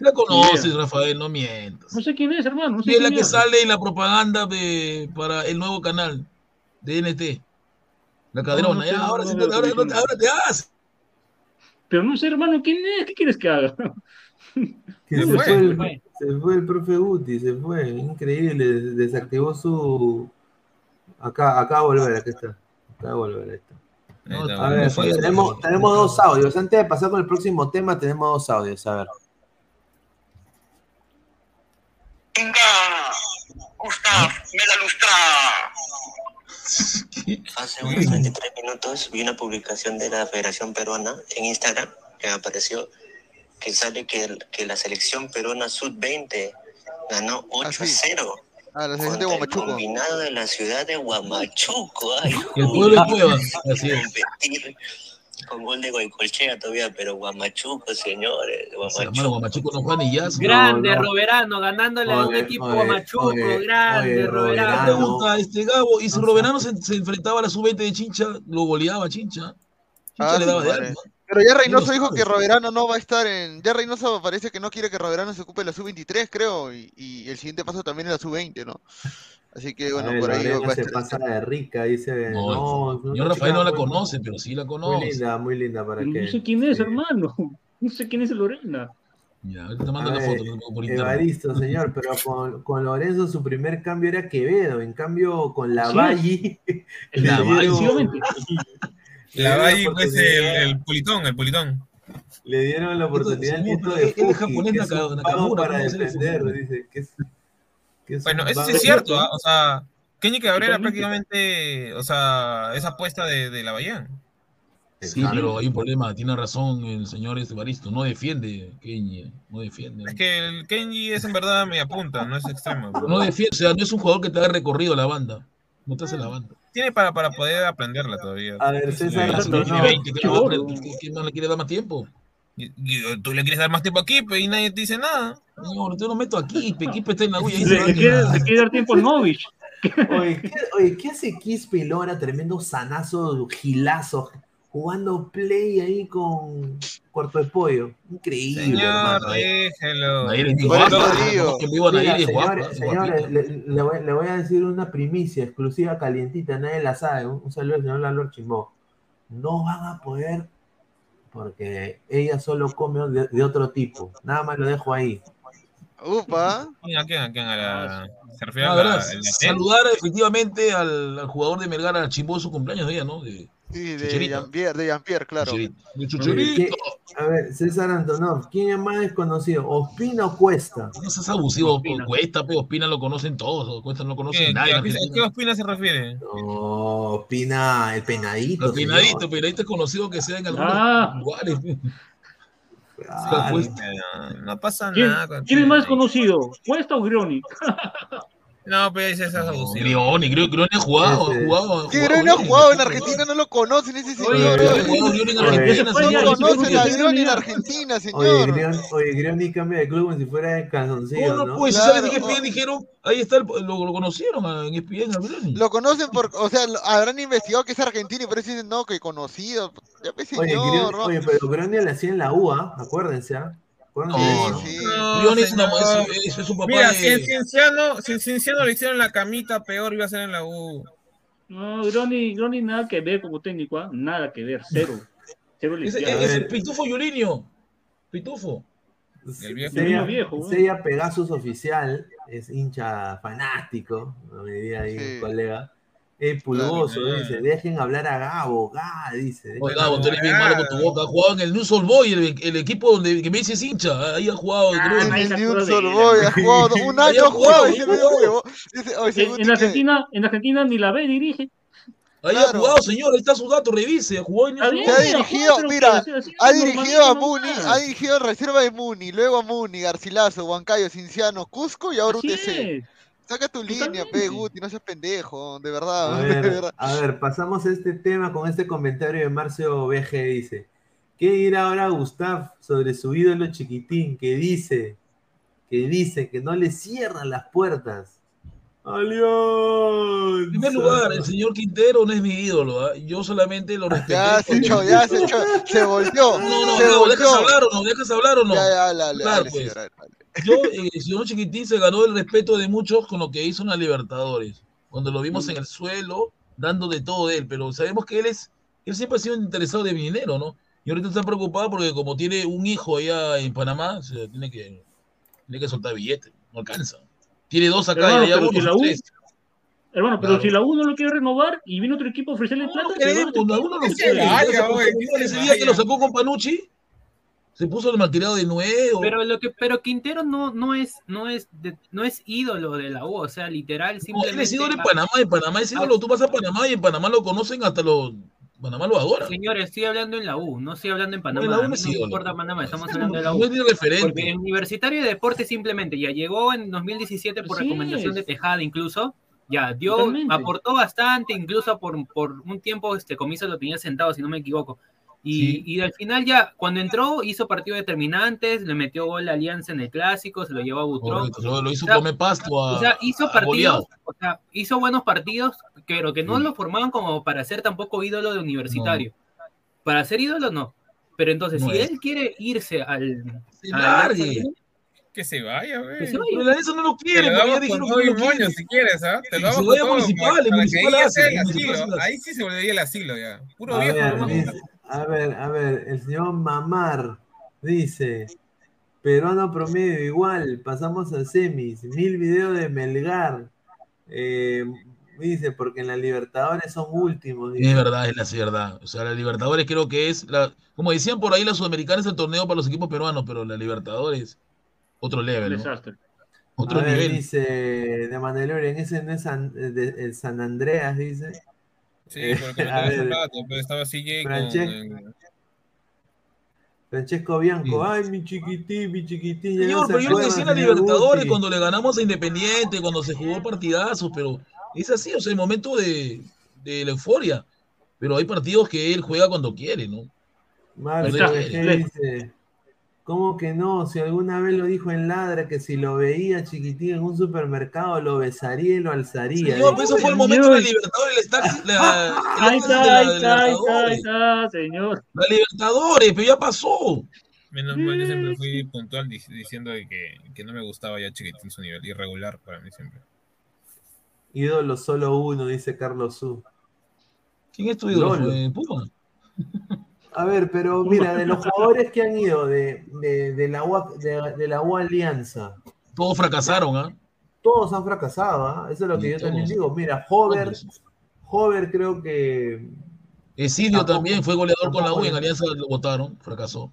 Speaker 9: la conoces, Rafael, no mientas.
Speaker 6: No sé quién es, hermano. No sé
Speaker 9: es la que sale en la propaganda de, para el nuevo canal de NT. La caderona. ya, ahora, sí, ahora, ahora, te hagas.
Speaker 6: Pero no sé, hermano, ¿quién es? ¿Qué quieres que haga? *laughs*
Speaker 5: se, fue el, se fue el profe Guti, se fue. Increíble. Desactivó su. Acá, acá a volver, aquí está. Acá a volver, ahí está. a ver, tenemos, tenemos dos audios. Antes de pasar con el próximo tema, tenemos dos audios. A ver.
Speaker 10: Venga, Gustav, me la lustra. Hace unos 23 minutos vi una publicación de la Federación Peruana en Instagram que me apareció que sale que, que la selección peruana sub-20 Ganó 8-0.
Speaker 8: Ah, la selección de Guamachuco.
Speaker 10: El combinado de la ciudad de Guamachuco. Ay,
Speaker 9: el pueblo de Cuevas, así es.
Speaker 10: Con gol de Goicolchea todavía, pero Guamachuco, señores. Guamachuco,
Speaker 9: Guamachuco no juega ni ya.
Speaker 11: Grande no, no. Roberano, ganándole oye, a un equipo oye, Guamachuco. Oye, grande Roberano.
Speaker 9: pregunta, este Gabo, y si Roberano se, se, enfrentaba a la sub-20 de Chincha, lo goleaba Chincha. Chincha
Speaker 8: ah,
Speaker 9: le daba
Speaker 8: sí,
Speaker 9: de
Speaker 8: vale.
Speaker 9: alma.
Speaker 8: Pero ya Reynoso dijo que Roberano no va a estar en. Ya Reynoso parece que no quiere que Roberano se ocupe de la sub-23, creo. Y, y, el siguiente paso también es la sub-20, ¿no? Así que bueno,
Speaker 5: ver,
Speaker 8: por ahí.
Speaker 5: Va se pasa de rica, dice.
Speaker 9: No, no, yo Rafael no la conoce, pero sí la conoce.
Speaker 5: Muy linda, muy linda para que.
Speaker 6: No sé quién es, sí. hermano. No sé quién es Lorena.
Speaker 9: Ya, te mando la foto por.
Speaker 5: Evaristo, señor, *laughs* pero con, con, Lorenzo su primer cambio era Quevedo, en cambio con *laughs* *laughs* la Valle.
Speaker 9: La Valle.
Speaker 7: La Valle pues el, el pulitón, el pulitón.
Speaker 5: Le dieron la oportunidad al nieto de
Speaker 9: Fuji, japonés que es
Speaker 5: Nakamura, para defender, dice. Que es,
Speaker 7: es bueno, eso sí es cierto, ¿eh? o sea, Kenny Cabrera prácticamente, o sea, esa apuesta de, de la Bahía.
Speaker 9: Sí, pero hay un problema, tiene razón el señor Evaristo, no defiende Kenji, no defiende.
Speaker 7: Es que el Kenji es en verdad media punta, no es extremo.
Speaker 9: No defiende, o sea, no es un jugador que te haga recorrido la banda, no te hace la banda.
Speaker 7: Tiene para, para poder aprenderla todavía.
Speaker 5: A ver, César,
Speaker 9: no, no, 20, ¿quién más le quiere dar más tiempo?
Speaker 7: Tú le quieres dar más tiempo aquí, y nadie te dice nada.
Speaker 9: No, yo no meto aquí, Quispe está en la huella.
Speaker 6: Le, le, quiere, le quiere dar tiempo a Novich.
Speaker 5: Oye, ¿qué, oye, ¿qué hace Quispe y Lora? Tremendo sanazo, gilazo, jugando play ahí con Cuarto de Pollo. Increíble.
Speaker 7: Señor, déjelo.
Speaker 5: Señores, señores le, le, voy, le, voy, a decir una primicia exclusiva, calientita, nadie la sabe. Un, un saludo al señor Lalor Chimbó. No van a poder porque ella solo come de, otro tipo. Nada más lo dejo ahí.
Speaker 8: Upa. *laughs*
Speaker 7: ¿A quién? ¿A quién? ¿A la... ¿Se
Speaker 9: refiere no, a la, la, Saludar efectivamente al, al, jugador de Melgar, al Chimbó de su cumpleaños de ella, ¿no? De,
Speaker 8: sí, de Jean-Pierre, de Jean-Pierre, claro.
Speaker 9: De Chuchurito.
Speaker 5: A ver, César Antonov, ¿quién es más desconocido? ¿Ospina o Cuesta?
Speaker 9: No seas abusivo, Ospina. Cuesta, pero Ospina lo conocen todos, Cuesta no lo conoce
Speaker 7: ¿Qué,
Speaker 9: nadie.
Speaker 7: ¿A qué, qué Ospina se refiere?
Speaker 5: No, Ospina, el penadito.
Speaker 9: El penadito, el penadito es conocido que sea en algunos
Speaker 6: ah.
Speaker 9: lugares.
Speaker 7: Claro, no, no, pasa
Speaker 6: ¿Quién,
Speaker 7: nada.
Speaker 6: ¿Quién es más conocido? ¿Cuesta o Grioni? *laughs*
Speaker 7: No, pero ese es abusivo.
Speaker 9: Grioni, Grioni ha jugado, ha jugado.
Speaker 8: ¿Qué Grioni ha jugado en Argentina? No lo conocen ese señor. No conocen a Grioni en Argentina, señor.
Speaker 5: Oye, Grioni cambia de club como si fuera de calzoncillo,
Speaker 9: ¿no? Pues, ¿sabes de qué ESPN dijeron? Ahí está, lo, lo conocieron en ESPN, a Grioni.
Speaker 8: Lo conocen por, o sea, habrán investigado que es argentino y por eso dicen, no, que conocido. Ya ves, señor.
Speaker 5: Oye, oye pero Grioni le hacía en la UA, acuérdense, ¿ah?
Speaker 9: No, no, sí. no, es, una, es, es, un papá
Speaker 7: Mira,
Speaker 9: de...
Speaker 7: si en Cienciano, si en Cienciano le hicieron la camita, peor iba a ser en la U.
Speaker 6: No, Groni, Groni nada que ver como técnico, ¿eh? nada que ver, cero. cero
Speaker 9: es, es el Pitufo Yulinio. Pitufo.
Speaker 5: El viejo. Sella, viejo Sella Pegasus oficial, es hincha fanático, me diría ahí sí. un colega. Es pulgoso, claro, dice, dejen hablar a Gabo, Gabo, dice.
Speaker 9: Oye, Gabo, tú eres bien malo con tu boca. Ha jugado en el News All Boy, el, el, equipo donde que me dices hincha. Ahí ha jugado.
Speaker 8: Ah, creo. En el News All Boy, ha jugado un año ha jugado. Huevo.
Speaker 6: En, en, Argentina, en Argentina ni la B dirige.
Speaker 9: Ahí claro. ha jugado, señor, ahí está su dato, revise, jugó en
Speaker 8: el ha dirigido, mira, ha dirigido a Muni, ha dirigido reserva de Muni, luego a Muni, Garcilaso, Huancayo, Cinciano, Cusco y ahora UTC. Saca tu línea, pe, Guti, no seas pendejo, de verdad.
Speaker 5: A *laughs* ver,
Speaker 8: de verdad.
Speaker 5: a ver, pasamos a este tema con este comentario de Marcio BG, dice. ¿Qué dirá ahora Gustav sobre su ídolo chiquitín que dice, que dice que no le cierran las puertas? ¡Alión!
Speaker 9: En primer lugar, el señor Quintero no es mi ídolo, ¿eh? yo solamente lo respeto.
Speaker 8: Ya se echó, ya se echó, se volvió.
Speaker 9: No, no,
Speaker 8: se
Speaker 9: no. ¿dejas hablar o no? ¿Dejas hablar o no?
Speaker 8: Ya, ya, dale,
Speaker 9: claro,
Speaker 8: dale,
Speaker 9: pues.
Speaker 8: señora, dale.
Speaker 9: Yo, eh, el señor Chiquitín se ganó el respeto de muchos con lo que hizo en la Libertadores, cuando lo vimos en el suelo, dando de todo de él, pero sabemos que él es, él siempre ha sido interesado de mi dinero, ¿no? Y ahorita está preocupado porque como tiene un hijo allá en Panamá, se tiene que, tiene que soltar billetes, no alcanza. Tiene dos acá
Speaker 6: Hermano,
Speaker 9: y allá uno,
Speaker 6: si la U-
Speaker 9: tres.
Speaker 6: Hermano, pero
Speaker 9: Claro.
Speaker 6: si la U no lo quiere renovar y vino otro equipo a ofrecerle
Speaker 9: No,
Speaker 6: plata,
Speaker 9: no queremos,
Speaker 6: equipo.
Speaker 9: uno no
Speaker 7: se
Speaker 9: quiere. Ese día que lo sacó con Panucci, se puso el maltirado de nuevo.
Speaker 11: Pero lo que, pero Quintero no, no es, no es, de- no es ídolo de la U, o sea, literal,
Speaker 9: No,
Speaker 11: simplemente.
Speaker 9: él es ídolo en Panamá, en Panamá es ídolo. Tú vas a Panamá y en Panamá lo conocen hasta los Panamá lo adora.
Speaker 11: Señores, estoy hablando en la U, no estoy hablando en Panamá.
Speaker 9: No, en la U no
Speaker 11: no
Speaker 9: sí,
Speaker 11: importa Panamá, estamos hablando de la U.
Speaker 9: No es referente.
Speaker 11: Porque el Universitario de Deportes simplemente ya llegó en 2017 por
Speaker 6: Así
Speaker 11: recomendación
Speaker 6: es.
Speaker 11: de Tejada incluso. Ya dio,
Speaker 6: Totalmente.
Speaker 11: aportó bastante, incluso por, por un tiempo este comienzo lo tenía sentado, si no me equivoco. Y, y al final ya, cuando entró, hizo partidos determinantes, le metió gol a Alianza en el clásico, se lo llevó a Butrón.
Speaker 9: Lo, lo hizo
Speaker 11: O sea,
Speaker 9: comer pasto a.
Speaker 11: O sea, hizo
Speaker 9: a
Speaker 11: partidos, o sea, hizo buenos partidos, pero que no lo formaban como para ser tampoco ídolo de universitario. Para ser ídolo, no. Pero entonces,
Speaker 9: No
Speaker 11: si
Speaker 9: es.
Speaker 11: él quiere irse al.
Speaker 9: Se largue.
Speaker 7: Que se vaya, güey.
Speaker 11: Que se vaya.
Speaker 9: Pero ESO no lo
Speaker 7: Te
Speaker 9: quiere,
Speaker 7: lo
Speaker 9: porque ya
Speaker 7: damos con
Speaker 9: que
Speaker 7: todo
Speaker 9: no lo
Speaker 7: moño
Speaker 9: quiere.
Speaker 7: si quieres, ¿ah? Te
Speaker 9: Sí,
Speaker 7: lo
Speaker 9: se
Speaker 7: damos
Speaker 9: vaya
Speaker 7: con todo,
Speaker 9: municipal, el municipal
Speaker 7: ahí
Speaker 9: hace,
Speaker 7: el
Speaker 9: el
Speaker 7: asilo. sí se volvería el asilo ya. Puro viejo,
Speaker 5: a ver, a ver, el señor Mamar dice, peruano promedio igual, pasamos a semis, mil videos de Melgar, eh, dice, porque en la Libertadores son últimos. dice.
Speaker 9: Es verdad, es la verdad. O sea, la Libertadores creo que es, la, como decían por ahí, la Sudamericana es el torneo para los equipos peruanos, pero la Libertadores, otro
Speaker 6: Un
Speaker 9: level, ¿no?
Speaker 6: desastre.
Speaker 9: Otro
Speaker 5: a ver,
Speaker 9: nivel.
Speaker 5: dice de Mandalorian, ese no es San, de- el San Andreas, dice.
Speaker 7: Sí,
Speaker 5: Eh,
Speaker 7: porque lo hace *laughs* rato, pero estaba CJ con... Eh,
Speaker 5: Francesco Bianco,
Speaker 9: Sí.
Speaker 5: ay, mi chiquitín, mi chiquitín.
Speaker 9: Señor, pero yo le
Speaker 5: acuerda,
Speaker 9: decía en la Libertadores cuando le ganamos a Independiente, cuando se jugó partidazos, pero es así, o sea, el momento de, de la euforia. Pero hay partidos que él juega cuando quiere, ¿no?
Speaker 5: Marco,
Speaker 6: Está,
Speaker 5: ¿qué
Speaker 6: está.
Speaker 5: dice? ¿Cómo que no? Si alguna vez lo dijo en Ladra que si lo veía chiquitín en un supermercado lo besaría y lo alzaría.
Speaker 9: Señor, pero eso fue el momento de la
Speaker 6: señor.
Speaker 9: Libertadores,
Speaker 6: Ahí está, ahí está, ahí está, ahí está, señor.
Speaker 9: La Libertadores, pero ya pasó.
Speaker 7: Menos mal, yo siempre fui puntual dic- diciendo que, que no me gustaba ya chiquitín su nivel, irregular para mí siempre.
Speaker 5: Ídolo solo uno, dice Carlos Su.
Speaker 9: ¿Quién es tu ídolo?
Speaker 5: Lolo. A ver, pero mira, de los jugadores que han ido de, de, de la, UA, de, de la UA Alianza,
Speaker 9: Todos fracasaron, ¿ah?
Speaker 5: todos han fracasado, ¿ah? Eso es lo que yo también digo. Mira, Hover. Hover creo que...
Speaker 9: Esidio también fue goleador con la U, en Alianza lo votaron, fracasó.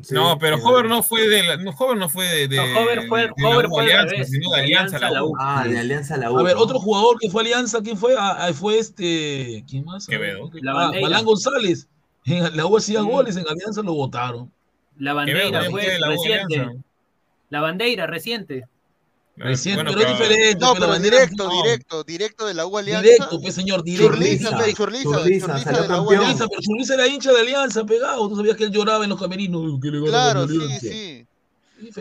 Speaker 5: sí,
Speaker 7: no, pero Hover no fue de la, no, Hover no fue de, de,
Speaker 11: No, Hover fue-
Speaker 7: de la
Speaker 11: Hover
Speaker 7: U
Speaker 11: fue al
Speaker 7: Alianza,
Speaker 11: revés,
Speaker 7: sino de Alianza a la U.
Speaker 5: Ah, de Alianza a la U.
Speaker 9: A ver, otro jugador que fue Alianza, ¿quién fue? Ah, fue este. ¿Quién más?
Speaker 7: Quevedo.
Speaker 9: Ah. Balán González. En la U hacía
Speaker 11: Sí.
Speaker 9: goles, en Alianza lo votaron.
Speaker 11: La bandera
Speaker 7: de la
Speaker 11: reciente.
Speaker 7: Alianza.
Speaker 11: La bandera reciente.
Speaker 9: Recién,
Speaker 7: Bueno,
Speaker 9: pero es diferente.
Speaker 8: No,
Speaker 9: pues,
Speaker 8: pero
Speaker 9: bandera-
Speaker 8: directo,
Speaker 9: no,
Speaker 8: directo, directo de la U Alianza.
Speaker 9: Directo, pues señor, directo.
Speaker 8: Churliza,
Speaker 5: Churliza,
Speaker 8: Churliza,
Speaker 5: Churliza,
Speaker 8: Churliza de la U. Alianza.
Speaker 9: Pero Churliza era hincha de Alianza, pegado. Tú sabías que él lloraba en los camerinos. que le ganaron
Speaker 8: Claro,
Speaker 9: a
Speaker 8: sí, sí.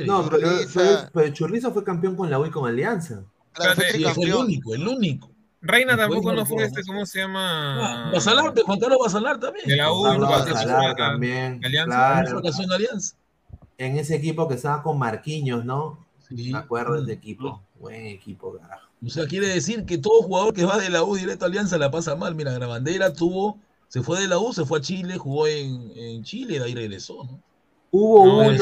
Speaker 5: No, pero, pero, pero Churliza fue campeón con la U y con Alianza.
Speaker 8: Claro, fue
Speaker 9: Sí, fue el único, el único.
Speaker 7: Reina tampoco
Speaker 9: no
Speaker 7: fue este, ¿cómo se
Speaker 9: Ah,
Speaker 7: llama?
Speaker 9: Basalar, Juan Carlos Basalar también.
Speaker 7: De la U,
Speaker 5: Basalar también,
Speaker 7: Alianza.
Speaker 5: claro.
Speaker 9: En Alianza.
Speaker 5: En ese equipo que estaba con Marquinhos, ¿no?
Speaker 9: Sí.
Speaker 5: Me acuerdo de ese equipo. Buen equipo, carajo.
Speaker 9: O sea, quiere decir que todo jugador que va de la U directo a Alianza la pasa mal. Mira, Grabandera tuvo, se fue de la U, se fue a Chile, jugó en, en Chile, de ahí regresó, ¿no?
Speaker 5: Hubo
Speaker 7: No,
Speaker 5: uno de...
Speaker 9: En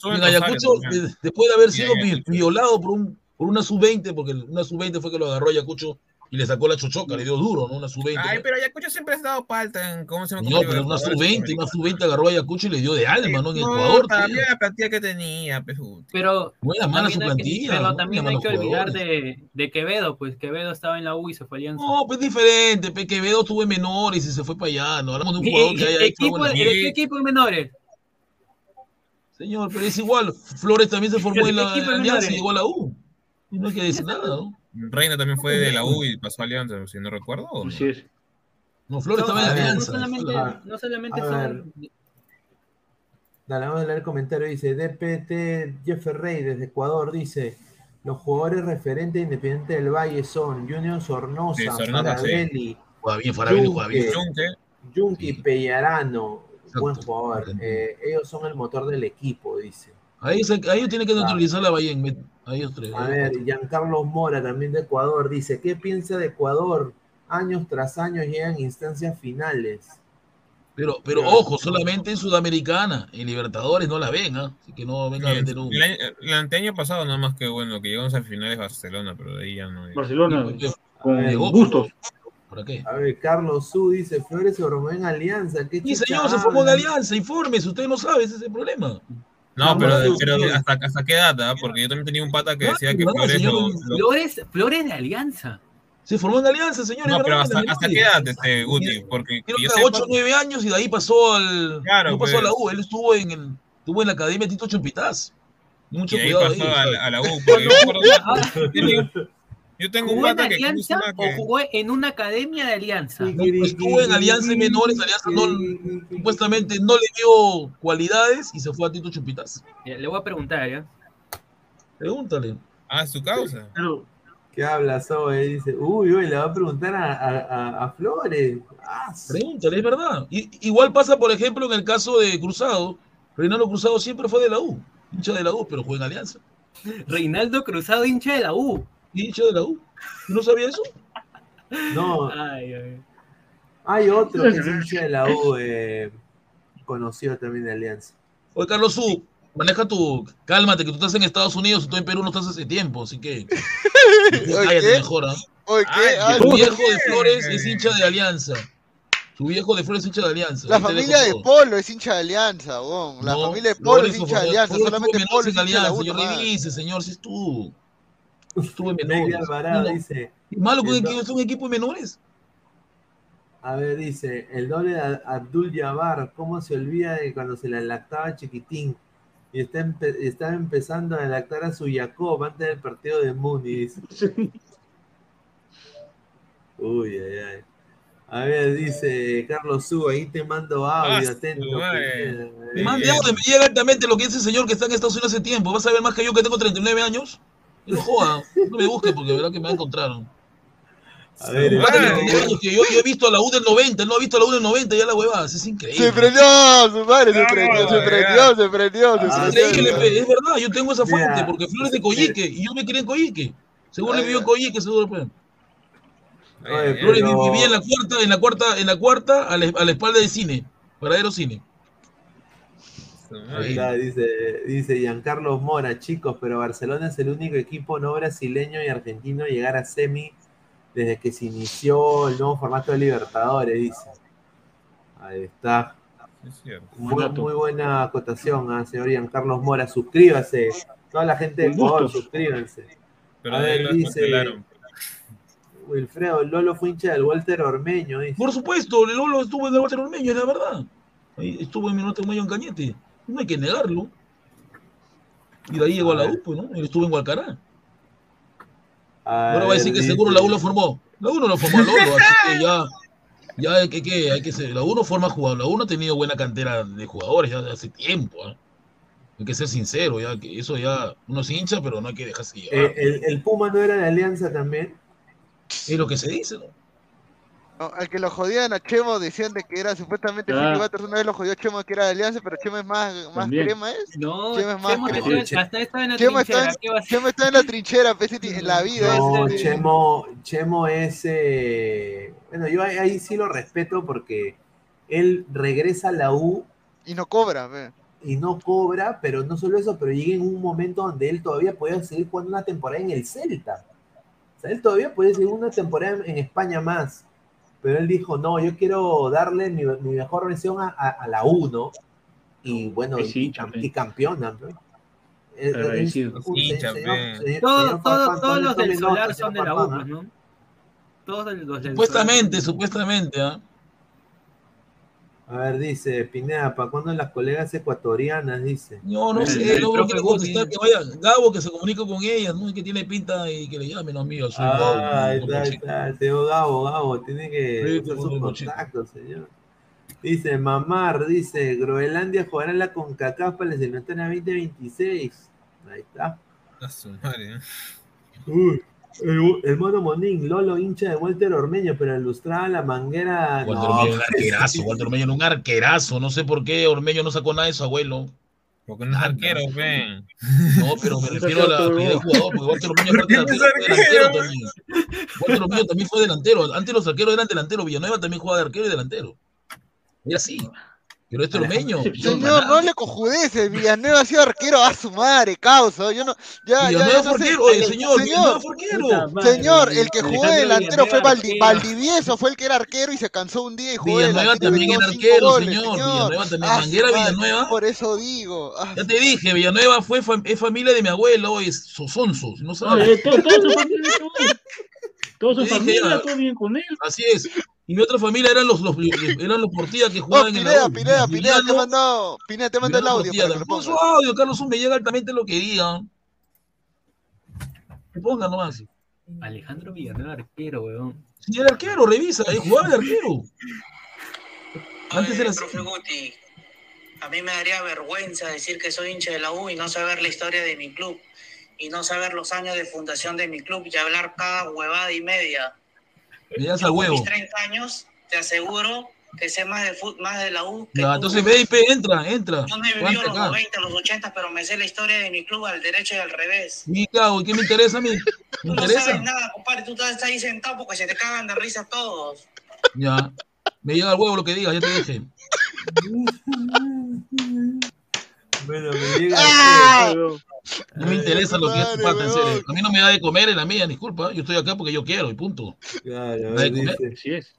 Speaker 7: Rosario
Speaker 9: Ayacucho, de- después de haber sido violado por, un, por una sub-20, porque una sub-20 fue que lo agarró Ayacucho y le sacó la chochoca, le dio duro, ¿no? Una sub-20.
Speaker 7: Ay,
Speaker 9: ¿no?
Speaker 7: pero Ayacucho siempre has dado palta en cómo se llama.
Speaker 9: No, pero una
Speaker 7: Libertadores,
Speaker 9: sub-20, una sub-20 agarró a Ayacucho y le dio de alma, ¿no? En el
Speaker 7: No,
Speaker 9: Ecuador.
Speaker 7: también la plantilla que tenía, pues.
Speaker 11: Pero
Speaker 9: No era mala su
Speaker 11: también hay que,
Speaker 9: plantilla.
Speaker 11: pero
Speaker 9: ¿no?
Speaker 11: también hay que olvidar de, de Quevedo, pues Quevedo estaba en la U y se fue a Alianza.
Speaker 9: No, pues diferente. Pe Quevedo estuvo en menores y se fue para allá. No hablamos de un
Speaker 11: ¿Y-
Speaker 9: jugador que haya hecho
Speaker 11: equipo,
Speaker 9: buena-
Speaker 11: ¿De qué equipo de menores?
Speaker 9: Señor, pero es igual. Flores también se formó en la,
Speaker 11: Equipo
Speaker 9: en
Speaker 11: de
Speaker 9: la Alianza
Speaker 11: menores.
Speaker 9: y llegó a la U. Y no que decir *laughs* nada, ¿no?
Speaker 7: Reina también fue de la U y pasó a Alianza, si no recuerdo. ¿o no?
Speaker 6: Así es.
Speaker 9: No, Flores
Speaker 11: No,
Speaker 9: estaba en
Speaker 11: no
Speaker 9: Alianza.
Speaker 11: solamente, no solamente
Speaker 5: a
Speaker 11: son.
Speaker 5: Dale, vamos a leer el comentario. Dice DPT Jeffer Rey desde Ecuador. Dice: Los jugadores referentes de Independiente del Valle son Junior Sornosa,
Speaker 7: Sí, Sornosa,
Speaker 5: Farabelli,
Speaker 9: bien, Farabelli.
Speaker 5: Yunque, Yunque
Speaker 9: Sí.
Speaker 5: Pellarano. Buen jugador. Eh, ellos son el motor del equipo, dice.
Speaker 9: Ahí, se- ahí tiene que neutralizar la Bahía. A ellos tres.
Speaker 5: A
Speaker 9: ahí
Speaker 5: ver,
Speaker 9: cuatro.
Speaker 5: Giancarlo Mora, también de Ecuador, dice: ¿Qué piensa de Ecuador? Años tras años llegan instancias finales.
Speaker 9: Pero, pero ojo, solamente en Sudamericana. En Libertadores no la ven, ¿ah? Así que no venga a meter un.
Speaker 7: el año- el anteaño pasado, nada más que bueno, que llegamos al final de Barcelona, pero de ahí ya no.
Speaker 6: Barcelona, con
Speaker 9: Llegó,
Speaker 6: gustos.
Speaker 9: ¿Para qué?
Speaker 5: A ver, Carlos Su dice: Flores se formó en Alianza. ¿Qué
Speaker 9: Y
Speaker 5: chucha
Speaker 9: señor, se formó en
Speaker 5: habla?
Speaker 9: Alianza, infórmese, usted no sabe, ese es el problema.
Speaker 7: No, pero,
Speaker 5: no,
Speaker 7: pero hasta, hasta qué data, porque yo también tenía un pata que
Speaker 9: No,
Speaker 7: decía que
Speaker 9: no,
Speaker 7: Flores
Speaker 9: señor,
Speaker 7: lo- lo-
Speaker 11: Flores, Flores de Alianza.
Speaker 9: Se formó en Alianza, señor.
Speaker 7: No, pero hasta, hasta qué edad, este, Guti, porque
Speaker 9: Creo
Speaker 7: que
Speaker 9: a
Speaker 7: sepa-
Speaker 9: 8 o 9 años y de ahí pasó al.
Speaker 7: Claro,
Speaker 9: no pasó a la
Speaker 7: pues.
Speaker 9: U, él estuvo en, el, estuvo en la academia Tito Chumpitaz. Mucho
Speaker 7: y ahí
Speaker 9: cuidado
Speaker 7: pasó
Speaker 9: ahí.
Speaker 7: a, la- a la U. *laughs* Porque yo, me acuerdo- yo tengo- un
Speaker 11: ¿Jugó
Speaker 7: pata que
Speaker 11: Alianza o jugó en una academia de Alianza?
Speaker 9: No, pues, estuvo en Alianza en menores, Alianza no, supuestamente no le dio cualidades y se fue a Tito Chumpitaz.
Speaker 11: Ya, Le voy a preguntar, ¿ya?
Speaker 9: Pregúntale.
Speaker 7: Ah, su causa.
Speaker 5: ¿Qué habla Zoe? Dice, uy, uy, le va a preguntar a, a, a- a Flores. Ah,
Speaker 9: Pregúntale, es verdad. I- igual pasa, por ejemplo, en el caso de Cruzado. Reinaldo Cruzado siempre fue de la U, hincha de la U, pero juega en Alianza.
Speaker 11: Reinaldo Cruzado, hincha de la U.
Speaker 9: Hincha de la U. ¿No sabía eso?
Speaker 5: No,
Speaker 11: Ay, ay.
Speaker 5: hay otro que es hincha de la U, eh, conocido también de Alianza.
Speaker 9: Oye, Carlos U, maneja tu. Cálmate, que tú estás en Estados Unidos y tú en Perú no estás hace tiempo, así que. *laughs* Cállate
Speaker 8: ¿qué?
Speaker 9: mejor, ¿ah?
Speaker 8: Oye, no.
Speaker 9: viejo de Flores es hincha de Alianza. Su viejo de Flores es hincha de Alianza.
Speaker 8: La familia de. Polo es hincha de Alianza, bon. La
Speaker 9: No,
Speaker 8: familia de Polo es hincha de Alianza, solamente Polo es hincha de
Speaker 9: Alianza,
Speaker 8: nomás.
Speaker 9: revise, señor, si es tú. Estuve menores.
Speaker 5: Alvarado
Speaker 9: No,
Speaker 5: dice,
Speaker 9: ¿Es malo que es un equipo de menores?
Speaker 5: a ver, dice, el doble de Ab- Abdul Jabbar, ¿cómo se olvida de cuando se la lactaba chiquitín? Y está, empe- estaba empezando a lactar a su Jacob antes del partido de Muniz. *laughs* Uy, ay, ay. A ver, dice Carlos Su, ahí te mando audio,
Speaker 7: Ah,
Speaker 5: atento.
Speaker 9: mande audio, me llega altamente lo que dice el señor que está en Estados Unidos hace tiempo. ¿Vas a ver más que yo que tengo 39 años? No joda, no me busque porque verá que me encontraron.
Speaker 5: A ver,
Speaker 9: Más de 39 años que yo, yo he visto a la U del 90, él no ha visto a la U del 90, ya la huevada, es increíble.
Speaker 8: Se prendió, su madre, se prendió, se prendió, se prendió, se
Speaker 9: Es
Speaker 8: prendió.
Speaker 9: increíble, pe, es verdad, yo tengo esa fuente, porque Flores de Coyique, y yo me crié en Coyique. Según le vivió en Coyique, seguro. pe.
Speaker 5: Oye,
Speaker 9: Flores vivía en la cuarta, en la cuarta, en la cuarta, a la, a la espalda del cine, verdadero cine.
Speaker 5: Ahí está, dice, dice Giancarlo Mora, chicos, pero Barcelona es el único equipo no brasileño y argentino a llegar a semi desde que se inició el nuevo formato de Libertadores, dice. Ahí está. Muy, muy buena acotación, ¿ah, señor Giancarlo Mora. Suscríbase. Toda la gente de Ecuador,
Speaker 7: gusto.
Speaker 5: suscríbanse.
Speaker 7: Pero
Speaker 5: a ver, dice. Wilfredo, Lolo fue hincha del Walter Ormeño, dice.
Speaker 9: Por supuesto, el Lolo estuvo en el Walter Ormeño, es la verdad. Estuvo en el Walter Ormeño en Cañete. No hay que negarlo. Y de ahí llegó a la U, pues, ¿no? Él estuvo en Hualcará. Ahora va a decir que seguro la U lo formó. La U no lo formó a Lolo, así que ya, ya hay que, que- hay que ser. La U no forma jugadores. La U no ha tenido buena cantera de jugadores ya hace tiempo. ¿ah? Hay que ser sincero, ya que eso ya uno se hincha, pero no hay que dejarse llevar.
Speaker 5: Eh, el, el Puma no era de Alianza también.
Speaker 9: Es lo que se dice, ¿no?
Speaker 8: No, al que lo jodían a Chemo decían de que era supuestamente
Speaker 11: Ah.
Speaker 8: Philly Butters una vez lo jodió Chemo que era de Alianza, pero Chemo es más, más
Speaker 11: También.
Speaker 8: crema es.
Speaker 11: No,
Speaker 8: Chemo es más
Speaker 11: Chemo
Speaker 8: crema.
Speaker 11: está- hasta estaba en la
Speaker 8: Chemo está,
Speaker 11: trinchera,
Speaker 8: en. Chemo está en la trinchera, pues, en la vida.
Speaker 5: No,
Speaker 8: ese-
Speaker 5: Chemo, Chemo es. eh, bueno, yo ahí, ahí sí lo respeto porque él regresa a la U
Speaker 8: Y no cobra, ve.
Speaker 5: y no cobra, pero no solo eso, pero llega en un momento donde él todavía puede seguir jugando una temporada en el Celta. O sea, él todavía puede seguir una temporada en España más. Pero él dijo, no, yo quiero darle mi, mi mejor versión a, a- a la U, ¿no? Y bueno, y,
Speaker 6: pe.
Speaker 5: y campeona, ¿no? Es- es- un- señor-
Speaker 7: pe.
Speaker 5: señor-
Speaker 11: Todos,
Speaker 5: señor
Speaker 11: todos,
Speaker 5: Farfán,
Speaker 11: todos
Speaker 5: tome-
Speaker 11: los del Solar son de la U,
Speaker 5: Farfán,
Speaker 11: pues, ¿no? Todos los del Solar.
Speaker 9: Supuestamente, supuestamente, ¿ah?
Speaker 5: A ver, dice Pineda, ¿para cuándo las colegas ecuatorianas? Dice.
Speaker 9: No, no sé, no quiero contestar, que vaya Gabo que se comunique con ellas, ¿no? Y que tiene pinta y que le llamen a mí, al soy Gabo,
Speaker 5: Ah, ahí está, está, señor Gabo, Gabo, tiene que
Speaker 9: como
Speaker 5: sus contactos, señor. Dice Mamar, dice, Groenlandia jugará en la CONCACAF para la eliminatoria 2026. Ahí está.
Speaker 7: A su madre. ¿eh?
Speaker 5: Uy, el, el mono Monín, Lolo hincha de Walter Ormeño, pero ilustraba la manguera.
Speaker 9: Walter
Speaker 5: no,
Speaker 9: Ormeño era un arquerazo, Walter Ormeño era un arquerazo, no sé por qué Ormeño no sacó nada de su abuelo.
Speaker 7: Porque no es arquero, ven.
Speaker 9: No, pero me *laughs* refiero a la calidad de jugador, porque Walter Ormeño fue delantero también. Walter Ormeño también fue delantero. Antes los arqueros eran delanteros, Villanueva también jugaba de arquero y delantero. Era así. Pero este Ormeño.
Speaker 8: Señor, no le cojudeces, Villanueva ha sido arquero a su madre, causa. Yo no, ya, ya,
Speaker 9: Villanueva
Speaker 8: ya no sé.
Speaker 9: arquero, oye, señor,
Speaker 11: madre,
Speaker 8: Señor, el que jugó de
Speaker 11: Alejandro
Speaker 8: delantero fue Valdi-. Valdivieso, fue el que era arquero y se cansó un día y jugó de
Speaker 9: Villanueva
Speaker 8: delantero
Speaker 9: también era arquero,
Speaker 8: goles,
Speaker 9: señor. Villanueva también.
Speaker 8: Ah,
Speaker 9: Manguera
Speaker 8: madre,
Speaker 9: Villanueva.
Speaker 8: Por eso digo. ah,
Speaker 9: Ya te dije, Villanueva fue fam- es familia de mi abuelo, es Sosonso, si no sabes.
Speaker 6: todo, todo su familia, todo. Todos su familia, todo bien con él.
Speaker 9: Así es. Y mi otra familia eran los, los, eran los Portilla que jugaban
Speaker 8: oh,
Speaker 9: en la
Speaker 8: Pineda, Pineda, te mandó, Pineda, te mandó el audio.
Speaker 9: Pon su audio, Carlos me llega altamente lo que digan. Que ponga nomás.
Speaker 11: Alejandro Villanueva, arquero, weón.
Speaker 9: Sí, el arquero, revisa, ahí jugaba el arquero.
Speaker 10: Antes era profe Guti, a mí me daría vergüenza decir que soy hincha de la U y no saber la historia de mi club y no saber los años de fundación de mi club y hablar cada huevada y media.
Speaker 9: Yo, al huevo.
Speaker 10: mis 30 años, te aseguro que sé más de, más de la U.
Speaker 9: no, entonces VIP, entra, entra.
Speaker 10: Yo no he vivido los 90, los 80, pero me sé la historia de mi club al derecho y al revés.
Speaker 9: Mi cago, ¿qué me interesa a mí? *laughs* ¿Me
Speaker 10: tú
Speaker 9: interesa?
Speaker 10: no sabes nada, compadre, tú estás ahí sentado porque se te cagan de risa todos.
Speaker 9: Ya, me llega al huevo lo que digas, ya te dije. *laughs*
Speaker 5: bueno, me llega
Speaker 9: ¡Ah! No me interesa lo que es tu pata, en serio. A mí no me da de comer en la mía, disculpa. Yo estoy acá porque yo quiero y punto.
Speaker 5: Claro.
Speaker 6: Así es.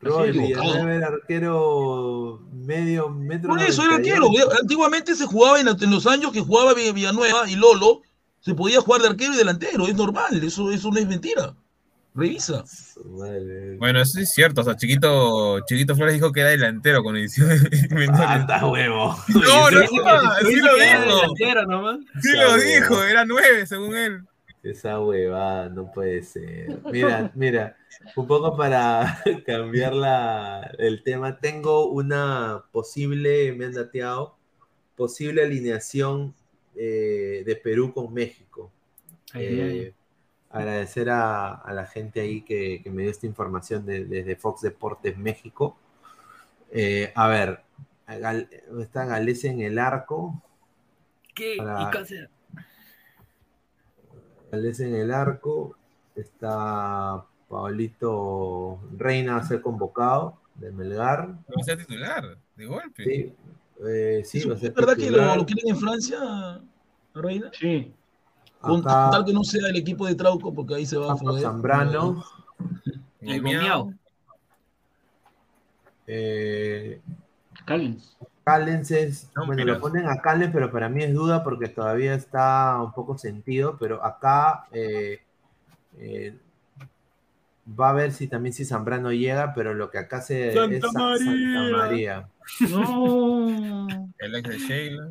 Speaker 5: Rolly, era arquero medio metro.
Speaker 9: Por eso era arquero. Antiguamente se jugaba en, en, los años que jugaba Villanueva y Lolo, se podía jugar de arquero y delantero. Es normal, eso, eso no es mentira. Revisa.
Speaker 7: Bueno, eso es cierto. O sea, Chiquito, Chiquito Flores dijo que era delantero con edición. *laughs*
Speaker 5: ¡Anda huevo!
Speaker 7: No, *laughs* no, sí lo dijo.
Speaker 11: Delantero nomás.
Speaker 7: Sí lo dijo, era nueve según él.
Speaker 5: Esa huevada no puede ser. Mira, mira, un poco para *laughs* cambiar la, el tema, tengo una posible, me han dateado, posible alineación eh, de Perú con México. Eh, agradecer a, a, la gente ahí que, que, me dio esta información de, desde Fox Deportes México. Eh, a ver, Gal, está Galese en el arco.
Speaker 11: ¿Qué? Para, ¿Y qué
Speaker 5: Galese en el arco. Está Pablito Reina a ser convocado de Melgar.
Speaker 7: Va a ser titular, de golpe.
Speaker 5: Sí, eh, sí va a ser
Speaker 9: ¿Es verdad titular. que lo, lo, quieren en Francia, Reina?
Speaker 6: Sí.
Speaker 9: Con Acá, tal que no sea el equipo de Trauco, porque ahí se va a joder.
Speaker 5: Zambrano.
Speaker 11: El gomeado.
Speaker 5: Eh,
Speaker 6: Callens.
Speaker 5: Callens es, no, bueno, lo ponen a Callens, pero para mí es duda porque todavía está un poco sentido, pero acá eh, eh, va a ver si también si Zambrano llega, pero lo que acá se
Speaker 6: Santa
Speaker 5: es
Speaker 6: María.
Speaker 5: Santa María.
Speaker 6: No.
Speaker 7: El ex de Sheila.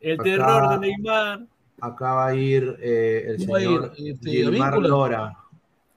Speaker 11: El
Speaker 5: Acá-
Speaker 11: terror de Neymar.
Speaker 5: Acá va a ir eh, el
Speaker 9: ¿Quién va a
Speaker 5: señor
Speaker 9: ir? Este,
Speaker 5: Gilmar. Lora.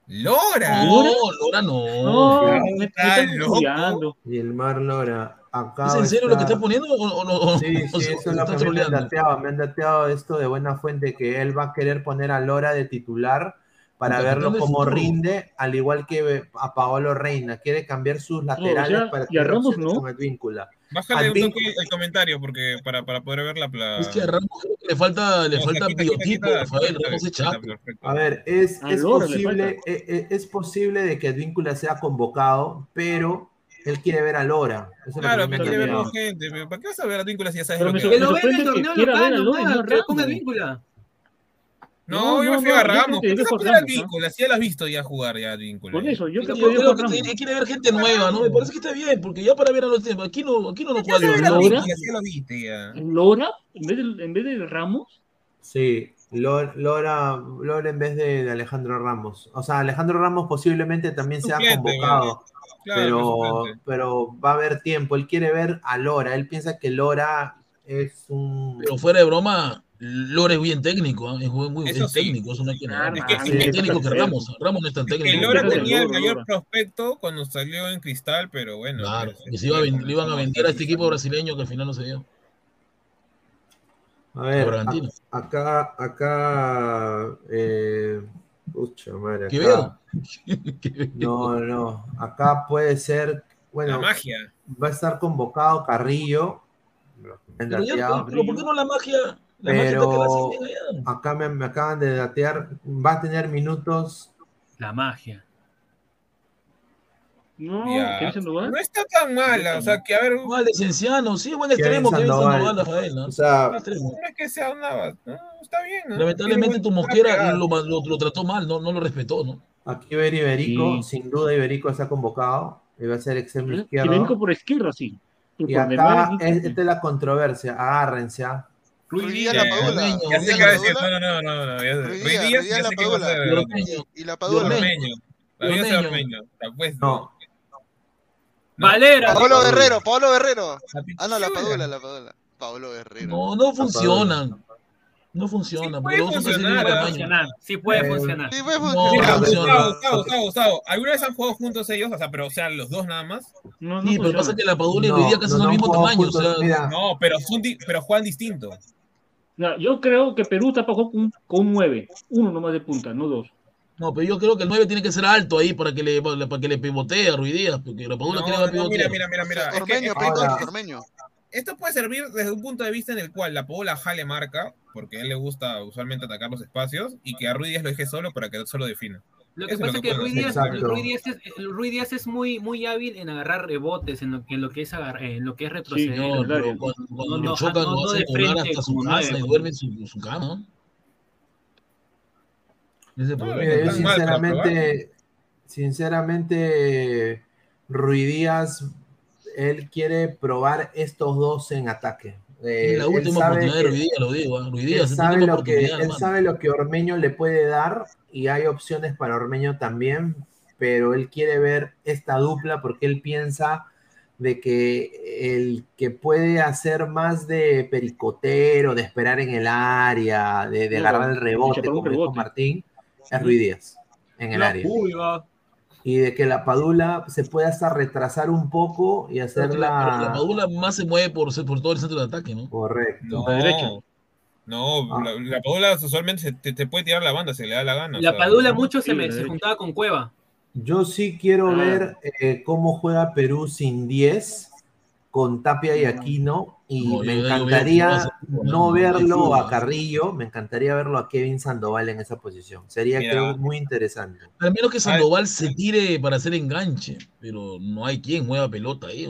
Speaker 7: ¡Lora!
Speaker 9: No, Lora no.
Speaker 6: No, me,
Speaker 7: está loco.
Speaker 5: Gilmar Lora. Acá
Speaker 9: ¿Es en serio lo que está poniendo o, *laughs* o
Speaker 5: Sí, sí, eso es lo que me han dateado. Me han dateado esto de buena fuente que él va a querer poner a Lora de titular para
Speaker 9: El
Speaker 5: verlo cómo rinde, al igual que a Paolo Reina. Quiere cambiar sus laterales
Speaker 6: sea,
Speaker 5: para opciones
Speaker 6: ¿no?
Speaker 5: con Advíncula.
Speaker 7: Bájale un
Speaker 5: Advíncula-
Speaker 7: toque el comentario porque para, para poder ver la plaza.
Speaker 9: Es que a Ramos creo que le falta, le
Speaker 7: No,
Speaker 9: falta
Speaker 7: quita, quita,
Speaker 9: biotipo,
Speaker 7: quita,
Speaker 9: Rafael.
Speaker 7: quita,
Speaker 9: Ramos es
Speaker 7: quita,
Speaker 9: chato.
Speaker 7: perfecto.
Speaker 5: A ver, es, es posible,
Speaker 6: falta.
Speaker 5: e- e- es, posible de que Advíncula sea convocado, pero él quiere ver a Lora. Eso
Speaker 7: Claro,
Speaker 5: han
Speaker 7: quiere ver más gente. pero ¿Para qué vas a ver a Víncula si ya sabes
Speaker 6: Pero
Speaker 7: lo que
Speaker 11: Que lo
Speaker 7: va a
Speaker 11: ven en
Speaker 6: sorprende
Speaker 11: el torneo local,
Speaker 6: no
Speaker 11: que ponga
Speaker 6: Ramos.
Speaker 11: víncula.
Speaker 7: No,
Speaker 6: No,
Speaker 7: yo
Speaker 6: no,
Speaker 7: prefiero
Speaker 6: no,
Speaker 7: a
Speaker 6: yo
Speaker 7: Ramos. ¿Por qué vas a
Speaker 6: por
Speaker 7: poner a
Speaker 6: Ramos, ¿no?
Speaker 7: Víncula? Si ya lo has visto ya jugar ya a Víncula.
Speaker 6: Por eso, yo
Speaker 9: Yo
Speaker 6: creo que
Speaker 9: creo
Speaker 6: yo
Speaker 9: que tiene- quiere ver gente nueva, ¿no? Me parece que está bien, porque ya para ver a los demás, aquí no, aquí no nos
Speaker 7: ¿Qué vas a
Speaker 9: juega
Speaker 7: ver a
Speaker 9: Lora.
Speaker 7: Ya lo viste ya?
Speaker 6: Lora, en vez de, en vez de Ramos,
Speaker 5: Sí, Lora, Lora, Lora en vez de, de Alejandro Ramos. O sea, Alejandro Ramos posiblemente también sea convocado,
Speaker 7: Claro,
Speaker 5: pero, pero va a haber tiempo. Él quiere ver a Lora. Él piensa que Lora es un...
Speaker 9: Pero fuera de broma, Lora es bien técnico, ¿ah? es, muy, es
Speaker 7: sí.
Speaker 9: técnico, eso no hay que negar.
Speaker 6: Es
Speaker 7: que-
Speaker 9: es
Speaker 7: es que-
Speaker 9: técnico que Ramos. Ramos no es tan
Speaker 7: Que
Speaker 9: técnico.
Speaker 7: Lora
Speaker 6: Lora
Speaker 7: tenía el mayor
Speaker 6: Lora.
Speaker 7: prospecto cuando salió en Cristal, pero bueno.
Speaker 9: Claro,
Speaker 7: pues,
Speaker 9: que se iba a le iban a vender a este equipo brasileño que al final no se dio.
Speaker 5: A ver, a- acá, acá, eh, pucha madre,
Speaker 9: ¿Qué
Speaker 5: acá-
Speaker 9: veo? *laughs* ¿Qué veo?
Speaker 5: No, no, acá puede ser,
Speaker 7: La
Speaker 5: bueno,
Speaker 7: magia.
Speaker 5: va a estar convocado Carrillo, que
Speaker 9: Pero, ya, pero ¿por qué no la magia?
Speaker 5: Pero acá me, me acaban de datear, va a tener minutos,
Speaker 11: La magia.
Speaker 6: no.
Speaker 7: No está tan mala, o sea, que a ver, no
Speaker 9: de Cienciano, sí, buen extremo, Kevin
Speaker 5: Sandoval.
Speaker 9: Rafael, ¿no?
Speaker 5: o sea,
Speaker 9: extremo.
Speaker 7: es que sea una. No, está bien. ¿no?
Speaker 9: Lamentablemente tu Mosquera lo, lo- lo trató mal, no, no lo respetó, ¿no?
Speaker 5: aquí ver Iberico,
Speaker 6: Sí.
Speaker 5: sin duda Iberico está convocado, y va a ser extremo
Speaker 6: Y
Speaker 5: izquierdo,
Speaker 6: vengo por izquierda, sí.
Speaker 5: Y
Speaker 6: por
Speaker 5: acá esta es la controversia, agárrense, ¿ah?
Speaker 8: Ruiz Díaz la
Speaker 7: eh,
Speaker 8: Padula.
Speaker 7: Ya
Speaker 8: Ruiz
Speaker 7: sé
Speaker 8: Díaz la
Speaker 7: decir.
Speaker 8: Padula.
Speaker 7: No, no, no, no. no,
Speaker 8: Ruiz
Speaker 7: Ruiz
Speaker 8: Díaz,
Speaker 7: Díaz,
Speaker 8: Ruiz Díaz la Padula. Y la Padula.
Speaker 9: Ormeño.
Speaker 7: Ormeño. La vida es Ormeño. No.
Speaker 11: Valera.
Speaker 8: Pablo Guerrero, Pablo Guerrero. Ah, no, la Padula, la Padula. Pablo Guerrero.
Speaker 9: No, no funcionan. No funciona.
Speaker 6: Sí puede funcionar. Sí puede funcionar.
Speaker 8: Sí puede funcionar.
Speaker 7: Gustavo, Gustavo, Gustavo, ¿Alguna vez han jugado juntos ellos? O sea, pero o sea, los dos nada más.
Speaker 9: No, no sí, pero pasa que la Padula y no, Ruidía casi son del mismo tamaño.
Speaker 7: Juntos, o sea, no, pero, son pero juegan distinto.
Speaker 6: No, yo creo que Perú está con, con un 9. Uno nomás de punta, no dos.
Speaker 9: No, pero yo creo que el 9 tiene que ser alto ahí para que le, para que le pivotee a Ruidías, porque la Padula
Speaker 7: no,
Speaker 9: tiene
Speaker 7: que. Mira, mira, mira, mira.
Speaker 8: Ormeño, es Ormeño.
Speaker 7: Esto puede servir desde un punto de vista en el cual la Paola jale marca, porque a él le gusta usualmente atacar los espacios, y que a Ruiz Díaz lo deje solo para que él solo defina.
Speaker 11: Lo que pasa es que, Ruiz Díaz, Ruiz, Díaz es, muy, muy hábil en agarrar rebotes, en lo, en lo que es agarrar, en lo que es retroceder. Sí,
Speaker 9: no, cuando, cuando no, lo chocan, no, no, hasta su casa y duerme en su, su cama.
Speaker 5: Ese yo sinceramente, sinceramente, Ruiz Díaz él quiere probar estos dos en ataque.
Speaker 9: Eh, la última oportunidad de Ruidía, lo digo. ¿eh? Ruidía,
Speaker 5: él, sabe lo, que, él sabe lo que Ormeño le puede dar y hay opciones para Ormeño también, pero él quiere ver esta dupla porque él piensa de que el que puede hacer más de pericotero, de esperar en el área, de, de agarrar el rebote, como dijo Martín, es Ruidías en el área y de que la Padula se pueda hasta retrasar un poco y hacer
Speaker 9: la, la, Padula más se mueve por, por todo el centro de ataque, ¿no?
Speaker 5: Correcto.
Speaker 7: No, no ah. la, Padula usualmente te, te, puede tirar la banda, se le da la gana.
Speaker 11: La Padula mucho se, me, se juntaba con Cueva.
Speaker 5: Yo sí quiero ah. ver eh, cómo juega Perú sin 10 con Tapia y Aquino y me encantaría no verlo a Carrillo, me encantaría verlo a Kevin Sandoval en esa posición. Sería creo muy interesante.
Speaker 9: Al menos que Sandoval se tire para hacer enganche, pero no hay quien mueva pelota ahí.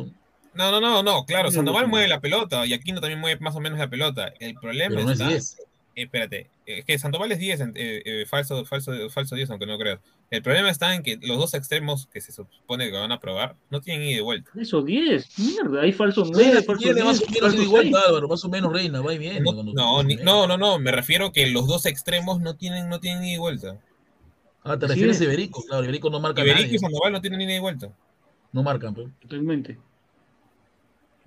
Speaker 7: No, no, no, no, claro, Sandoval mueve la pelota y Aquino también mueve más o menos la pelota. El problema
Speaker 9: no está, es
Speaker 7: espérate, es que Sandoval es 10, eh, eh, falso, falso, falso 10, aunque no creo. El problema está en que los dos extremos que se supone que van a probar no tienen ida y vuelta.
Speaker 6: Eso, 10, mierda, hay falso 9, falso 10.
Speaker 9: Más o menos ida y vuelta, Álvaro, más o menos reina, va y viene.
Speaker 7: No, no, no, no, no, me refiero que los dos extremos no tienen, no tienen ida y vuelta.
Speaker 9: Ah, te refieres a Iberico, claro, Iberico no marca
Speaker 7: Iberico nadie. y Sandoval no tienen ida y vuelta.
Speaker 9: No marcan, pero.
Speaker 6: Totalmente.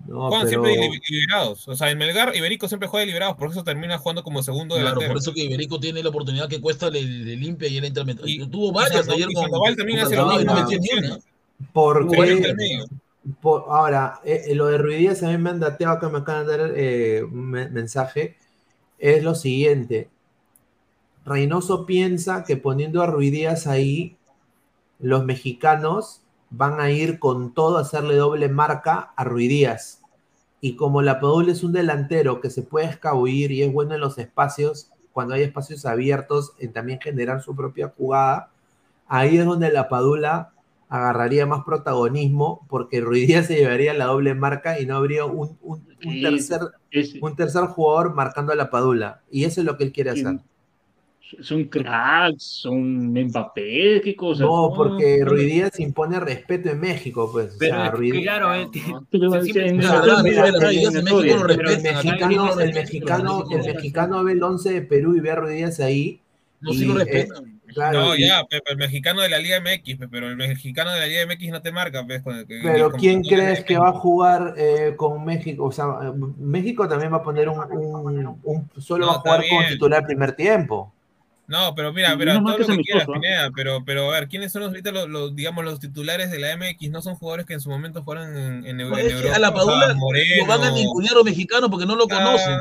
Speaker 7: No, Juegan siempre liberados. O sea, en Melgar, Iberico siempre juega liberados, por eso termina jugando como segundo
Speaker 9: claro,
Speaker 7: delantero.
Speaker 9: por eso que Iberico tiene la oportunidad que cuesta le, le limpia y él entra. Y, tuvo varias ayer con.
Speaker 7: Sandoval también hace lo mismo. No
Speaker 5: porque. Por, ahora, eh, eh, lo de Ruidías a mí me han dateado que me acaban de dar eh, un mensaje. Es lo siguiente. Reynoso piensa que poniendo a Ruidías ahí, los mexicanos van a ir con todo a hacerle doble marca a Ruidías. Y como la Padula es un delantero que se puede escabullir y es bueno en los espacios, cuando hay espacios abiertos, en también generar su propia jugada, ahí es donde la Padula agarraría más protagonismo porque Ruidías se llevaría la doble marca y no habría un, tercer, un tercer jugador marcando a la Padula. Y eso es lo que él quiere hacer
Speaker 6: son cracks, son Mbappé, qué cosa.
Speaker 5: No, porque Ruiz Díaz impone respeto en México, pues.
Speaker 11: Pero o sea, claro, el
Speaker 5: mexicano, el mexicano ve el 11 de Perú y ve a Ruiz Díaz ahí.
Speaker 9: No, si lo eh, respetan.
Speaker 7: Claro, no, ya, pero el mexicano de la Liga MX, pero el mexicano de la Liga MX no te marca. Pues,
Speaker 5: pero ¿quién crees que va a jugar eh, con México? O sea, México también va a poner un, un, un solo va a jugar con titular primer tiempo.
Speaker 7: No, pero mira, pero todo lo que quieras, Pineda, pero, pero a ver, ¿quiénes son los, ahorita los, digamos, los titulares de la MX? No son jugadores que en su momento fueron en, en, en
Speaker 9: pues
Speaker 7: Europa.
Speaker 9: A la Padula lo van a ningunear los mexicanos porque no lo ah, conocen.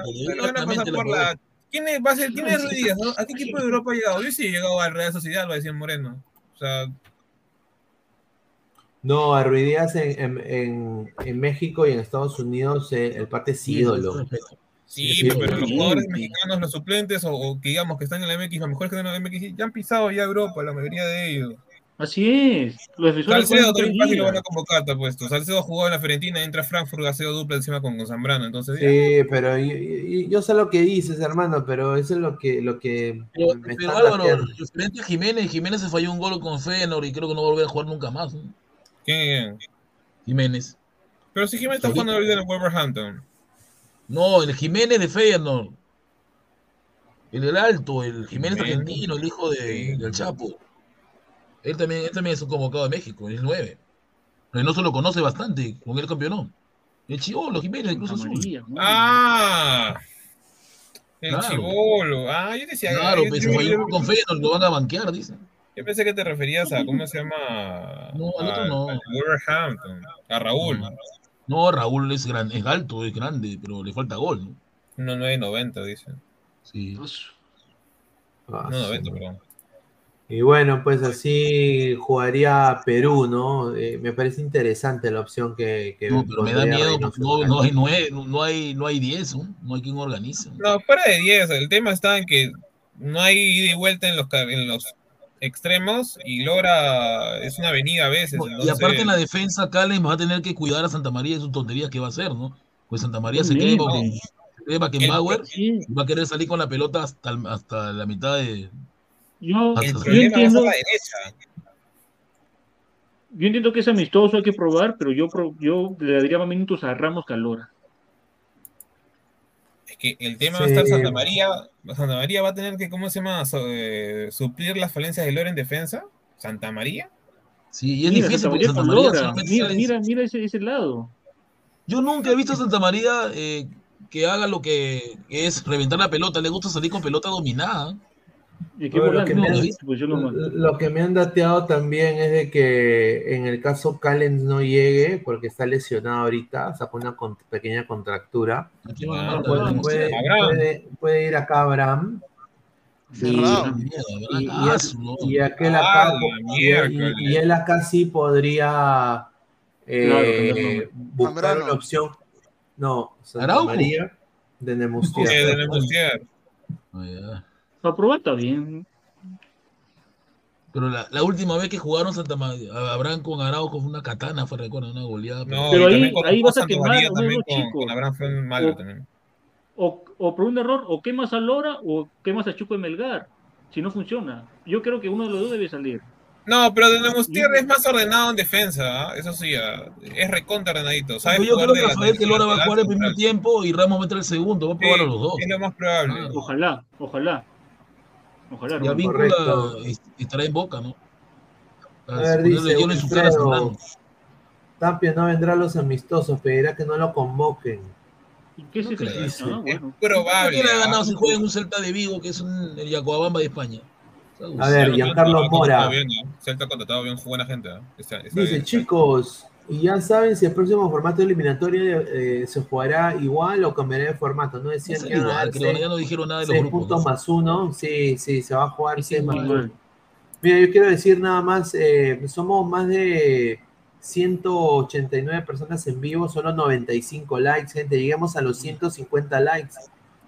Speaker 7: ¿Quién es, va a ser, quién es Ruiz Díaz? ¿A qué equipo de Europa ha llegado? Yo sí he llegado al Real Sociedad, va a decir Moreno. O sea...
Speaker 5: No, a Ruiz Díaz en, en, en, México y en Estados Unidos eh, el parte es ídolo.
Speaker 7: Sí, pero los jugadores mexicanos, los suplentes, o, que digamos que están en la MX, los mejores que están en la MX, ya han pisado ya Europa, la mayoría de ellos.
Speaker 6: Así es. Los
Speaker 7: Salcedo también fácil lo van a convocar, te puesto. Salcedo jugó en la Fiorentina, entra Frankfurt, Salcedo dupla encima con, con Zambrano, entonces.
Speaker 5: Sí, pero yo, yo, sé lo que dices, hermano, pero eso es lo que. Lo que
Speaker 9: pero, me pero Álvaro, frente a Jiménez, Jiménez se falló un gol con Feyenoord y creo que no va a volver a jugar nunca más. ¿no?
Speaker 7: ¿Quién?
Speaker 9: Jiménez.
Speaker 7: Pero si Jiménez está jugando ahorita en el Wolverhampton.
Speaker 9: No, el Jiménez de Feyenoord. El del Alto, el Jiménez argentino, el hijo de, del Chapo. Él también, él también es un convocado de México, es 9. Pero no se lo conoce bastante, con el campeón. El Chivolo, Jiménez, incluso Azul.
Speaker 7: Ah, el claro. Chivolo. Ah, yo decía.
Speaker 9: Claro, yo, pues, yo, yo, con fe lo van a banquear, dicen.
Speaker 7: Yo pensé que te referías a, ¿cómo se llama?
Speaker 9: No, al otro no.
Speaker 7: A Wolverhampton, a Raúl.
Speaker 9: No, Raúl es, gran, es alto, es grande, pero le falta gol, ¿no?
Speaker 7: No, 9.90, dicen.
Speaker 9: Sí.
Speaker 7: Ah, no, 90, perdón.
Speaker 5: Y bueno, pues así jugaría Perú, ¿no? Eh, me parece interesante la opción que... que
Speaker 9: no, pero me da miedo, no, no, hay, no, hay, no, hay, no hay 10, ¿no? no hay quien organice.
Speaker 7: No, fuera de 10, el tema está en que no hay ida y vuelta en los, en los extremos y logra, es una avenida a veces. Entonces...
Speaker 9: Y aparte en la defensa, Calen va a tener que cuidar a Santa María de sus tonterías que va a hacer, ¿no? Pues Santa María se cree, no. cree Beckenbauer y va a querer salir con la pelota hasta, hasta la mitad de...
Speaker 6: Yo, yo entiendo... Yo entiendo que es amistoso, hay que probar, pero yo, yo le daría más minutos a Ramos que a Lora.
Speaker 7: Es que el tema sí. va a estar Santa María. Santa María va a tener que, ¿cómo se llama? Eh, suplir las falencias de Lora en defensa. Santa María.
Speaker 9: Sí, y es mira, difícil porque Santa María. Santa María
Speaker 6: mira, mira, mira ese, ese, lado.
Speaker 9: Yo nunca he visto a Santa María eh, que haga lo que es reventar la pelota. Le gusta salir con pelota dominada.
Speaker 5: Bueno, lo, que no, han, pues no lo, que me han, dateado también es de que en el caso Callens no llegue, porque está lesionado ahorita, sacó una con, pequeña contractura. Ah, puede, puede, puede, puede, ir acá Abraham. Y, y, y, y, aquel acá, y, él acá sí podría eh, claro, buscar una opción. No, Santa María de Nemustier.
Speaker 7: de Nemustier. *laughs*
Speaker 6: Oh, yeah. Para probar está bien.
Speaker 9: Pero la, la, última vez que jugaron Santa María, Abraham con Araujo fue una katana, fue recuerdo, una goleada.
Speaker 6: No, pero ahí, ahí vas a quemar a uno.
Speaker 7: Con Abraham fue malo
Speaker 6: o,
Speaker 7: también.
Speaker 6: O, o, por un error, o quemas a Lora o quemas a Chuco de Melgar. Si no funciona. Yo creo que uno de los dos debe salir.
Speaker 7: No, pero de Nemustier es más ordenado en defensa, ¿eh? eso sí, es recontra ordenadito.
Speaker 9: ¿sabes yo creo que Rafael que Lora va a jugar el primer tiempo y Ramos va a meter el segundo, va a probar
Speaker 7: sí,
Speaker 9: a los dos.
Speaker 7: Es lo más probable.
Speaker 6: Ah, ojalá, ojalá. Ojalá.
Speaker 9: Y a Víncula estará en boca, ¿no?
Speaker 5: A ver, dice, en su cara Tapia no vendrá a los amistosos, pedirá que no lo convoquen.
Speaker 6: ¿Y qué es no eso?
Speaker 7: No, bueno. Es probable.
Speaker 9: ¿Quién ha ganado si juega en un Celta de Vigo, que es un, el Yacoabamba de España?
Speaker 5: A ver, Giancarlo Mora.
Speaker 7: Bien, ¿no? Celta ha contratado bien, su buena gente. ¿eh? Está, está
Speaker 5: dice,
Speaker 7: bien,
Speaker 5: chicos, y ya saben si el próximo formato eliminatorio eh, se jugará igual o cambiará de formato. No decían
Speaker 9: no
Speaker 5: que
Speaker 9: igual, creo, ya no dijeron nada de los
Speaker 5: seis
Speaker 9: grupos.
Speaker 5: puntos más uno. Sí, sí, se va a jugar 6 más uno. Mira, yo quiero decir nada más, eh, somos más de 189 personas en vivo, solo 95 likes, gente. Lleguemos a los 150 likes.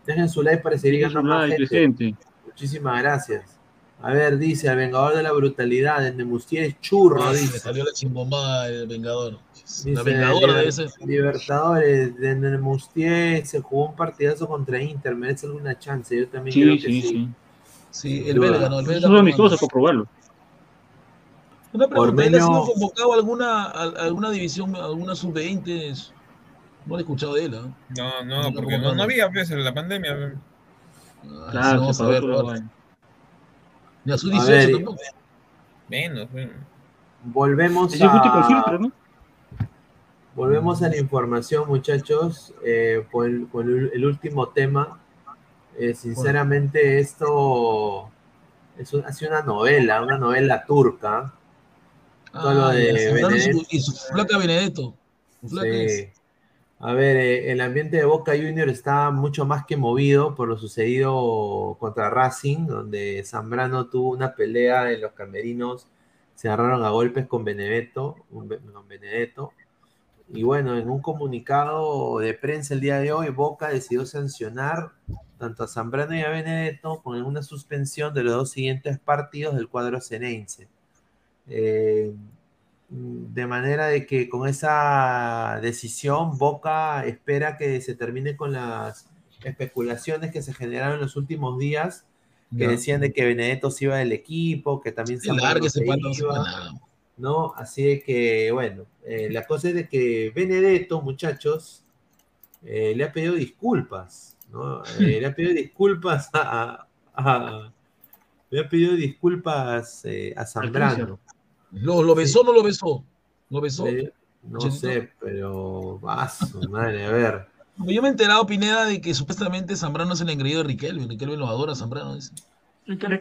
Speaker 5: Dejen su like para seguir ganando más gente. Muchísimas gracias. A ver, dice, el Vengador de la Brutalidad, el Nemustier es churro,
Speaker 9: Ah,
Speaker 5: dice.
Speaker 9: Me salió la chimbombada del Vengador.
Speaker 5: Dice,
Speaker 9: La Vengadora debe ser.
Speaker 5: Libertadores, de Nemustier se jugó un partidazo contra Inter, merece alguna chance, yo también
Speaker 6: Sí,
Speaker 5: creo que
Speaker 6: sí,
Speaker 5: sí.
Speaker 6: sí.
Speaker 9: Sí, el belga, no, el belga.
Speaker 6: Eso es amistoso para probarlo.
Speaker 9: Una pregunta, ¿él ha
Speaker 5: Ormeño-
Speaker 9: sido convocado a alguna, a alguna división, a alguna sub-20? No lo he escuchado de él, ¿ah?
Speaker 7: No, no,
Speaker 9: No,
Speaker 7: porque
Speaker 9: no,
Speaker 7: no,
Speaker 9: no.
Speaker 7: no había pues, en la pandemia.
Speaker 9: Ah,
Speaker 6: Claro,
Speaker 9: sí, vamos
Speaker 6: se
Speaker 9: a ver,
Speaker 6: toda la
Speaker 9: ahora.
Speaker 6: vaina.
Speaker 9: Ni a su
Speaker 5: A
Speaker 9: 18
Speaker 5: ver,
Speaker 9: tampoco.
Speaker 7: Menos.
Speaker 5: Volvemos a,
Speaker 6: filtro, ¿no?
Speaker 5: volvemos a la información, muchachos, eh, por el, por el- el último tema. Eh, sinceramente, esto es un- ha sido una novela, una novela turca. Todo lo
Speaker 9: Ah,
Speaker 5: de
Speaker 9: y su-
Speaker 5: Benedetto.
Speaker 9: y su flaca Benedetto. Su flaca
Speaker 5: Sí. A ver, eh, el ambiente de Boca Junior está mucho más que movido por lo sucedido contra Racing, donde Zambrano tuvo una pelea en los camerinos, se agarraron a golpes con Benedetto, con Benedetto. Y bueno, en un comunicado de prensa el día de hoy, Boca decidió sancionar tanto a Zambrano y a Benedetto con una suspensión de los dos siguientes partidos del cuadro cenense. Eh, de manera de que con esa decisión Boca espera que se termine con las especulaciones que se generaron en los últimos días, que decían de que Benedetto se iba del equipo, que también se iba. ¿no? Así de que, bueno, eh, la cosa es de que Benedetto, muchachos, eh, le ha pedido disculpas, ¿no? Eh, le ha pedido disculpas a, a- ha pedido disculpas eh, a Zambrano.
Speaker 9: ¿Lo, ¿Lo besó o no lo besó? ¿Lo besó?
Speaker 5: no sé, pero va madre, a ver.
Speaker 9: Yo me he enterado, Pineda, de que supuestamente Zambrano es el engreído de Riquelme. Riquelme lo adora, Zambrano. Dice.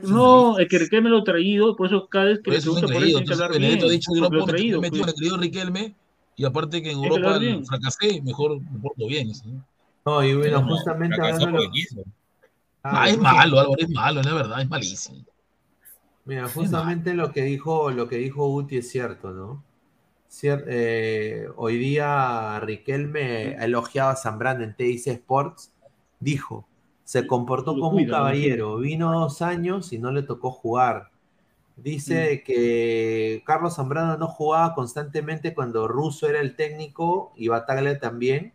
Speaker 6: No, el que Riquelme lo ha traído, por eso cada vez que
Speaker 9: le pregunta por eso, tiene Benedetto ha dicho que no puedo metido el engreído Riquelme y aparte que en Europa fracasé, mejor me porto bien.
Speaker 5: No, y bueno, justamente
Speaker 9: Ah, ah, es malo, Álvaro, es malo, la verdad, es malísimo.
Speaker 5: Mira, justamente lo que dijo, lo que dijo Uti es cierto, ¿no? Eh, hoy día Riquelme elogiaba a Zambrano en TIC Sports, dijo, se comportó como un caballero, vino dos años y no le tocó jugar. Dice que Carlos Zambrano no jugaba constantemente cuando Russo era el técnico y Bataglia también,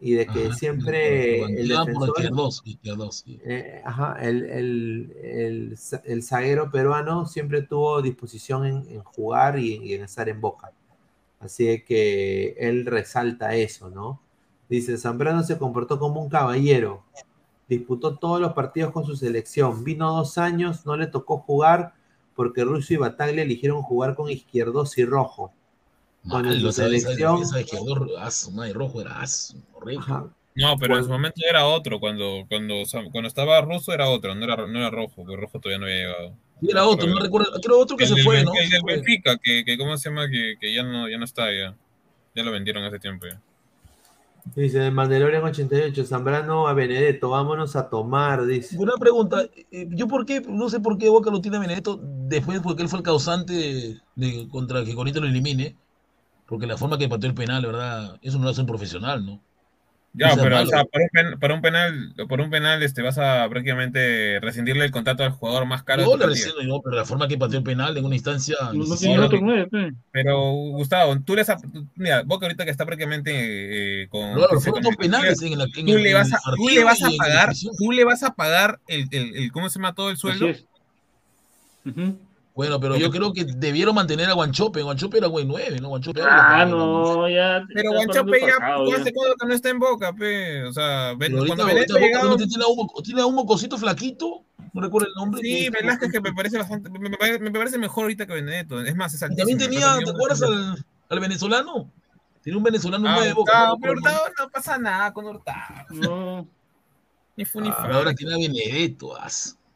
Speaker 5: y de que siempre el defensor, eh, ajá, el, el, el, zaguero peruano siempre tuvo disposición en, jugar y, en estar en boca. Así que él resalta eso, ¿no? Dice, Zambrano se comportó como un caballero, disputó todos los partidos con su selección, vino dos años, no le tocó jugar porque Russo y Bataglia eligieron jugar con izquierdos y rojo
Speaker 9: selección. rojo era
Speaker 7: No, pero en su momento era otro. Cuando, cuando, cuando estaba ruso era otro, no era, no era rojo, porque rojo todavía no había llegado.
Speaker 9: era otro, no recuerdo. Creo otro que se fue, ¿no?
Speaker 7: El del Benfica, que, que, ¿cómo se llama? Que, que, ya, no, ya no está ya. Ya lo vendieron hace tiempo ya.
Speaker 5: Dice Mandalorian 88, Zambrano a Benedetto, vámonos a tomar, dice.
Speaker 9: Una pregunta, eh, yo por qué, no sé por qué Boca lo tiene a Benedetto después porque él fue el causante de, de contra que Corito lo elimine porque la forma que pateó el penal, ¿verdad? Eso no lo hace un profesional, ¿no?
Speaker 7: Ya, pero o sea, para, un penal, por un penal este, vas a prácticamente rescindirle el contrato al jugador más caro.
Speaker 9: No, no, pero la forma que pateó el penal en una instancia. No,
Speaker 7: pero, Gustavo, tú le has. Mira, Boca ahorita que está prácticamente eh, con.
Speaker 9: No, fueron dos penales en, la,
Speaker 7: en tú, le vas a, tú le vas a pagar, tú le vas a pagar el, el, el, ¿cómo se llama todo el sueldo?
Speaker 9: Uh bueno, pero yo creo que debieron mantener a Guanchope. Guanchope era güey 9, ¿no? Guanchope
Speaker 6: ah, no, ya.
Speaker 7: Pero Guanchope ya, hace cuando que no está en boca, pe. O sea, cuando ahorita
Speaker 9: llegado... tiene, un, tiene un mocosito flaquito. No recuerdo el nombre.
Speaker 7: Sí, Velázquez que me parece bastante. Me, me, parece mejor ahorita que Benedetto. Es más, es altísimo.
Speaker 9: También tenía, ¿te acuerdas al, al, venezolano? Tiene un venezolano ah, de boca.
Speaker 6: No, pero Hurtado no pasa nada con Hurtado. No.
Speaker 7: Ni fu ni
Speaker 9: ah, Ahora tiene a Benedetto.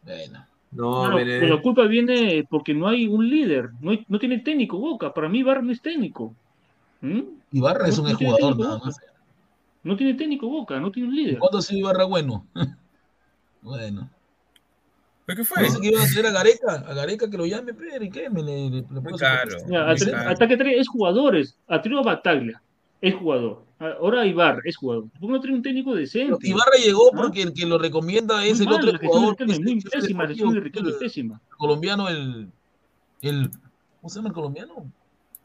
Speaker 9: Bueno.
Speaker 6: No, la culpa viene porque no hay un líder, no, no tiene técnico Boca. Para mí Ibarra no es técnico.
Speaker 9: ¿Mm? Ibarra es un jugador nada más.
Speaker 6: No tiene técnico Boca, no tiene un líder.
Speaker 9: ¿Cuándo ha sido Ibarra bueno? *laughs* bueno.
Speaker 7: ¿Pero qué fue?
Speaker 9: Parece que iban a tener a Gareca, a Gareca que lo llame, pero ¿y qué? Me, le, le,
Speaker 7: claro.
Speaker 6: Ataque es jugadores. A Trio Bataglia es jugador. Ahora Ibarra es jugador. ¿Por qué no tiene un técnico decente?
Speaker 9: Ibarra llegó ¿Ah? porque el que lo recomienda es el otro jugador.
Speaker 6: Es muy pésima, de pésima.
Speaker 9: El colombiano, el, el. ¿Cómo se llama el colombiano?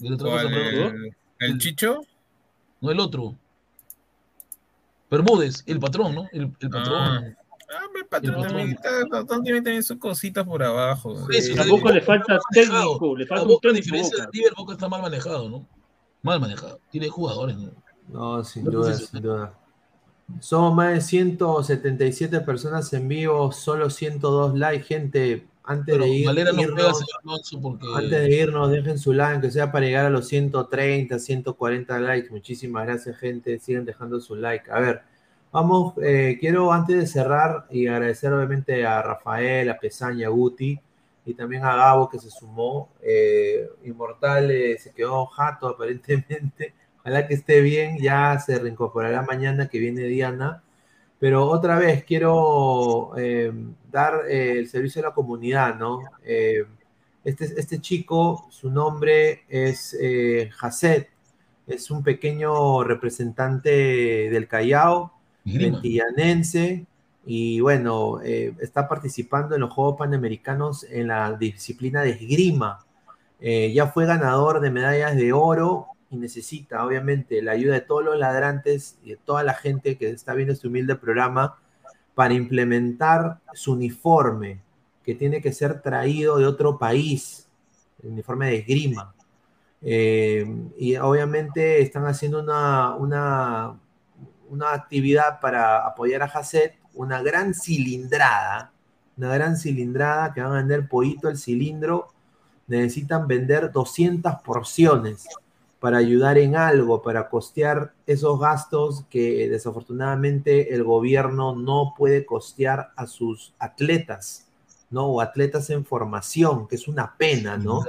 Speaker 7: ¿El, el, el Chicho?
Speaker 9: No, el otro. Bermúdez, el patrón, ¿no? El, el patrón.
Speaker 7: Ah. Ah, el patrón, el patrón tiene también sus cositas por abajo.
Speaker 6: Sí, tampoco le falta técnico, le falta un técnico. A
Speaker 9: diferencia del River, Boca está mal manejado, ¿no? Mal manejado. Tiene jugadores, ¿no?
Speaker 5: No, sin duda, sin duda. Somos más de 177 personas en vivo, solo 102 likes, gente. Antes de, irnos, antes de irnos, dejen su like, que sea para llegar a los 130, 140 likes. Muchísimas gracias, gente. Sigan dejando su like. A ver, vamos, eh, quiero antes de cerrar y agradecer obviamente a Rafael, a Pesaña, a Guti y también a Gabo que se sumó. Eh, Inmortal eh, se quedó jato *laughs* aparentemente. Ojalá que esté bien, ya se reincorporará mañana que viene Diana. Pero otra vez quiero eh, dar eh, el servicio a la comunidad, ¿no? Eh, este, este, chico, su nombre es Hasset, es un pequeño representante del Callao, ventillanense, y bueno, está participando en los Juegos Panamericanos en la disciplina de esgrima. ya fue ganador de medallas de oro y necesita, obviamente, la ayuda de todos los ladrantes y de toda la gente que está viendo este humilde programa para implementar su uniforme, que tiene que ser traído de otro país, el uniforme de esgrima. Eh, y obviamente están haciendo una, una, una actividad para apoyar a Hasset, una gran cilindrada, una gran cilindrada que van a vender pollito al cilindro, necesitan vender 200 porciones para ayudar en algo, para costear esos gastos que desafortunadamente el gobierno no puede costear a sus atletas, ¿no? O atletas en formación, que es una pena, ¿no?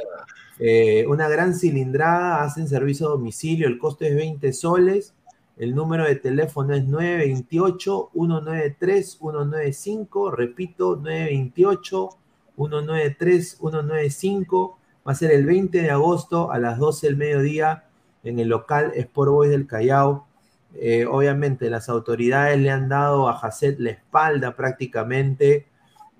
Speaker 5: Eh, una gran cilindrada, hacen servicio a domicilio, el costo es 20 soles, el número de teléfono es 928-193-195, repito, 928-193-195 Va a ser el 20 de agosto a las 12 del mediodía en el local Sport Boys del Callao. Eh, obviamente las autoridades le han dado a Jacet la espalda prácticamente.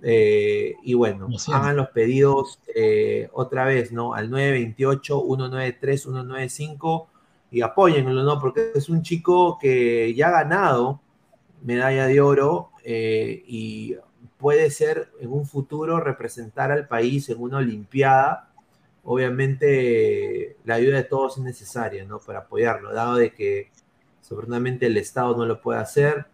Speaker 5: Eh, y bueno, hagan los pedidos eh, otra vez, ¿no? Al 928-193-195 y apóyenlo, ¿no? Porque es un chico que ya ha ganado medalla de oro y puede ser en un futuro representar al país en una Olimpiada obviamente la ayuda de todos es necesaria, ¿no? Para apoyarlo, dado de que seguramente el Estado no lo puede hacer.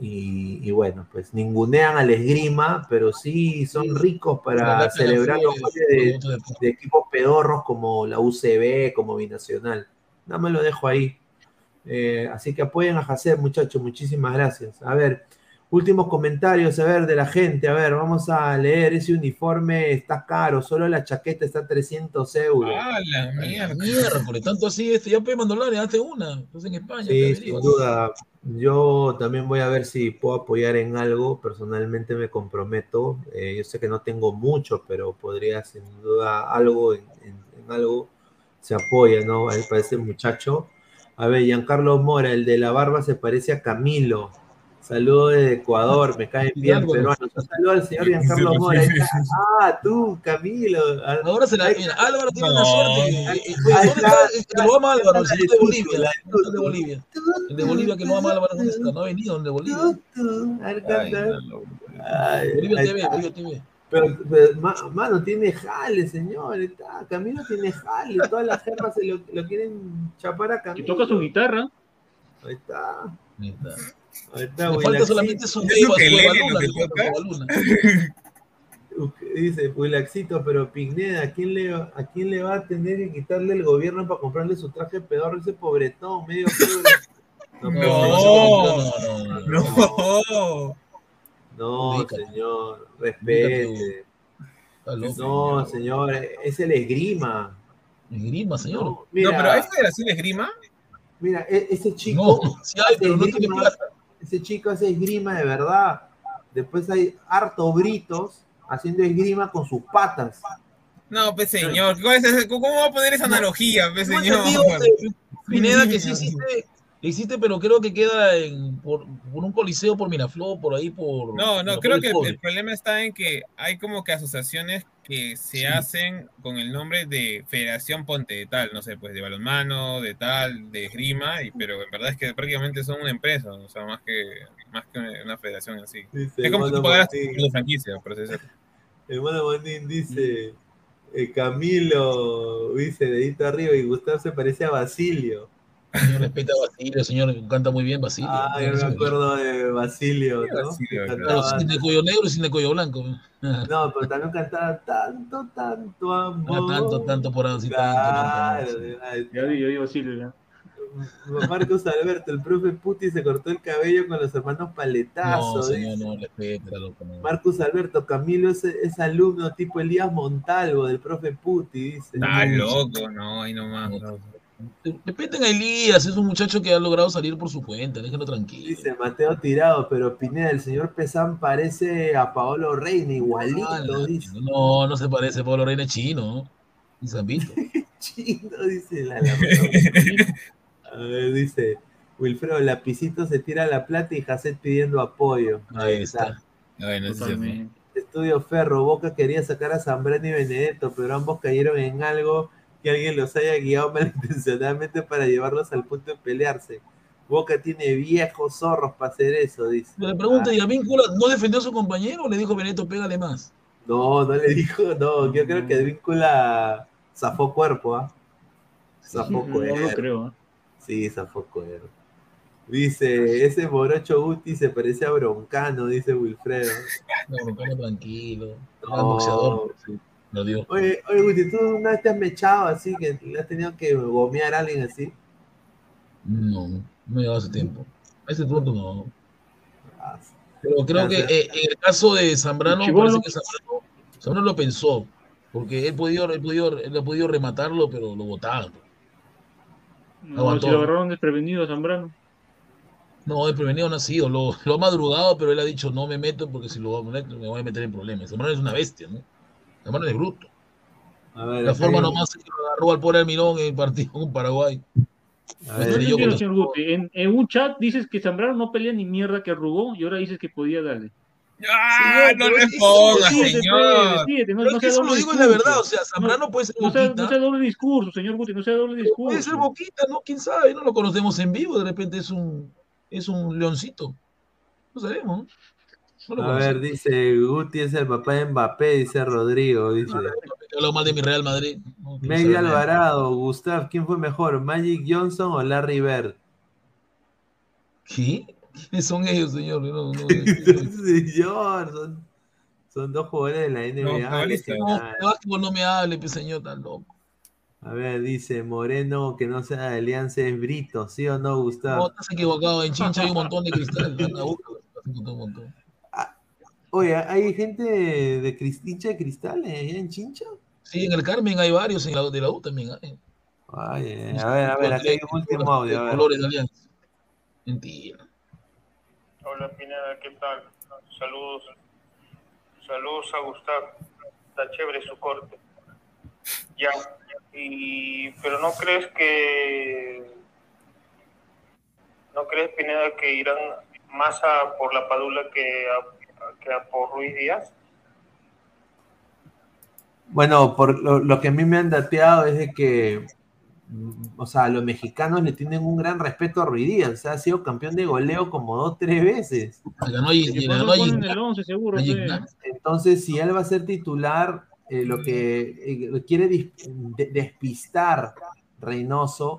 Speaker 5: Y, bueno, pues ningunean al esgrima, pero sí son ricos para celebrar los de, de, equipos pedorros como la UCB, como Binacional. No me lo dejo ahí. Eh, así que apoyen a Jacer, muchachos, muchísimas gracias. A ver, Últimos comentarios, a ver, de la gente. A ver, vamos a leer. Ese uniforme está caro, solo la chaqueta está a 300 euros.
Speaker 9: ¡Ah, la mierda! mierda por tanto así, este, ya pedimos dólares, hace una. Entonces en España.
Speaker 5: Sí, sin duda. Yo también voy a ver si puedo apoyar en algo. Personalmente me comprometo. Eh, yo sé que no tengo mucho, pero podría sin duda algo en, algo se apoya, ¿no? Ahí parece muchacho. A ver, Giancarlo Mora, el de la barba se parece a Camilo. Saludos de Ecuador, me caen *laughs* bien peruanos. Saludos al señor Giancarlo Mora. Ah, tú, Camilo.
Speaker 9: Ahora se la mira, Álvaro tiene una suerte. Que lo ama Álvaro, el señor de Bolivia. El de Bolivia. El de Bolivia que lo ama Álvaro, ¿dónde está? No ha venido, el de Bolivia. Bolivia TV, Bolivia TV.
Speaker 5: Pero, pero, mano, tiene jale, señor. Está, Camilo tiene jale. Todas las germas se lo, lo quieren chapar a Camilo.
Speaker 6: Que toca su guitarra.
Speaker 5: Ahí está. Ahí está.
Speaker 9: Ahorita, falta solamente su luna. *laughs*
Speaker 5: Dice Wilaxito, pero Pigneda, ¿a quién, le, ¿a quién le va a tener que quitarle el gobierno para comprarle su traje pedorro ese pobretón, medio *laughs*
Speaker 7: No, no, no,
Speaker 5: no, señor, respete. No, señor, es el esgrima.
Speaker 9: Esgrima, señor. No,
Speaker 7: pero ¿es Federación Esgrima?
Speaker 5: Mira, e, ese chico. Ese chico hace esgrima de verdad. Después hay harto britos haciendo esgrima con sus patas.
Speaker 7: No, pues señor, ¿cómo va a poner esa analogía, pues señor?
Speaker 9: Pineda, que sí *laughs* existe, existe, pero creo que queda en, por, un coliseo por Miraflor, por ahí, por...
Speaker 7: No, no, creo que el, problema está en que hay como que asociaciones que se hacen con el nombre de Federación Ponte de tal, no sé, pues de balonmano, de tal, de grima, y, pero en verdad es que prácticamente son una empresa, o sea, más que, más que una federación así. es como si tú pagaras tu franquicia, por así.
Speaker 5: Hermano Bonín dice, eh, Camilo, dice, dedito arriba, y Gustavo se parece a Basilio.
Speaker 9: Señor, respeta a Basilio, señor, canta muy bien Basilio.
Speaker 5: Ah, yo me acuerdo de Basilio, ¿no? Basilio,
Speaker 9: sin de cuello negro y sin de cuello blanco.
Speaker 5: No, pero también cantaba tanto, tanto amor.
Speaker 9: Ah, tanto, tanto por así,
Speaker 6: claro, tanto. Yo digo, yo Basilio, ya.
Speaker 5: Marcos Alberto, el profe Puti se cortó el cabello con los hermanos Paletazo.
Speaker 9: No, señor, no, respeta,
Speaker 5: Marcos Alberto, Camilo es, es, alumno tipo Elías Montalvo del profe Puti, dice.
Speaker 7: Está loco, no, ahí nomás. No,
Speaker 9: Respeten a Elías, es un muchacho que ha logrado salir por su cuenta, déjenlo tranquilo.
Speaker 5: Dice Mateo Tirado, pero Pineda, el señor Pesán parece a Paolo Reina, igualito. Ah,
Speaker 9: no, no se parece, a Paolo Reina es chino. Y *laughs*
Speaker 5: chino, dice la, A ver, dice Wilfredo, Lapicito se tira la plata y Jacet pidiendo apoyo.
Speaker 9: Ahí, está.
Speaker 5: Estudio Ferro, Boca quería sacar a Zambrano y Benedetto, pero ambos cayeron en algo que alguien los haya guiado *laughs* malintencionadamente para llevarlos al punto de pelearse. Boca tiene viejos zorros para hacer eso, dice.
Speaker 9: Le pregunta, ¿y a Víncula no defendió a su compañero o le dijo Benedetto, pégale más?
Speaker 5: No, no le dijo, no, yo creo que Víncula zafó cuerpo, ¿ah? Zafó cuerpo.
Speaker 6: No creo, ¿eh?
Speaker 5: Sí, zafó cuerpo. Dice, ese morocho Guti se parece a Broncano, dice Wilfredo.
Speaker 9: No, tranquilo. No, boxeador. Lo digo.
Speaker 5: Oye, oye, Guti, ¿tú una vez te has mechado así que le has tenido que gomear a alguien así?
Speaker 9: No, no he llegado ese tiempo. A ese punto no. Pero creo que eh, en el caso de Zambrano, parece que Zambrano, Zambrano lo pensó. Porque él podía, él podía, él ha podido rematarlo, pero lo botaban.
Speaker 6: No, si lo agarraron desprevenido a Zambrano.
Speaker 9: No, desprevenido no ha sido. Lo, lo, ha madrugado, pero él ha dicho no me meto porque si lo voy a meter me voy a meter en problemas. Zambrano es una bestia, ¿no? Zambrano es bruto. A ver, la forma nomás es que lo agarró al pobre Almirón en el partido con Paraguay.
Speaker 6: en, en, un chat dices que Zambrano no pelea ni mierda que arrugó y ahora dices que podía darle.
Speaker 7: ¡Ah! no le pongas, señor.
Speaker 9: no, eso lo digo es la verdad, o sea, Zambrano puede ser
Speaker 6: no boquita. no sea doble discurso, señor Guti, no sea doble discurso.
Speaker 9: Puede ser boquita, ¿no? ¿Quién sabe? No lo conocemos en vivo, de repente es un, es un leoncito. No sabemos,
Speaker 5: ¿no? A ver, dice Guti es el papá de Mbappé, dice Rodrigo, dice.
Speaker 9: Hablo mal de mi Real Madrid.
Speaker 5: Medio Alvarado, Gustav, ¿quién fue mejor, Magic Johnson o Larry Bird?
Speaker 9: ¿Qué? ¿Quiénes son ellos, señor? No, no, *laughs*
Speaker 5: señor, son, son, dos jugadores de la NBA.
Speaker 9: No, no, me hable, pues, señor, tan loco.
Speaker 5: A ver, dice Moreno que no sea de Alianza es Brito, ¿sí o no, Gustavo?
Speaker 9: No, estás equivocado, en Chincha hay un montón de cristal.
Speaker 5: Ah, oye, ¿hay gente de, de hincha de cristal en Chincha?
Speaker 9: Sí, en el Carmen hay varios, en la, de la U también hay.
Speaker 5: Ay, a ver, a ver, aquí hay un último audio. A ver.
Speaker 9: Colores de Alianza. Mentira.
Speaker 12: Hola Pineda, ¿qué tal? Saludos. Saludos a Gustavo. Está chévere su corte. Ya. Y, pero no crees que no crees Pineda que irán más a por la Padula que a, por Ruiz Díaz?
Speaker 5: Bueno, por lo, lo, que a mí me han dateado es de que o sea, los mexicanos le tienen un gran respeto a Ruiz Díaz, o sea, ha sido campeón de goleo como dos, tres veces. Entonces, si él va a ser titular, eh, lo que eh, quiere despistar Reynoso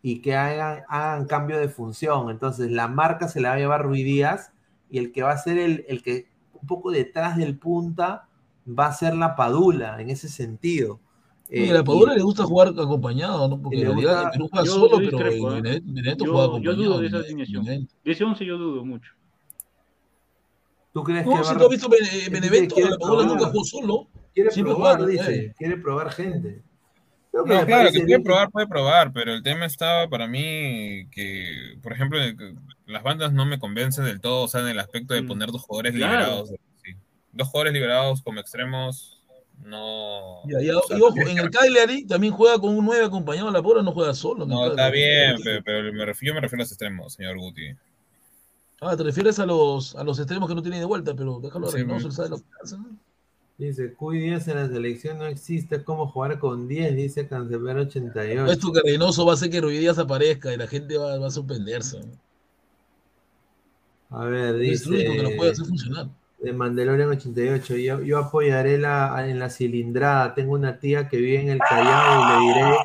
Speaker 5: y que hagan, hagan, cambio de función. Entonces, la marca se la va a llevar Ruiz Díaz y el que va a ser el, el que un poco detrás del punta va a ser la Padula en ese sentido.
Speaker 9: Eh, a la Padula le gusta jugar acompañado, ¿no? Porque en realidad Perú juega solo, pero Benedetto juega acompañado.
Speaker 6: Yo dudo de esa alineación. De ese 11 yo dudo mucho.
Speaker 5: ¿Tú crees
Speaker 9: no, que si tú has visto Benedetto, la Padula nunca jugó solo.
Speaker 5: Quiere probar, dice. Quiere probar gente.
Speaker 7: No, claro, que puede probar, puede probar, pero el tema estaba para mí que, por ejemplo, las bandas no me convencen del todo, o sea, en el aspecto de mm. poner dos jugadores liberados. Dos jugadores liberados como extremos no.
Speaker 9: y, ojo, en el Cagliari también juega con un 9 acompañado a la pura, no juega solo.
Speaker 7: No, está bien, pero, me refiero, yo me refiero a los extremos, señor Guti.
Speaker 9: Ah, te refieres a los, a los extremos que no tienen de vuelta, pero déjalo a Reynoso, él sabe lo que hace,
Speaker 5: Dice, Cuy 10 en la selección no existe, como jugar con 10, dice Cancelero 88.
Speaker 9: Esto que Reynoso va a hacer que Ruiz Díaz aparezca y la gente va, va a sorprenderse.
Speaker 5: A ver, dice...
Speaker 9: Es lo único que lo puede hacer funcionar
Speaker 5: de Mandalorian 88. Yo, yo apoyaré la, en la cilindrada. Tengo una tía que vive en el Callao y le diré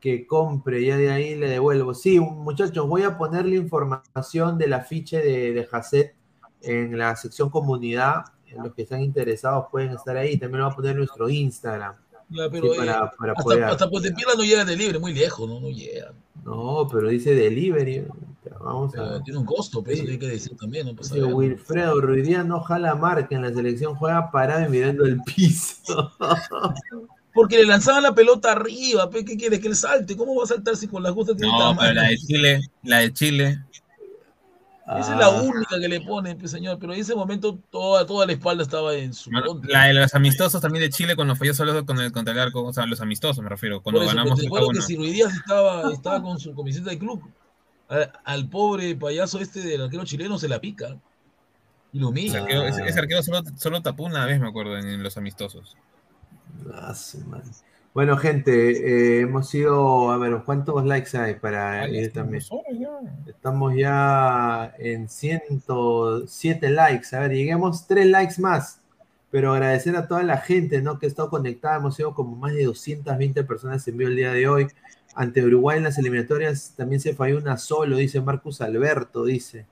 Speaker 5: que compre. Ya de ahí le devuelvo. Sí, muchachos, voy a poner la información del afiche de, de Hasset en la sección comunidad. Los que están interesados pueden estar ahí. También lo voy a poner en nuestro Instagram.
Speaker 9: Pero, sí, para, para hasta, hasta Potepila no llega de libre, muy lejos, ¿no? No llega.
Speaker 5: No, pero dice delivery. Vamos
Speaker 9: a... Tiene un costo, pero eso hay que decir también. ¿no?
Speaker 5: Sí, Wilfredo Ruidía no jala marca en la selección, juega parado y mirando el piso. *laughs*
Speaker 9: Porque le lanzaban la pelota arriba, ¿qué quiere? Que él salte. ¿Cómo va a saltar si con las justas
Speaker 7: tiene No, pero la de Chile, la de Chile.
Speaker 9: Esa es la ah. única que le pone, pues, señor, pero en ese momento toda, toda la espalda estaba en su
Speaker 7: La de los amistosos también de Chile cuando falló solo con el, contra el arco, o sea, los amistosos me refiero, cuando eso, ganamos.
Speaker 9: Recuerdo que si Ruiz Díaz estaba, estaba con su comiseta de club, al pobre payaso este del arquero chileno se la pica. Y lo mira.
Speaker 7: Ese arquero, solo, solo, tapó una vez, me acuerdo, en, los amistosos.
Speaker 5: Ah, bueno, gente, eh, hemos ido, a ver, ¿cuántos likes hay para ir también? Estamos ya en 107 likes. A ver, lleguemos 3 likes más. Pero agradecer a toda la gente ¿no? que ha estado conectada. Hemos sido como más de 220 personas en vivo el día de hoy. Ante Uruguay en las eliminatorias también se falló una solo, dice Marcus Alberto, dice.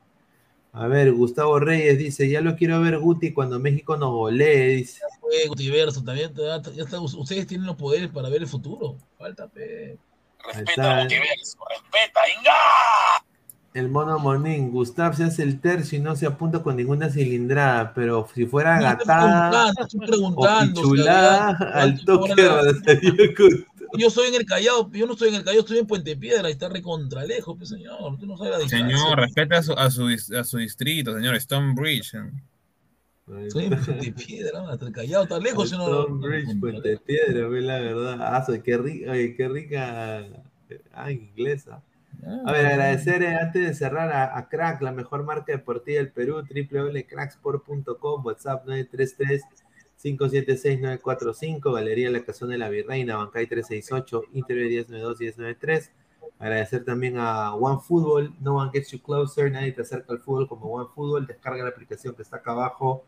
Speaker 5: A ver, Gustavo Reyes dice, ya lo quiero ver Guti cuando México nos golee, dice.
Speaker 9: Guti Verso, también, ya está, ustedes tienen los poderes para ver el futuro. Falta, pe.
Speaker 10: Respeta Verso, respeta, Inga.
Speaker 5: El mono Monín, Gustav se hace el tercio y no se apunta con ninguna cilindrada, pero si fuera no, gatada o pichulada, al toque
Speaker 9: Yo soy en el Callao, yo no estoy en el Callao, estoy en Puente Piedra, y está recontra lejos, pues, señor. Usted no sabe la
Speaker 7: Señor, respeta a su, a su, a su distrito, señor, Stonebridge.
Speaker 9: Soy en Puente Piedra, hasta el Callao está lejos, señor.
Speaker 5: Stonebridge, Puente Piedra, la verdad. Ah, qué rica, qué rica. Ah, inglesa. A ver, agradecer eh, antes de cerrar a, Crack, la mejor marca deportiva del Perú, www.cracksport.com, WhatsApp 933-576-945, Galería La Cazón de la Virreina, Bancay 368, Interior 1092-1093. Agradecer también a OneFootball, No One Gets You Closer, nadie te acerca al fútbol como OneFootball. Descarga la aplicación que está acá abajo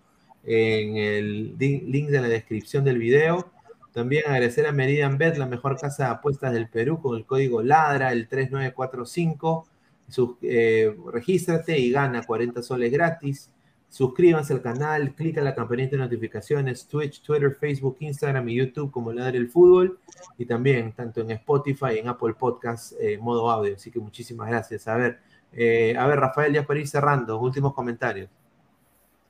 Speaker 5: en el link de la descripción del video. También agradecer a Meridian Bet, la mejor casa de apuestas del Perú, con el código LADRA, el 3945. eh, regístrate y gana 40 soles gratis. Suscríbanse al canal, clica la campanita de notificaciones, Twitch, Twitter, Facebook, Instagram y YouTube como Ladra el Fútbol. Y también tanto en Spotify y en Apple Podcast, eh, modo audio. Así que muchísimas gracias. A ver, eh, a ver, Rafael, ya para ir cerrando, últimos comentarios.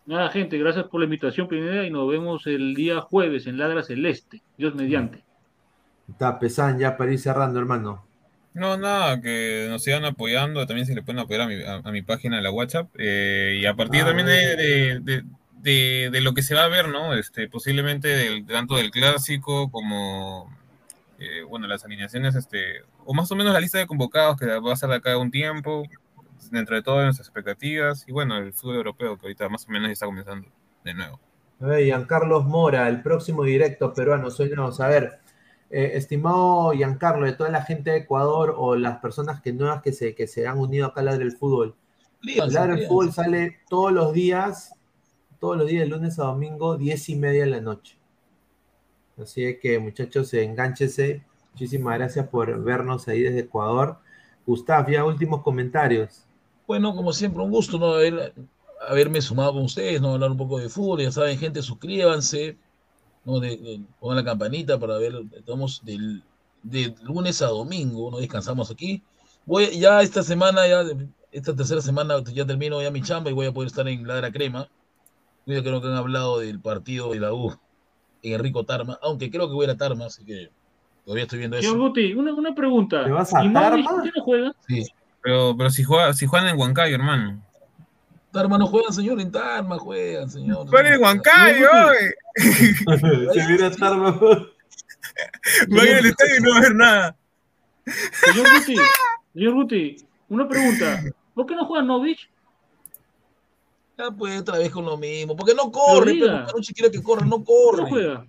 Speaker 6: Nada, gente, gracias por la invitación, primera, y nos vemos el día jueves en Ladra Celeste. Dios mediante.
Speaker 5: Está pesando ya para ir cerrando, hermano.
Speaker 7: No, nada, que nos sigan apoyando. También se le pueden apoyar a mi, página de la WhatsApp. Eh, y a partir ah, también de, lo que se va a ver, ¿no? Este, posiblemente del, tanto del clásico como, eh, bueno, las alineaciones, este, o más o menos la lista de convocados que va a ser de acá un tiempo dentro de todas nuestras expectativas y bueno, el fútbol europeo que ahorita más o menos está comenzando de nuevo.
Speaker 5: A ver, Giancarlos Mora, el próximo directo peruano, soñamos. A ver, eh, estimado Giancarlo, de toda la gente de Ecuador o las personas que nuevas que se, que se han unido acá a Ladre del Fútbol. Ladre del Fútbol sale todos los días, todos los días, de lunes a domingo, diez y media de la noche. Así que muchachos, enganchese. Muchísimas gracias por vernos ahí desde Ecuador. Gustav, ya últimos comentarios.
Speaker 9: Bueno, como siempre, un gusto ¿no? haberme sumado con ustedes, ¿no? hablar un poco de fútbol. Ya saben, gente, suscríbanse, ¿no? De, pongan la campanita para ver, estamos del, de lunes a domingo, no descansamos aquí. Voy, ya esta semana, ya esta tercera semana, ya termino ya mi chamba y voy a poder estar en Ladra Crema. Yo creo que han hablado del partido de la U en Enrico Tarma, aunque creo que voy a ir a Tarma, así que todavía estoy viendo eso.
Speaker 6: Guti, una, una pregunta.
Speaker 5: ¿Te vas a Tarma?
Speaker 6: ¿Quién juega?
Speaker 7: Sí. Pero, pero si, juega, si juegan en Huancayo, hermano.
Speaker 9: Tarma no juegan, señor, en Tarma juegan, señor.
Speaker 7: Juegan en Huancayo, *laughs*
Speaker 5: Se mira Tarma.
Speaker 7: Vaya al estadio y no va a ver nada.
Speaker 6: Señor Guti, señor Guti, una pregunta. ¿Por qué no juega Novich?
Speaker 9: Ya pues otra vez con lo mismo. Porque no corre, pero no quiere que corra, no corre.
Speaker 6: ¿Por qué no juega?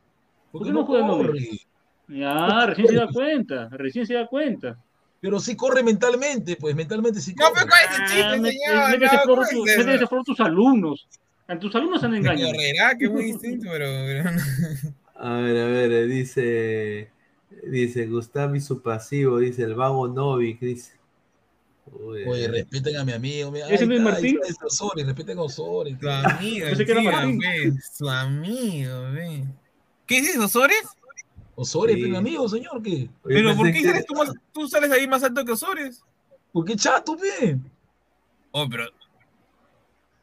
Speaker 6: ¿Por qué no, juega Novich? Ya, recién se da cuenta, recién se da cuenta
Speaker 9: pero sí corre mentalmente, pues mentalmente sí corre.
Speaker 7: No, pero ese chico, señor.
Speaker 6: Métese no, por tus alumnos. A tus alumnos han engañado.
Speaker 7: Correrá, que es muy distinto, pero,
Speaker 5: A ver, a ver, dice, dice Gustavo y su pasivo, dice el vago Novik, dice.
Speaker 9: Oye, respeten a mi amigo.
Speaker 6: ¿Ese no es Martín?
Speaker 9: Osori, respeten a Osori.
Speaker 7: Su amigo, su amigo, ve. ¿Qué dices, Osores?
Speaker 9: Osores, sí. amigo, señor, ¿qué?
Speaker 7: Pero ¿por qué sales tú, más, tú, sales ahí más alto que Osores?
Speaker 9: Porque chato, ve.
Speaker 7: Oh, pero.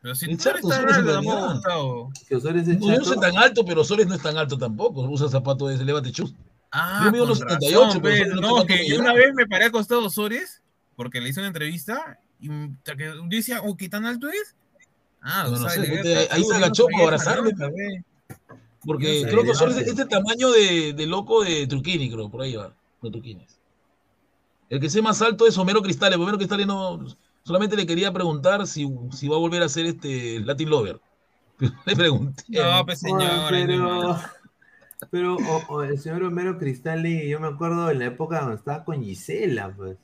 Speaker 7: Pero si tú eres tan alto,
Speaker 9: Que Osores es chato. No, yo no soy tan alto, pero Osores no es tan alto tampoco. Usa zapatos de ese levate chus.
Speaker 7: Ah, yo mido unos 78, pero no, no que yo una vez me paré acostado a Osores porque le hice una entrevista y yo decía, oh, ¿qué tan alto es?
Speaker 9: Ah, no, no sé, ahí se agachó para abrazarme. Porque creo que son este tamaño de, de, loco de Truquini, creo, por ahí va, no Truquines. El que sea más alto es Homero Cristales. Homero Cristales no. Solamente le quería preguntar si, si va a volver a ser este Latin Lover. *laughs* le pregunté.
Speaker 7: No, pues señor.
Speaker 5: pero, pero el señor Homero Cristales, yo me acuerdo en la época cuando estaba con Gisela, pues.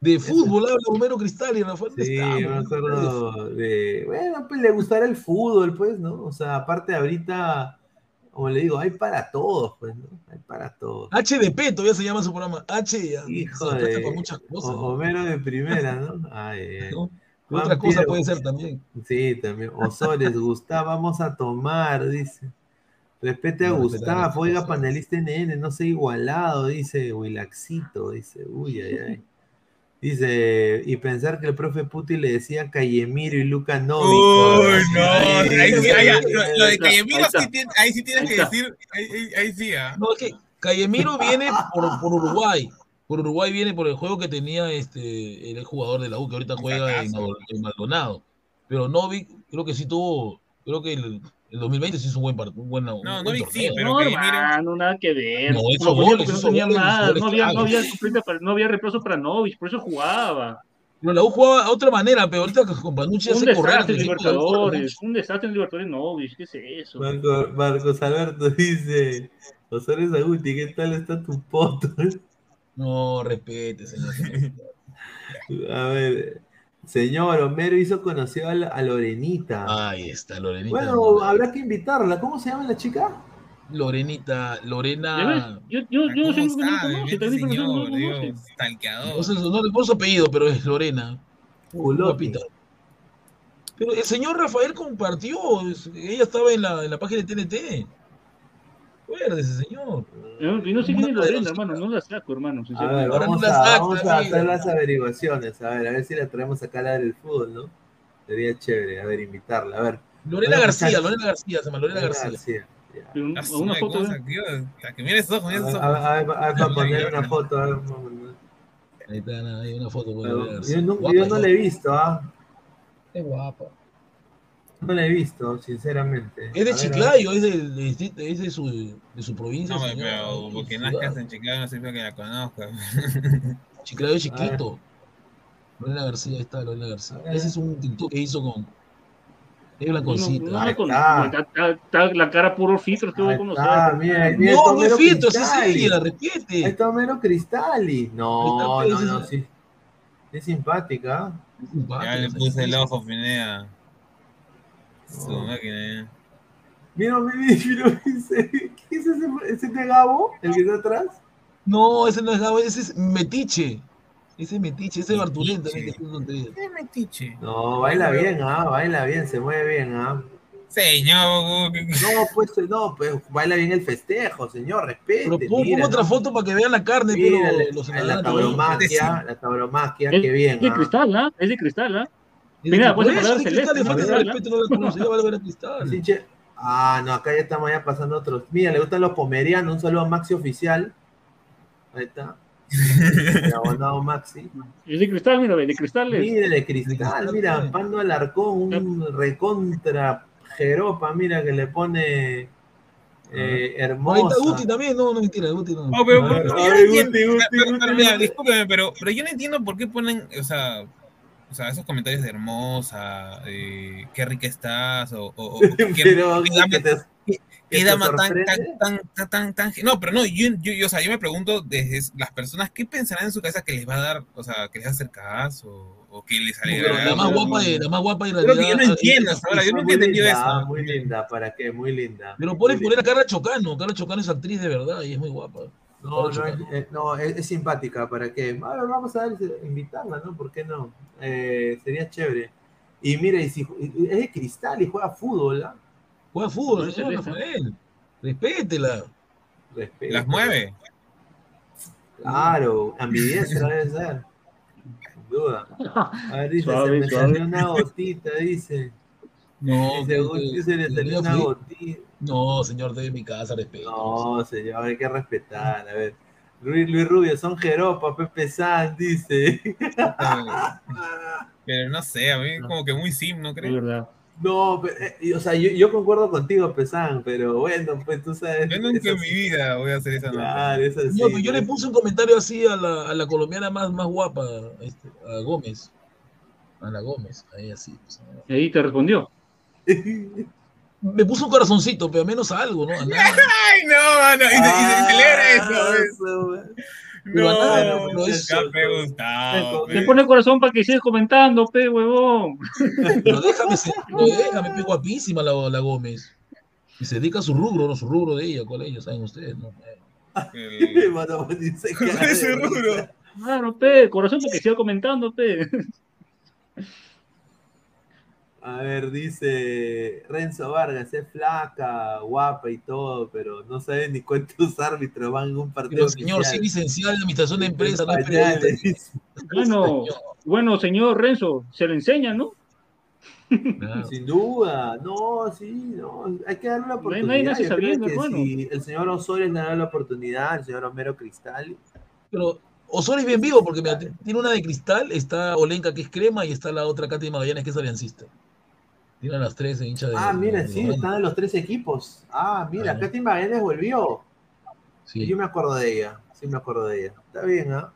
Speaker 9: De fútbol habla Homero Cristales, Rafael.
Speaker 5: Sí, yo me acuerdo de. Bueno, pues le gustará el fútbol, pues, ¿no? O sea, aparte ahorita como le digo, hay para todos, pues, ¿no? Hay para todos.
Speaker 9: HDP todavía se llama su programa. H
Speaker 5: Hijo de... Homero de primera, ¿no? *laughs* Ay,
Speaker 9: Otra cosa puede ser también.
Speaker 5: Sí, también. Osores, *laughs* Gustavo, vamos a tomar, dice. Respete a Gustavo, oiga, panelista NN, no sea igualado, dice Wilaxito, dice, uy, ay, ay. Dice, y pensar que el profe Puti le decía Cayemiro y Luca Novi.
Speaker 7: Uy, no, ahí sí, ahí, lo, lo, de Cayemiro sí tiene, ahí sí tienes que decir, ahí, ahí sí. ¿ah?
Speaker 9: No, es que Cayemiro viene por, por Uruguay. Por Uruguay viene por el juego que tenía este el jugador de la U que ahorita juega en, en Maldonado. Pero Novik creo que sí tuvo, creo que el, el 2020 sí hizo un buen partido. Un buen,
Speaker 7: no,
Speaker 9: un
Speaker 7: no,
Speaker 9: buen
Speaker 7: sí, pero
Speaker 11: no,
Speaker 7: que
Speaker 11: hermano, nada que ver.
Speaker 9: No, esos goles, esos
Speaker 11: no, había
Speaker 9: goles,
Speaker 11: nada,
Speaker 9: goles
Speaker 11: no, había, no, había no había reemplazo para Novich, por eso jugaba.
Speaker 9: Pero la U jugaba a otra manera, pero ahorita con Panucci
Speaker 11: Un
Speaker 9: hace correr.
Speaker 11: desastre en
Speaker 9: de.
Speaker 11: Libertadores, un desastre en Libertadores Novich, ¿qué es eso?
Speaker 5: Marco- Marcos Alberto dice, Osores Aguti, ¿qué tal está tu poto?
Speaker 9: No, respete, señor. *laughs*
Speaker 5: A ver, señor, Homero hizo conocido a, la- a Lorenita.
Speaker 9: Ahí está, Lorenita.
Speaker 5: bueno, habrá que invitarla. ¿Cómo se llama la chica?
Speaker 9: Lorenita. Lorena.
Speaker 11: Yo, yo, yo no sé
Speaker 7: ¿Cómo
Speaker 11: por qué no conoce, no conoce.
Speaker 7: Stalkeador.
Speaker 9: No sé, no le pongo su apellido, pero es Lorena.
Speaker 5: Culotti.
Speaker 9: Guapita. Pero el señor Rafael compartió, ella estaba en la, en la página de TNT. Acuérdese, señor.
Speaker 11: Yo no sé quién es Lorena, hermano, no la saco, hermano.
Speaker 5: A ver, vamos
Speaker 9: no la
Speaker 5: a,
Speaker 9: saca,
Speaker 5: vamos a hacer las averiguaciones. A ver, a ver si la traemos acá a la del fútbol, ¿no? Sería chévere, a ver, invitarla. A ver.
Speaker 9: Lorena
Speaker 5: Bueno,
Speaker 9: García. Lorena García, se llama Lorena García.
Speaker 11: Pero
Speaker 7: su
Speaker 11: una foto
Speaker 7: ¿cómo
Speaker 11: de...
Speaker 7: se- Dios, hasta que mire esos ojos,
Speaker 5: A ver,
Speaker 7: esos
Speaker 5: a ver,
Speaker 7: ojos.
Speaker 5: a ver, a ver, para poner una foto. a ver.
Speaker 9: Ahí está, ahí una foto Lorena
Speaker 5: Yo
Speaker 9: García.
Speaker 5: no,
Speaker 9: Guapa,
Speaker 5: yo no la he visto, ¿ah?
Speaker 9: Es guapa.
Speaker 5: No la he visto, sinceramente.
Speaker 9: Es de. Chiclayo, es de, de- es de su, de su provincia.
Speaker 7: No,
Speaker 9: señor,
Speaker 7: pero porque nazcas en Chicago no significa que la conozca. *laughs*
Speaker 9: Chiclayo es chiquito. Lorena García, ahí está Lorena García. Ese es un TikTok que hizo con. Es blanconcita.
Speaker 11: No, no, con-
Speaker 5: está.
Speaker 11: está, está- está la cara puro filtro, que voy a
Speaker 5: Ahí
Speaker 11: conocer.
Speaker 5: está, mira, mira,
Speaker 9: No, no es filtro, sí, sí, la repite.
Speaker 5: está Homero Cristalli. No, no,
Speaker 9: pues,
Speaker 5: no,
Speaker 9: esa-
Speaker 5: sí. Es simpática.
Speaker 9: Es simpática,
Speaker 7: Ya le puse el ojo, Pineda. Su
Speaker 5: No.
Speaker 7: máquina.
Speaker 5: Mira, *laughs* mira, mira, ese, ¿qué es ese, ese de Gabo? ¿El que está atrás?
Speaker 9: No, ese no es Gabo, ese es Metiche. Ese es Metiche, ese es Bartolén también que.
Speaker 7: ¿Qué metiche?
Speaker 5: No, baila bien, ah, baila bien, se mueve bien, ah.
Speaker 7: Señor, que-
Speaker 5: No, pues, no, pues, baila bien el festejo, señor, respete.
Speaker 9: Pero pon,
Speaker 5: mira,
Speaker 9: otra
Speaker 5: ¿no?
Speaker 9: foto para que vean la carne,
Speaker 5: Mira,
Speaker 9: pero
Speaker 5: la-
Speaker 9: los
Speaker 5: la la tauromaquia,
Speaker 11: Es,
Speaker 5: qué bien,
Speaker 11: de
Speaker 5: ah.
Speaker 11: cristal, ¿ah? Es de cristal, ¿ah?
Speaker 9: Y
Speaker 11: Mira, pues, celeste,
Speaker 9: respeto, no la conoce, cristal.
Speaker 5: Ah, no, acá ya estamos ya pasando otros. Mira, le gustan los pomerianos, un saludo a Maxi Oficial. Ahí está. *laughs* Abonado Maxi.
Speaker 11: Es de cristal, mira, ve, de cristales.
Speaker 5: Mire, de cristal, mira, Pando Alarcón, un recontra jeropa, mira, que le pone eh, hermosa.
Speaker 9: Guti también, no, no mentira, Guti no.
Speaker 7: Oh, no entiendo,
Speaker 5: Guti, Guti,
Speaker 7: pero- pero mira, pero, pero yo no entiendo por qué ponen, o sea, o sea, esos comentarios de hermosa, eh, qué rica estás, o, o, o *laughs* qué,
Speaker 5: Pero,
Speaker 7: qué dama,
Speaker 5: que te-
Speaker 7: qué- dama tan, tan, tan, tan, tan, tan- no, pero no, yo, yo, yo, o sea, yo me pregunto desde las personas, ¿qué pensarán en su cabeza que les va a dar, o sea, que les va a hacer caso, o que les
Speaker 9: Pero
Speaker 7: alegrará?
Speaker 9: la más guapa, de- la más guapa en
Speaker 7: Creo que yo no entiendo hasta ahora, yo nunca he entendido
Speaker 5: linda,
Speaker 7: eso.
Speaker 5: Muy linda, ¿para qué? Muy linda.
Speaker 9: Pero ponen
Speaker 5: Muy
Speaker 9: poner a Carla Chocano. Carla Chocano es actriz de verdad y es muy guapa.
Speaker 5: No, no, eh, no, es, es simpática, ¿para qué? Vamos a ver, invitarla, ¿no? ¿Por qué no? Eh, sería chévere. Y mire, y si, es de cristal y juega fútbol, ¿ah?
Speaker 9: Juega fútbol,
Speaker 11: eso,
Speaker 9: Rafael. Respétela.
Speaker 5: Respeto.
Speaker 7: ¿Las mueve?
Speaker 5: Claro, ambidiestra debe ser. Sin duda. A ver, dice,
Speaker 11: Suave,
Speaker 5: se me
Speaker 11: suave.
Speaker 5: salió una gotita, dice.
Speaker 9: No,
Speaker 5: Dice,
Speaker 9: que-
Speaker 5: se le salió una gotita.
Speaker 9: No, señor, de mi casa, respeto.
Speaker 5: No, señor, hay que respetar. A ver. Luis, Luis Rubio, son jeropa, Pepe San, dice. *laughs*
Speaker 7: Pero no sé, a mí como que muy sim, ¿no
Speaker 11: Es
Speaker 7: crees?
Speaker 11: verdad.
Speaker 5: No, pero, eh, o sea, yo, yo concuerdo contigo, Pesan, pero bueno, pues tú sabes.
Speaker 7: Yo nunca
Speaker 5: es
Speaker 7: en mi vida voy a hacer esa.
Speaker 5: Claro, es así.
Speaker 9: No, pero yo le puse un comentario así a la, a la colombiana más, más guapa, este, a Gómez. A la Gómez, ahí así. pues,
Speaker 11: Y ahí te respondió. *laughs*
Speaker 9: Me puso un corazoncito, pero menos algo, ¿no? *laughs*
Speaker 7: Ay, no, no, y, se- y celebra eso.
Speaker 5: Ah, eso,
Speaker 9: a nada,
Speaker 7: No,
Speaker 9: eso-
Speaker 7: gustado.
Speaker 11: Te pone corazón para que sigas comentando, pe, huevón.
Speaker 9: Pero déjame, se- pero déjame, pues, guapísima la, la Gómez. Y se dedica a su rubro, ¿no? Su rubro de ella, ¿cuál es ella? ¿Saben ustedes? No?
Speaker 5: Mano, dice
Speaker 7: ¿Cuál es *laughs* ese rubro?
Speaker 11: Claro, pe, corazón para que siga comentando, pe.
Speaker 5: A ver, dice Renzo Vargas, es flaca, guapa y todo, pero no sabe ni cuántos *laughs* árbitros van en un partido.
Speaker 9: Pero señor, sí licenciado en administración de empresas, no
Speaker 6: es Bueno, bueno, señor Renzo, se le enseña, ¿no?
Speaker 5: Sin duda, no, sí, no, hay que darle la oportunidad. No hay, nadie sabiendo, hermano. Si el señor Osorio le da la oportunidad, el señor Homero Cristal.
Speaker 9: Pero Osorio es bien vivo porque mira, tiene una de cristal, está Olenka que es crema y está la otra Katy Magallanes que es aliancista. Tiene las tres hinchas de.
Speaker 5: Ah, mira, sí, están en los tres equipos. Ah, mira, ah. Katy Magallanes volvió. Sí. Yo me acuerdo de ella, sí me acuerdo de ella. Está bien, ¿ah?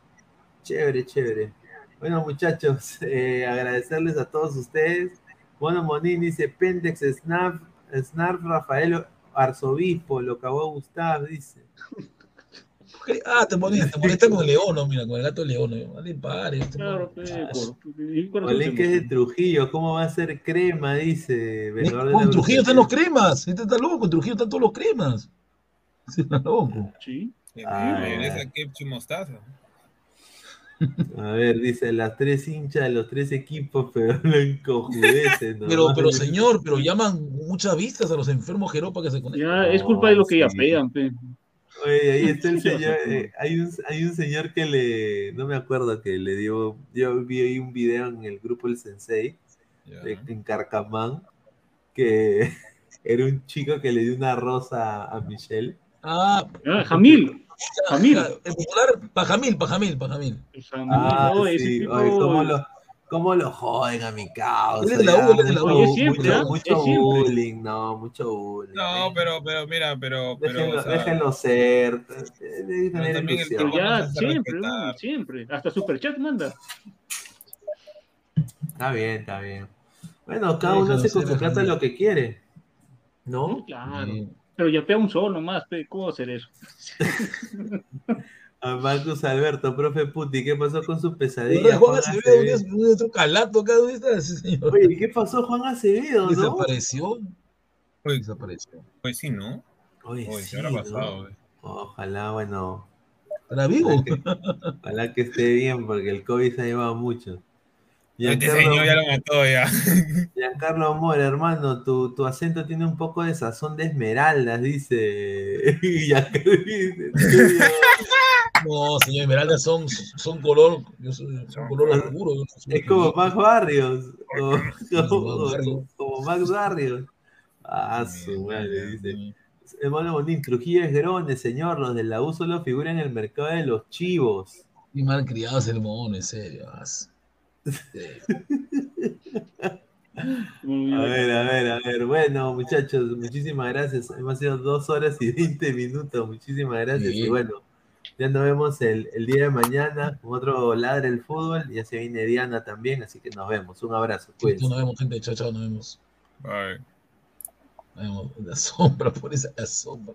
Speaker 5: Chévere, chévere. Bueno, muchachos, *laughs* eh, agradecerles a todos ustedes. Bueno, Monín dice Pendex, Snap, Snarf, Rafael Arzobispo, lo acabó Gustav, dice.
Speaker 9: Ah, te molesta, te molesta con el león, ¿no? mira, con el gato león. Vale, pare. Claro,
Speaker 5: El que es de Trujillo, ¿cómo va a ser crema? Dice.
Speaker 9: Con Trujillo están los cremas. Este está loco, con Trujillo están todos los cremas. *laughs* está loco.
Speaker 7: Sí. Ah, esa ketchup mostaza.
Speaker 5: A ver, dice las tres hinchas de los tres equipos, *laughs* pero lo encojudecen.
Speaker 9: Pero, pero *laughs* señor, pero llaman muchas vistas a los enfermos Jeropa que se conectan.
Speaker 6: Ya, es culpa de lo que ya pegan,
Speaker 5: Oye, ahí está el *laughs* señor, eh, hay, un, hay un señor que le, no me acuerdo que le dio, yo vi ahí un video en el grupo El Sensei, en Carcamán, que *laughs* era un chico que le dio una rosa a Michelle.
Speaker 9: Ah,
Speaker 6: ah Jamil.
Speaker 9: Jamil. El popular Pajamil, Pajamil, Pajamil.
Speaker 5: Ah, sí. ¿cómo, lo, ¿cómo, lo, joden a mi causa?
Speaker 9: Es la U, es la
Speaker 5: U. Mucho, mucho bullying, no, mucho bullying.
Speaker 7: No, pero, pero mira, pero.
Speaker 5: Déjenlo, o sea, déjenlo ser.
Speaker 6: ya, siempre, siempre. Hasta Superchat manda.
Speaker 5: Está bien, está bien. Bueno, cada uno hace con su plata lo que quiere. ¿No?
Speaker 6: Claro pero ya pega un solo nomás, ¿cómo hacer eso? *laughs*
Speaker 5: A Marcos Alberto, profe Puti, ¿qué pasó con su pesadilla?
Speaker 9: Juan, Acevedo, un otro calato acá, ¿dónde está ese señor?
Speaker 5: Oye, ¿qué pasó Juan Acevedo,
Speaker 9: no? Desapareció.
Speaker 7: Oye,
Speaker 9: desapareció.
Speaker 7: Pues sí, ¿no?
Speaker 5: Oye, Oye sí, ¿qué habrá pasado? ¿no? Ojalá, bueno.
Speaker 9: ¿Estará vivo?
Speaker 5: Ojalá que, esté bien, porque el COVID se ha llevado mucho.
Speaker 7: Este señor ya lo mató ya. *laughs*
Speaker 5: Giancarlo Amor, hermano, tu, tu, acento tiene un poco de sazón de esmeraldas, dice. *laughs*
Speaker 9: no, señor, esmeraldas son, son color, son color oscuro.
Speaker 5: es como Max *laughs* Barrios. Como, Max Barrios. Ah, su madre, dice. Hermano Bonín, Trujillo es grone, señor. Los del la U solo figuran en el mercado de los chivos.
Speaker 9: Y mal criados el mono, en serio. *laughs*
Speaker 5: A ver, a ver, a ver. Bueno, muchachos, muchísimas gracias. Hemos sido dos horas y veinte minutos. Muchísimas gracias. Y bueno, ya nos vemos el, día de mañana con otro Ladre el Fútbol. Ya se viene Diana también, así que nos vemos. Un abrazo.
Speaker 9: Cuídense. Nos vemos, gente. Chao, chao, nos vemos. Bye. Nos vemos. La sombra, *laughs* por esa sombra.